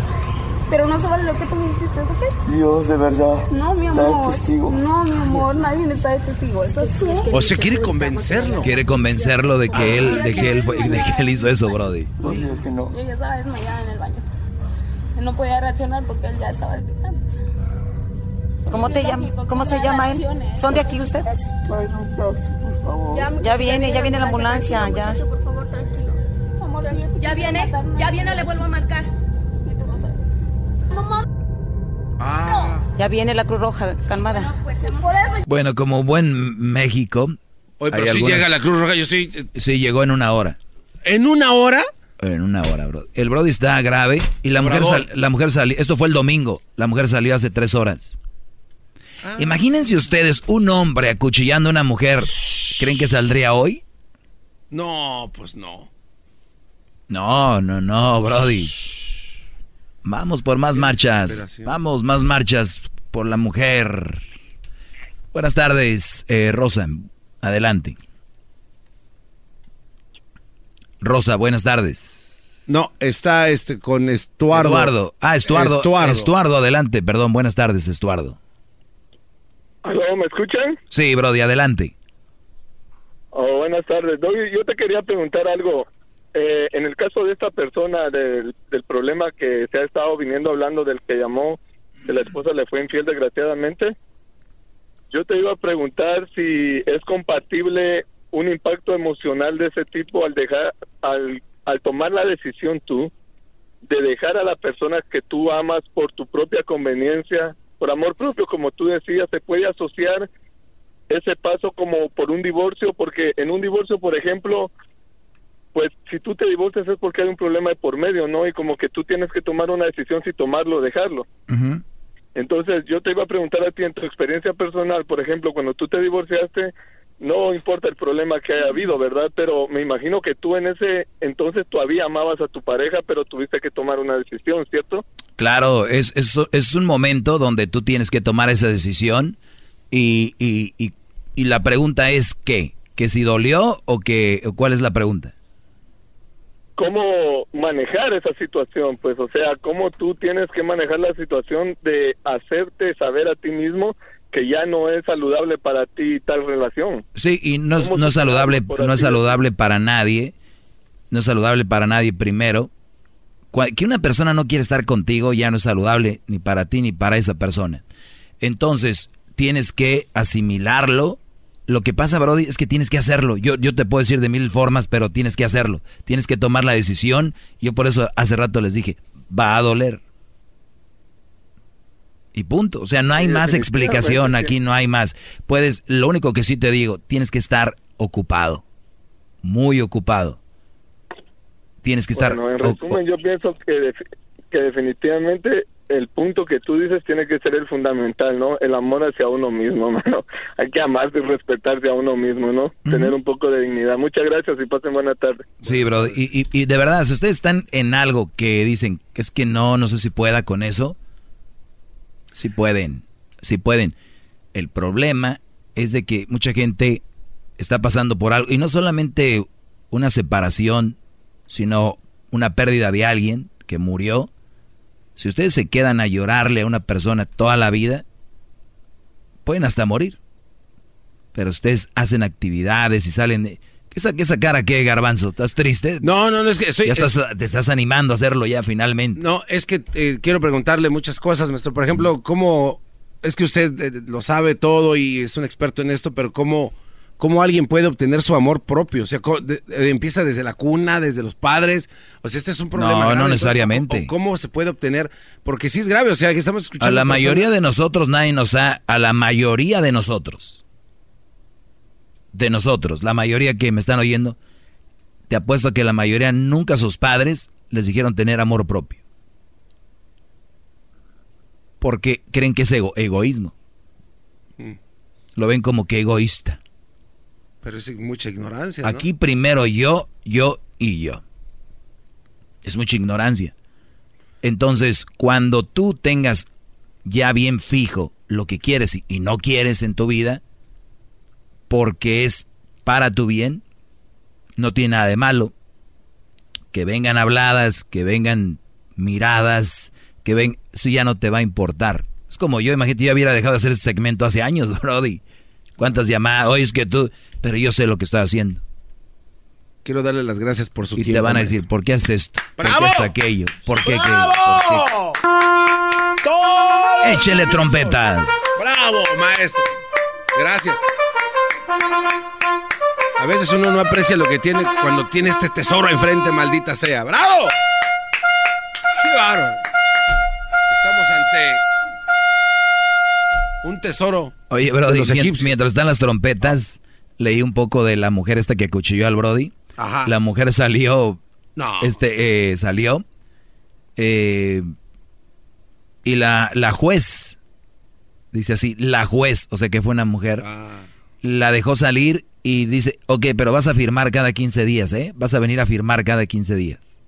Pero no se vale lo que tú me hiciste, ¿ok? Dios, de verdad. No, mi amor. testigo. No, mi amor, nadie está de testigo. Eso sí es O se quiere convencerlo. Quiere convencerlo de que él, de que él fue, de que él hizo eso, Brody. Oye, que no. Yo ya estaba desmayada en el baño. Él no podía reaccionar porque él ya estaba gritando. ¿Cómo te llama? ¿Cómo se llama él? ¿Son de aquí usted? Ya viene, ya viene la ambulancia, ya. Por favor, tranquilo. Ya viene, ya viene, le vuelvo a marcar. Mamá, Ya viene la Cruz Roja, calmada. por eso Bueno, como buen México. Oye, pero si algunas- llega la Cruz Roja, yo sí. Sí, llegó en una hora. ¿En una hora? En una hora, bro. El Brody está grave y la mujer, sal- la mujer salió. Esto fue el domingo. La mujer salió hace tres horas. Ah. Imagínense ustedes un hombre acuchillando a una mujer. ¿Creen que saldría hoy? No, pues no. No, no, no, Brody. Vamos por más marchas. Vamos, más marchas por la mujer. Buenas tardes, eh, Rosa. Adelante. Rosa, buenas tardes. No, está este con Estuardo. Eduardo. Ah, Estuardo. Estuardo. Estuardo, adelante. Perdón, buenas tardes, Estuardo. ¿Aló, me escuchan? Sí, Brody, adelante. Oh, buenas tardes. Yo- yo te quería preguntar algo. Eh, en el caso de esta persona, del, del problema que se ha estado viniendo hablando del que llamó, que la esposa le fue infiel desgraciadamente, yo te iba a preguntar si es compatible un impacto emocional de ese tipo al dejar, al, al tomar la decisión tú de dejar a la persona que tú amas por tu propia conveniencia, por amor propio, como tú decías, se puede asociar ese paso como por un divorcio, porque en un divorcio, por ejemplo, pues si tú te divorcias es porque hay un problema de por medio, ¿no? Y como que tú tienes que tomar una decisión si tomarlo o dejarlo. Entonces yo te iba a preguntar a ti en tu experiencia personal, por ejemplo, cuando tú te divorciaste, no importa el problema que haya habido, ¿verdad? Pero me imagino que tú en ese entonces todavía amabas a tu pareja, pero tuviste que tomar una decisión, ¿cierto? Claro, es, es, es un momento donde tú tienes que tomar esa decisión y, y, y, y la pregunta es ¿qué? ¿Que si dolió o que o cuál es la pregunta? cómo manejar esa situación, pues, o sea, cómo tú tienes que manejar la situación de hacerte saber a ti mismo que ya no es saludable para ti tal relación. Sí, y no es, ¿Cómo no es saludable, no es saludable para nadie, no es saludable para nadie primero. Que una persona no quiere estar contigo ya no es saludable ni para ti ni para esa persona. Entonces, tienes que asimilarlo. Lo que pasa, Brody, es que tienes que hacerlo. Yo, yo te puedo decir de mil formas, pero tienes que hacerlo. Tienes que tomar la decisión. Yo por eso hace rato les dije, va a doler. Y punto. O sea, no hay Sí, más explicación, aquí no hay más. Puedes, lo único que sí te digo, tienes que estar ocupado. Muy ocupado. Tienes que estar... Bueno, en resumen, yo pienso que, que definitivamente el punto que tú dices tiene que ser el fundamental, ¿no? El amor hacia uno mismo, mano. Hay que amarse y respetarse a uno mismo, ¿no? Tener un poco de dignidad. Muchas gracias y pasen buena tarde. Sí, bro. Y, y- y de verdad, si ustedes están en algo que dicen que es que no, no sé si pueda con eso, sí pueden, sí pueden. El problema es de que mucha gente está pasando por algo, y no solamente una separación, sino una pérdida de alguien que murió, si ustedes se quedan a llorarle a una persona toda la vida, pueden hasta morir. Pero ustedes hacen actividades y salen de... ¿Qué esa, esa cara qué, Garbanzo? ¿Estás triste? No, no, no, es que ya estás, te estás animando a hacerlo ya finalmente. No, es que eh, quiero preguntarle muchas cosas, maestro. Por ejemplo, ¿cómo... Es que usted eh, lo sabe todo y es un experto en esto, pero ¿cómo, cómo alguien puede obtener su amor propio? O sea, eh, empieza desde la cuna, desde los padres. O sea, este es un problema. No, no necesariamente. ¿Cómo, se puede obtener? Porque sí es grave, o sea, que estamos escuchando. A la mayoría de nosotros nadie nos ha... A la mayoría de nosotros. De nosotros, la mayoría que me están oyendo te apuesto a que la mayoría nunca sus padres les dijeron tener amor propio. Porque creen que es egoísmo. Mm. Lo ven como que egoísta. Pero es mucha ignorancia. Aquí primero yo, yo y yo. Es mucha ignorancia. Entonces, cuando tú tengas ya bien fijo lo que quieres y no quieres en tu vida, porque es para tu bien, no tiene nada de malo. Que vengan habladas, que vengan miradas, que ven, eso ya no te va a importar. Es como yo, imagínate, yo hubiera dejado de hacer ese segmento hace años, Brody. ¿Cuántas llamadas? Oye, es que tú, pero yo sé lo que estoy haciendo. Quiero darle las gracias por su y tiempo. Y te van a decir, ¿por qué haces esto? ¡Bravo! ¿Por qué haces aquello? ¿Por qué ¡Bravo! aquello? Échele trompetas. ¡Bravo, maestro! Gracias. A veces uno no aprecia lo que tiene cuando tiene este tesoro enfrente, maldita sea. ¡Bravo! ¡Qué bárbaro! Estamos ante un tesoro. Oye, Brody, mientras están las trompetas, leí un poco de la mujer esta que acuchilló al Brody. Ajá. La mujer salió. No. Este, eh, salió. Eh, y la, la juez. Dice así, la juez, o sea que fue una mujer. Ah. La dejó salir y dice, ok, pero vas a firmar cada 15 días, ¿eh? Vas a venir a firmar cada 15 días.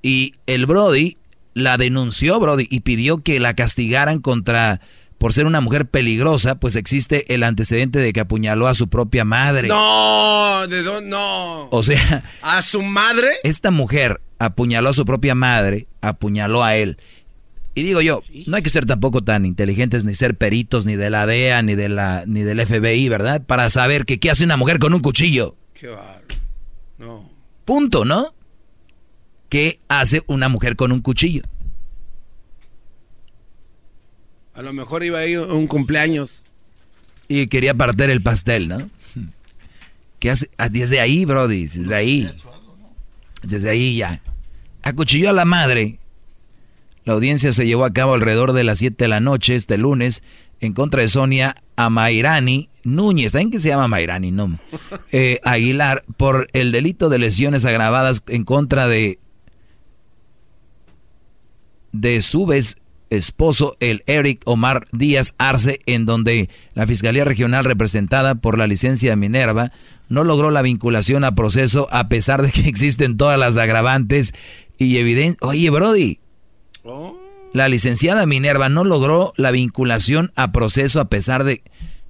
Y el Brody la denunció, Brody, y pidió que la castigaran contra, por ser una mujer peligrosa, pues existe el antecedente de que apuñaló a su propia madre. No, ¿de dónde? No. O sea... ¿A su madre? Esta mujer apuñaló a su propia madre, apuñaló a él. Y digo yo, no hay que ser tampoco tan inteligentes, ni ser peritos, ni de la DEA, ni, de la, ni del FBI, ¿verdad? Para saber que qué hace una mujer con un cuchillo. Qué bárbaro. No. Punto, ¿no? ¿Qué hace una mujer con un cuchillo? A lo mejor iba a ir a un cumpleaños. Y quería partir el pastel, ¿no? ¿Qué hace? Ah, desde ahí, Brody, desde ahí. Desde ahí ya. Acuchilló a la madre la audiencia se llevó a cabo alrededor de las 7 de la noche este lunes en contra de Sonia Amairani Núñez. ¿Saben qué se llama Amairani? No. Eh, Aguilar por el delito de lesiones agravadas en contra de de su vez esposo, el Eric Omar Díaz Arce, en donde la Fiscalía Regional representada por la licencia de Minerva no logró la vinculación a proceso a pesar de que existen todas las agravantes y evidencia. Oye, Brody, la licenciada Minerva no logró la vinculación a proceso a pesar de,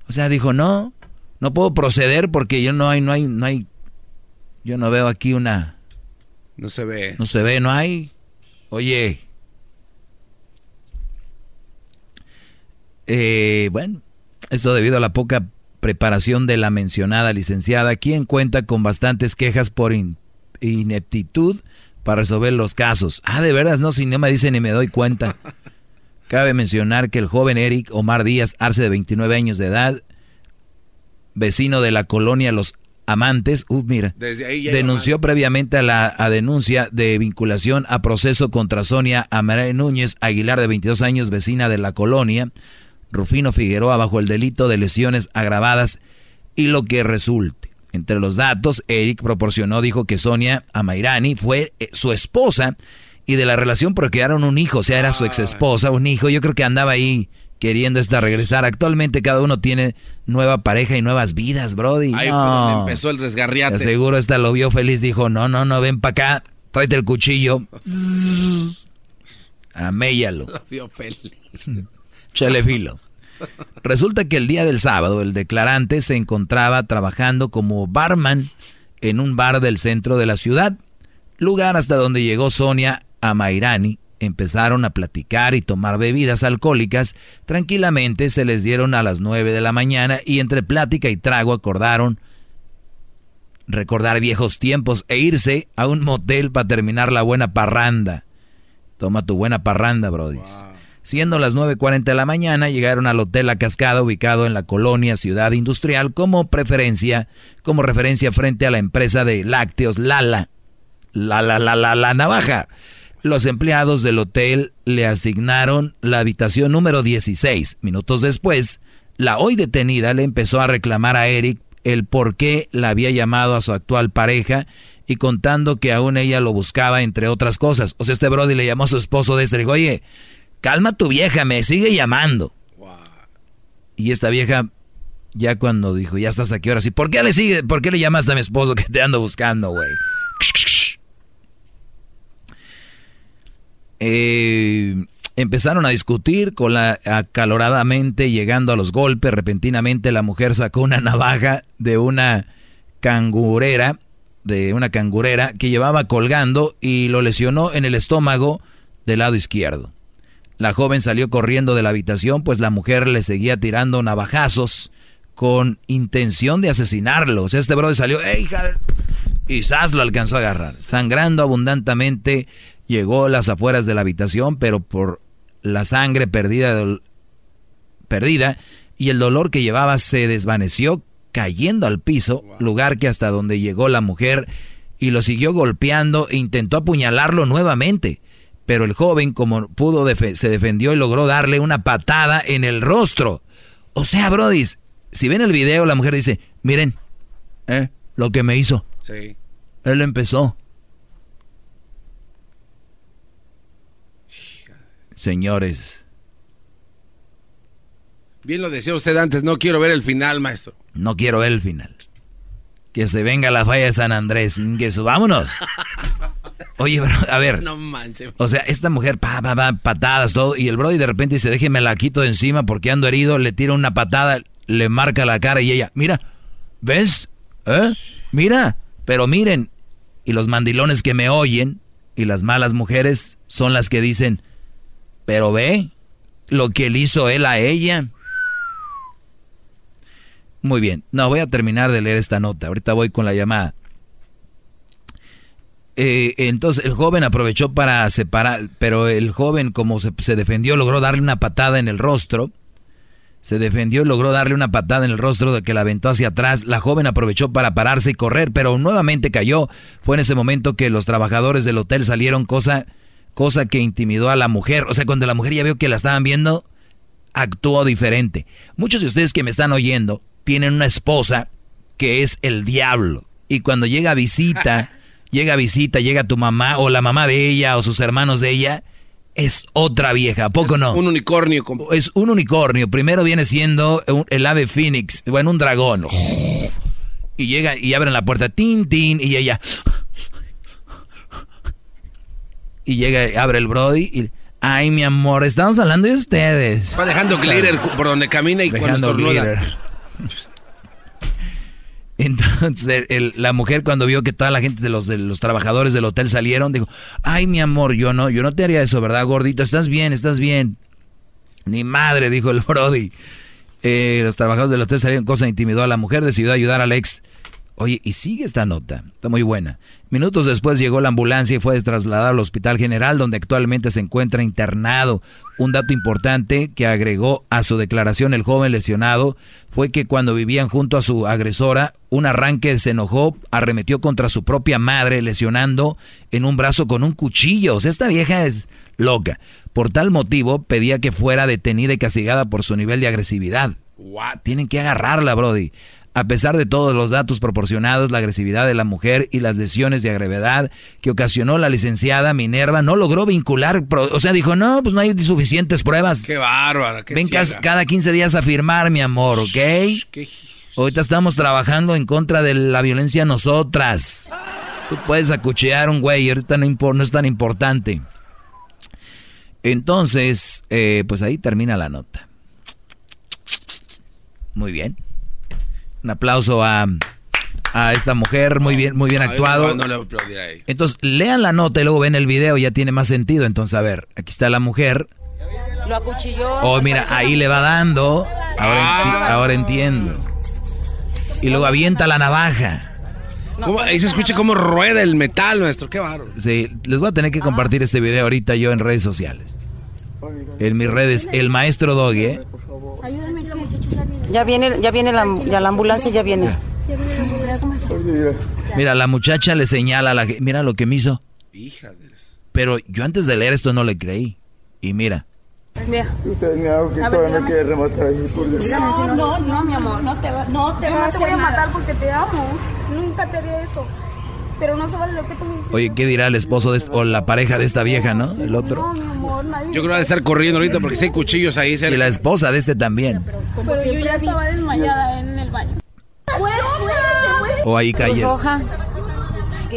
o sea, dijo no, no puedo proceder porque yo no hay, no hay, no hay, yo no veo aquí una, no se ve, no se ve, no hay. Oye, eh, bueno, esto debido a la poca preparación de la mencionada licenciada, quien cuenta con bastantes quejas por ineptitud para resolver los casos. Ah, de veras, no, si no me dicen ni me doy cuenta. Cabe mencionar que el joven Eric Omar Díaz Arce, de 29 años de edad, vecino de la colonia Los Amantes, uh, mira, denunció previamente a la denuncia de vinculación a proceso contra Sonia Amaral Núñez Aguilar, de 22 años, vecina de la colonia, Rufino Figueroa, bajo el delito de lesiones agravadas y lo que resulte. Entre los datos, Eric proporcionó, dijo que Sonia Amairani fue eh, su esposa y de la relación procrearon un hijo, o sea, era su ex esposa, un hijo. Yo creo que andaba ahí queriendo esta regresar. Actualmente cada uno tiene nueva pareja y nuevas vidas, Brody. Ahí fue donde empezó el resgarriate. Seguro esta lo vio feliz, dijo, no, no, no, ven para acá, tráete el cuchillo. Améllalo. Lo vio feliz. Chale filo. Resulta que el día del sábado el declarante se encontraba trabajando como barman en un bar del centro de la ciudad, lugar hasta donde llegó Sonia Amairani. Empezaron a platicar y tomar bebidas alcohólicas. Tranquilamente se les dieron a las nueve de la mañana y entre plática y trago acordaron recordar viejos tiempos e irse a un motel para terminar la buena parranda. Toma tu buena parranda, Brody. Siendo las 9.40 de la mañana, llegaron al Hotel La Cascada, ubicado en la colonia Ciudad Industrial, como preferencia, como referencia frente a la empresa de lácteos Lala. La, la, la, la, la navaja. Los empleados del hotel le asignaron la habitación número 16. Minutos después, la hoy detenida le empezó a reclamar a Eric el por qué la había llamado a su actual pareja y contando que aún ella lo buscaba, entre otras cosas. O sea, este Brody le llamó a su esposo de este y dijo, oye, calma tu vieja, me sigue llamando. Y esta vieja, ya cuando dijo, ya estás aquí ahora sí, ¿por qué le sigue, por qué le llamaste a mi esposo que te ando buscando, güey? Eh, empezaron a discutir con la acaloradamente llegando a los golpes. Repentinamente la mujer sacó una navaja de una cangurera de una cangurera que llevaba colgando y lo lesionó en el estómago del lado izquierdo. La joven salió corriendo de la habitación pues la mujer le seguía tirando navajazos con intención de asesinarlo. O sea, este brother salió, ¡eh, hija! Y Sas lo alcanzó a agarrar. Sangrando abundantemente, llegó a las afueras de la habitación, pero por la sangre perdida, perdida y el dolor que llevaba se desvaneció cayendo al piso, lugar que hasta donde llegó la mujer y lo siguió golpeando e intentó apuñalarlo nuevamente. Pero el joven, como pudo, se defendió y logró darle una patada en el rostro. O sea, Brody, si ven el video, la mujer dice, miren, ¿eh? lo que me hizo. Sí. Él empezó. Señores, Bien lo decía usted antes, no quiero ver el final, maestro. No quiero ver el final. Que se venga la falla de San Andrés. Que vámonos. Oye, bro, a ver. No manches. O sea, esta mujer, pa, pa, pa, patadas, todo. Y el Brody de repente dice, déjeme la quito de encima porque ando herido. Le tira una patada, le marca la cara y ella, mira, ¿ves? ¿Eh? Mira. Pero miren. Y los mandilones que me oyen y las malas mujeres son las que dicen, pero ve lo que le hizo él a ella. Muy bien. No, voy a terminar de leer esta nota. Ahorita voy con la llamada. Eh, entonces el joven aprovechó para separar, pero el joven como se, defendió logró darle una patada en el rostro. Se defendió y logró darle una patada en el rostro de que la aventó hacia atrás. La joven aprovechó para pararse y correr, pero nuevamente cayó. Fue en ese momento que los trabajadores del hotel salieron, cosa, cosa que intimidó a la mujer. O sea, cuando la mujer ya vio que la estaban viendo, actuó diferente. Muchos de ustedes que me están oyendo tienen una esposa que es el diablo. Y cuando llega a visita, llega a visita, llega tu mamá o la mamá de ella o sus hermanos de ella, es otra vieja, ¿a poco no? Un unicornio. Es un unicornio. Primero viene siendo el ave fénix, bueno, un dragón. Y llega y abren la puerta, tin, tin, y ella... Y llega, abre el Brody y... Ay, mi amor, estamos hablando de ustedes. Va dejando glitter por donde camina y cuando estornuda. Entonces la mujer cuando vio que toda la gente de los, de los trabajadores del hotel salieron, dijo, ay mi amor, yo no, yo no te haría eso, ¿verdad, gordito? Estás bien, estás bien. Ni madre, dijo el Brody. Eh, los trabajadores del hotel salieron, cosa intimidó a la mujer, decidió ayudar al ex Oye, y sigue esta nota, está muy buena. Minutos después llegó la ambulancia y fue trasladado al Hospital General, donde actualmente se encuentra internado. Un dato importante que agregó a su declaración el joven lesionado fue que cuando vivían junto a su agresora, un arranque se enojó, arremetió contra su propia madre, lesionando en un brazo con un cuchillo. O sea, esta vieja es loca. Por tal motivo, pedía que fuera detenida y castigada por su nivel de agresividad. Tienen que agarrarla, Brody. A pesar de todos los datos proporcionados, la agresividad de la mujer y las lesiones de gravedad que ocasionó la licenciada Minerva no logró vincular, o sea, dijo, no, pues no hay suficientes pruebas. Qué bárbara. Qué Ven cada 15 días a firmar, mi amor, ¿ok? Ahorita estamos trabajando en contra de la violencia nosotras. Tú puedes acuchear a un güey, ahorita no, no es tan importante. Entonces, eh, pues ahí termina la nota. Muy bien. Un aplauso a, a esta mujer, muy bien, muy bien actuado. No, le aplaudir ahí. Entonces, lean la nota y luego ven el video, ya tiene más sentido. Entonces, a ver, aquí está la mujer. Lo acuchilló. Oh, mira, ahí le va dando. Ahora, enti- ahora entiendo. Y luego avienta la navaja. ¿Cómo? Ahí se escucha cómo rueda el metal, nuestro. Qué bárbaro. Sí, les voy a tener que compartir este video ahorita yo en redes sociales. En mis redes, el maestro Doggy, ¿eh? Ya viene, ya viene la, ya la ambulancia, ya viene. ya viene la ambulancia. ¿Cómo está? Mira, la muchacha le señala a la Mira lo que me hizo. Hija de... Pero yo antes de leer esto no le creí. Y mira. Mira. Usted me hago que ver, todavía me quiere rematar ahí por Dios. No, no, no, mi amor, no te va, no te no te voy a nada. matar porque te amo. Nunca te haría eso. Pero no se vale lo que tú me dices. Oye, ¿qué dirá el esposo de o la pareja de esta vieja, no? El otro. No, mi amor, nadie. Yo creo que va a estar corriendo ahorita porque si hay cuchillos ahí cerca. Y la esposa de este también. Pero yo ya estaba desmayada en el baño. O ahí que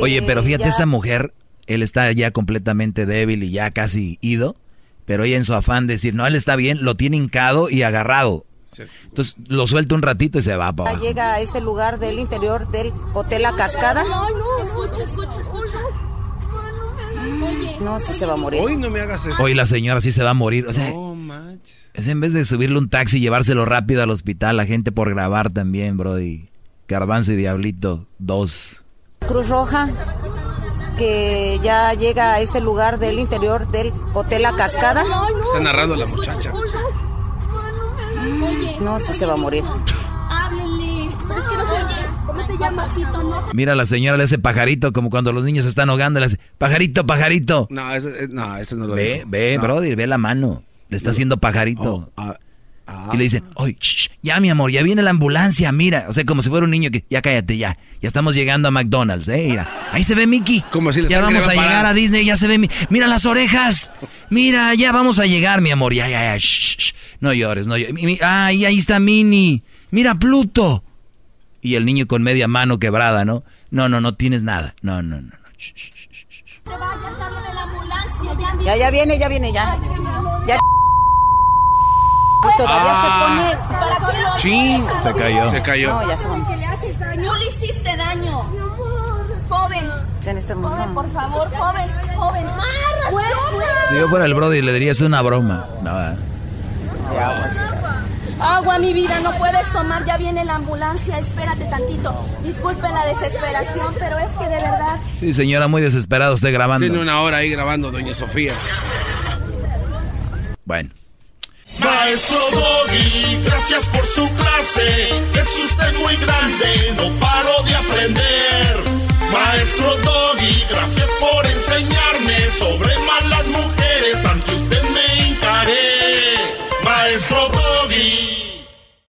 Oye, pero fíjate, ya- esta mujer, él está ya completamente débil y ya casi ido. Pero ella en su afán de decir, no, él está bien, lo tiene hincado y agarrado. Entonces lo suelta un ratito y se va para ya abajo. llega a este lugar del interior del Hotel La Cascada. No, no. Escucha, escucha, escucha. No, sí se va a morir. Hoy no me hagas eso. Hoy la señora sí se va a morir. O sea, No manches. es en vez de subirle un taxi y llevárselo rápido al hospital, la gente por grabar también, Brody. Garbanzo y Diablito, dos. Cruz Roja, que ya llega a este lugar del interior del Hotel La Cascada. Está narrando la muchacha. No, sí se va a morir. Háblenle. Pero es que no. Mira, la señora le hace pajarito, como cuando los niños están ahogando, le hace pajarito, pajarito. No, eso, eh, no, eso no lo Ve, ve, No. Brody, ve la mano. Le está haciendo pajarito. Oh, ah, ah. Y le dicen, oye, shh, ya mi amor, ya viene la ambulancia, mira. O sea, como si fuera un niño que, ya cállate, ya. Ya estamos llegando a McDonald's, eh, mira. Ahí se ve Mickey. Como si ya vamos va a parar. llegar a Disney, ya se ve mi... Mira las orejas. Mira, ya vamos a llegar, mi amor. Ya, ya, ya. shh, shh. No llores, no llores. Ay, ahí está Minnie. Mira, Pluto. Y el niño con media mano quebrada, ¿no? No, no, no tienes nada. No, no, no. no. Shh, Ya, ya viene, ya viene, ya. Pues, Todavía Ah. se pone. ¿Para qué lo Chin. haces? Se cayó. Se cayó. No, ya se le. No hiciste daño. Joven. En este Joven, momento. por favor, joven, joven. Si yo fuera el Brody, le diría, es una broma. No, ¿verdad? Agua, mi vida, no puedes tomar, ya viene la ambulancia, espérate tantito. Disculpe la desesperación, pero es que de verdad... Sí, señora, muy desesperado usted grabando. Tiene una hora ahí grabando, doña Sofía. Bueno. Maestro Doggy, gracias por su clase. Es usted muy grande, no paro de aprender. Maestro Doggy, gracias por enseñarme sobre malas mujeres. Ante usted me encaré. Maestro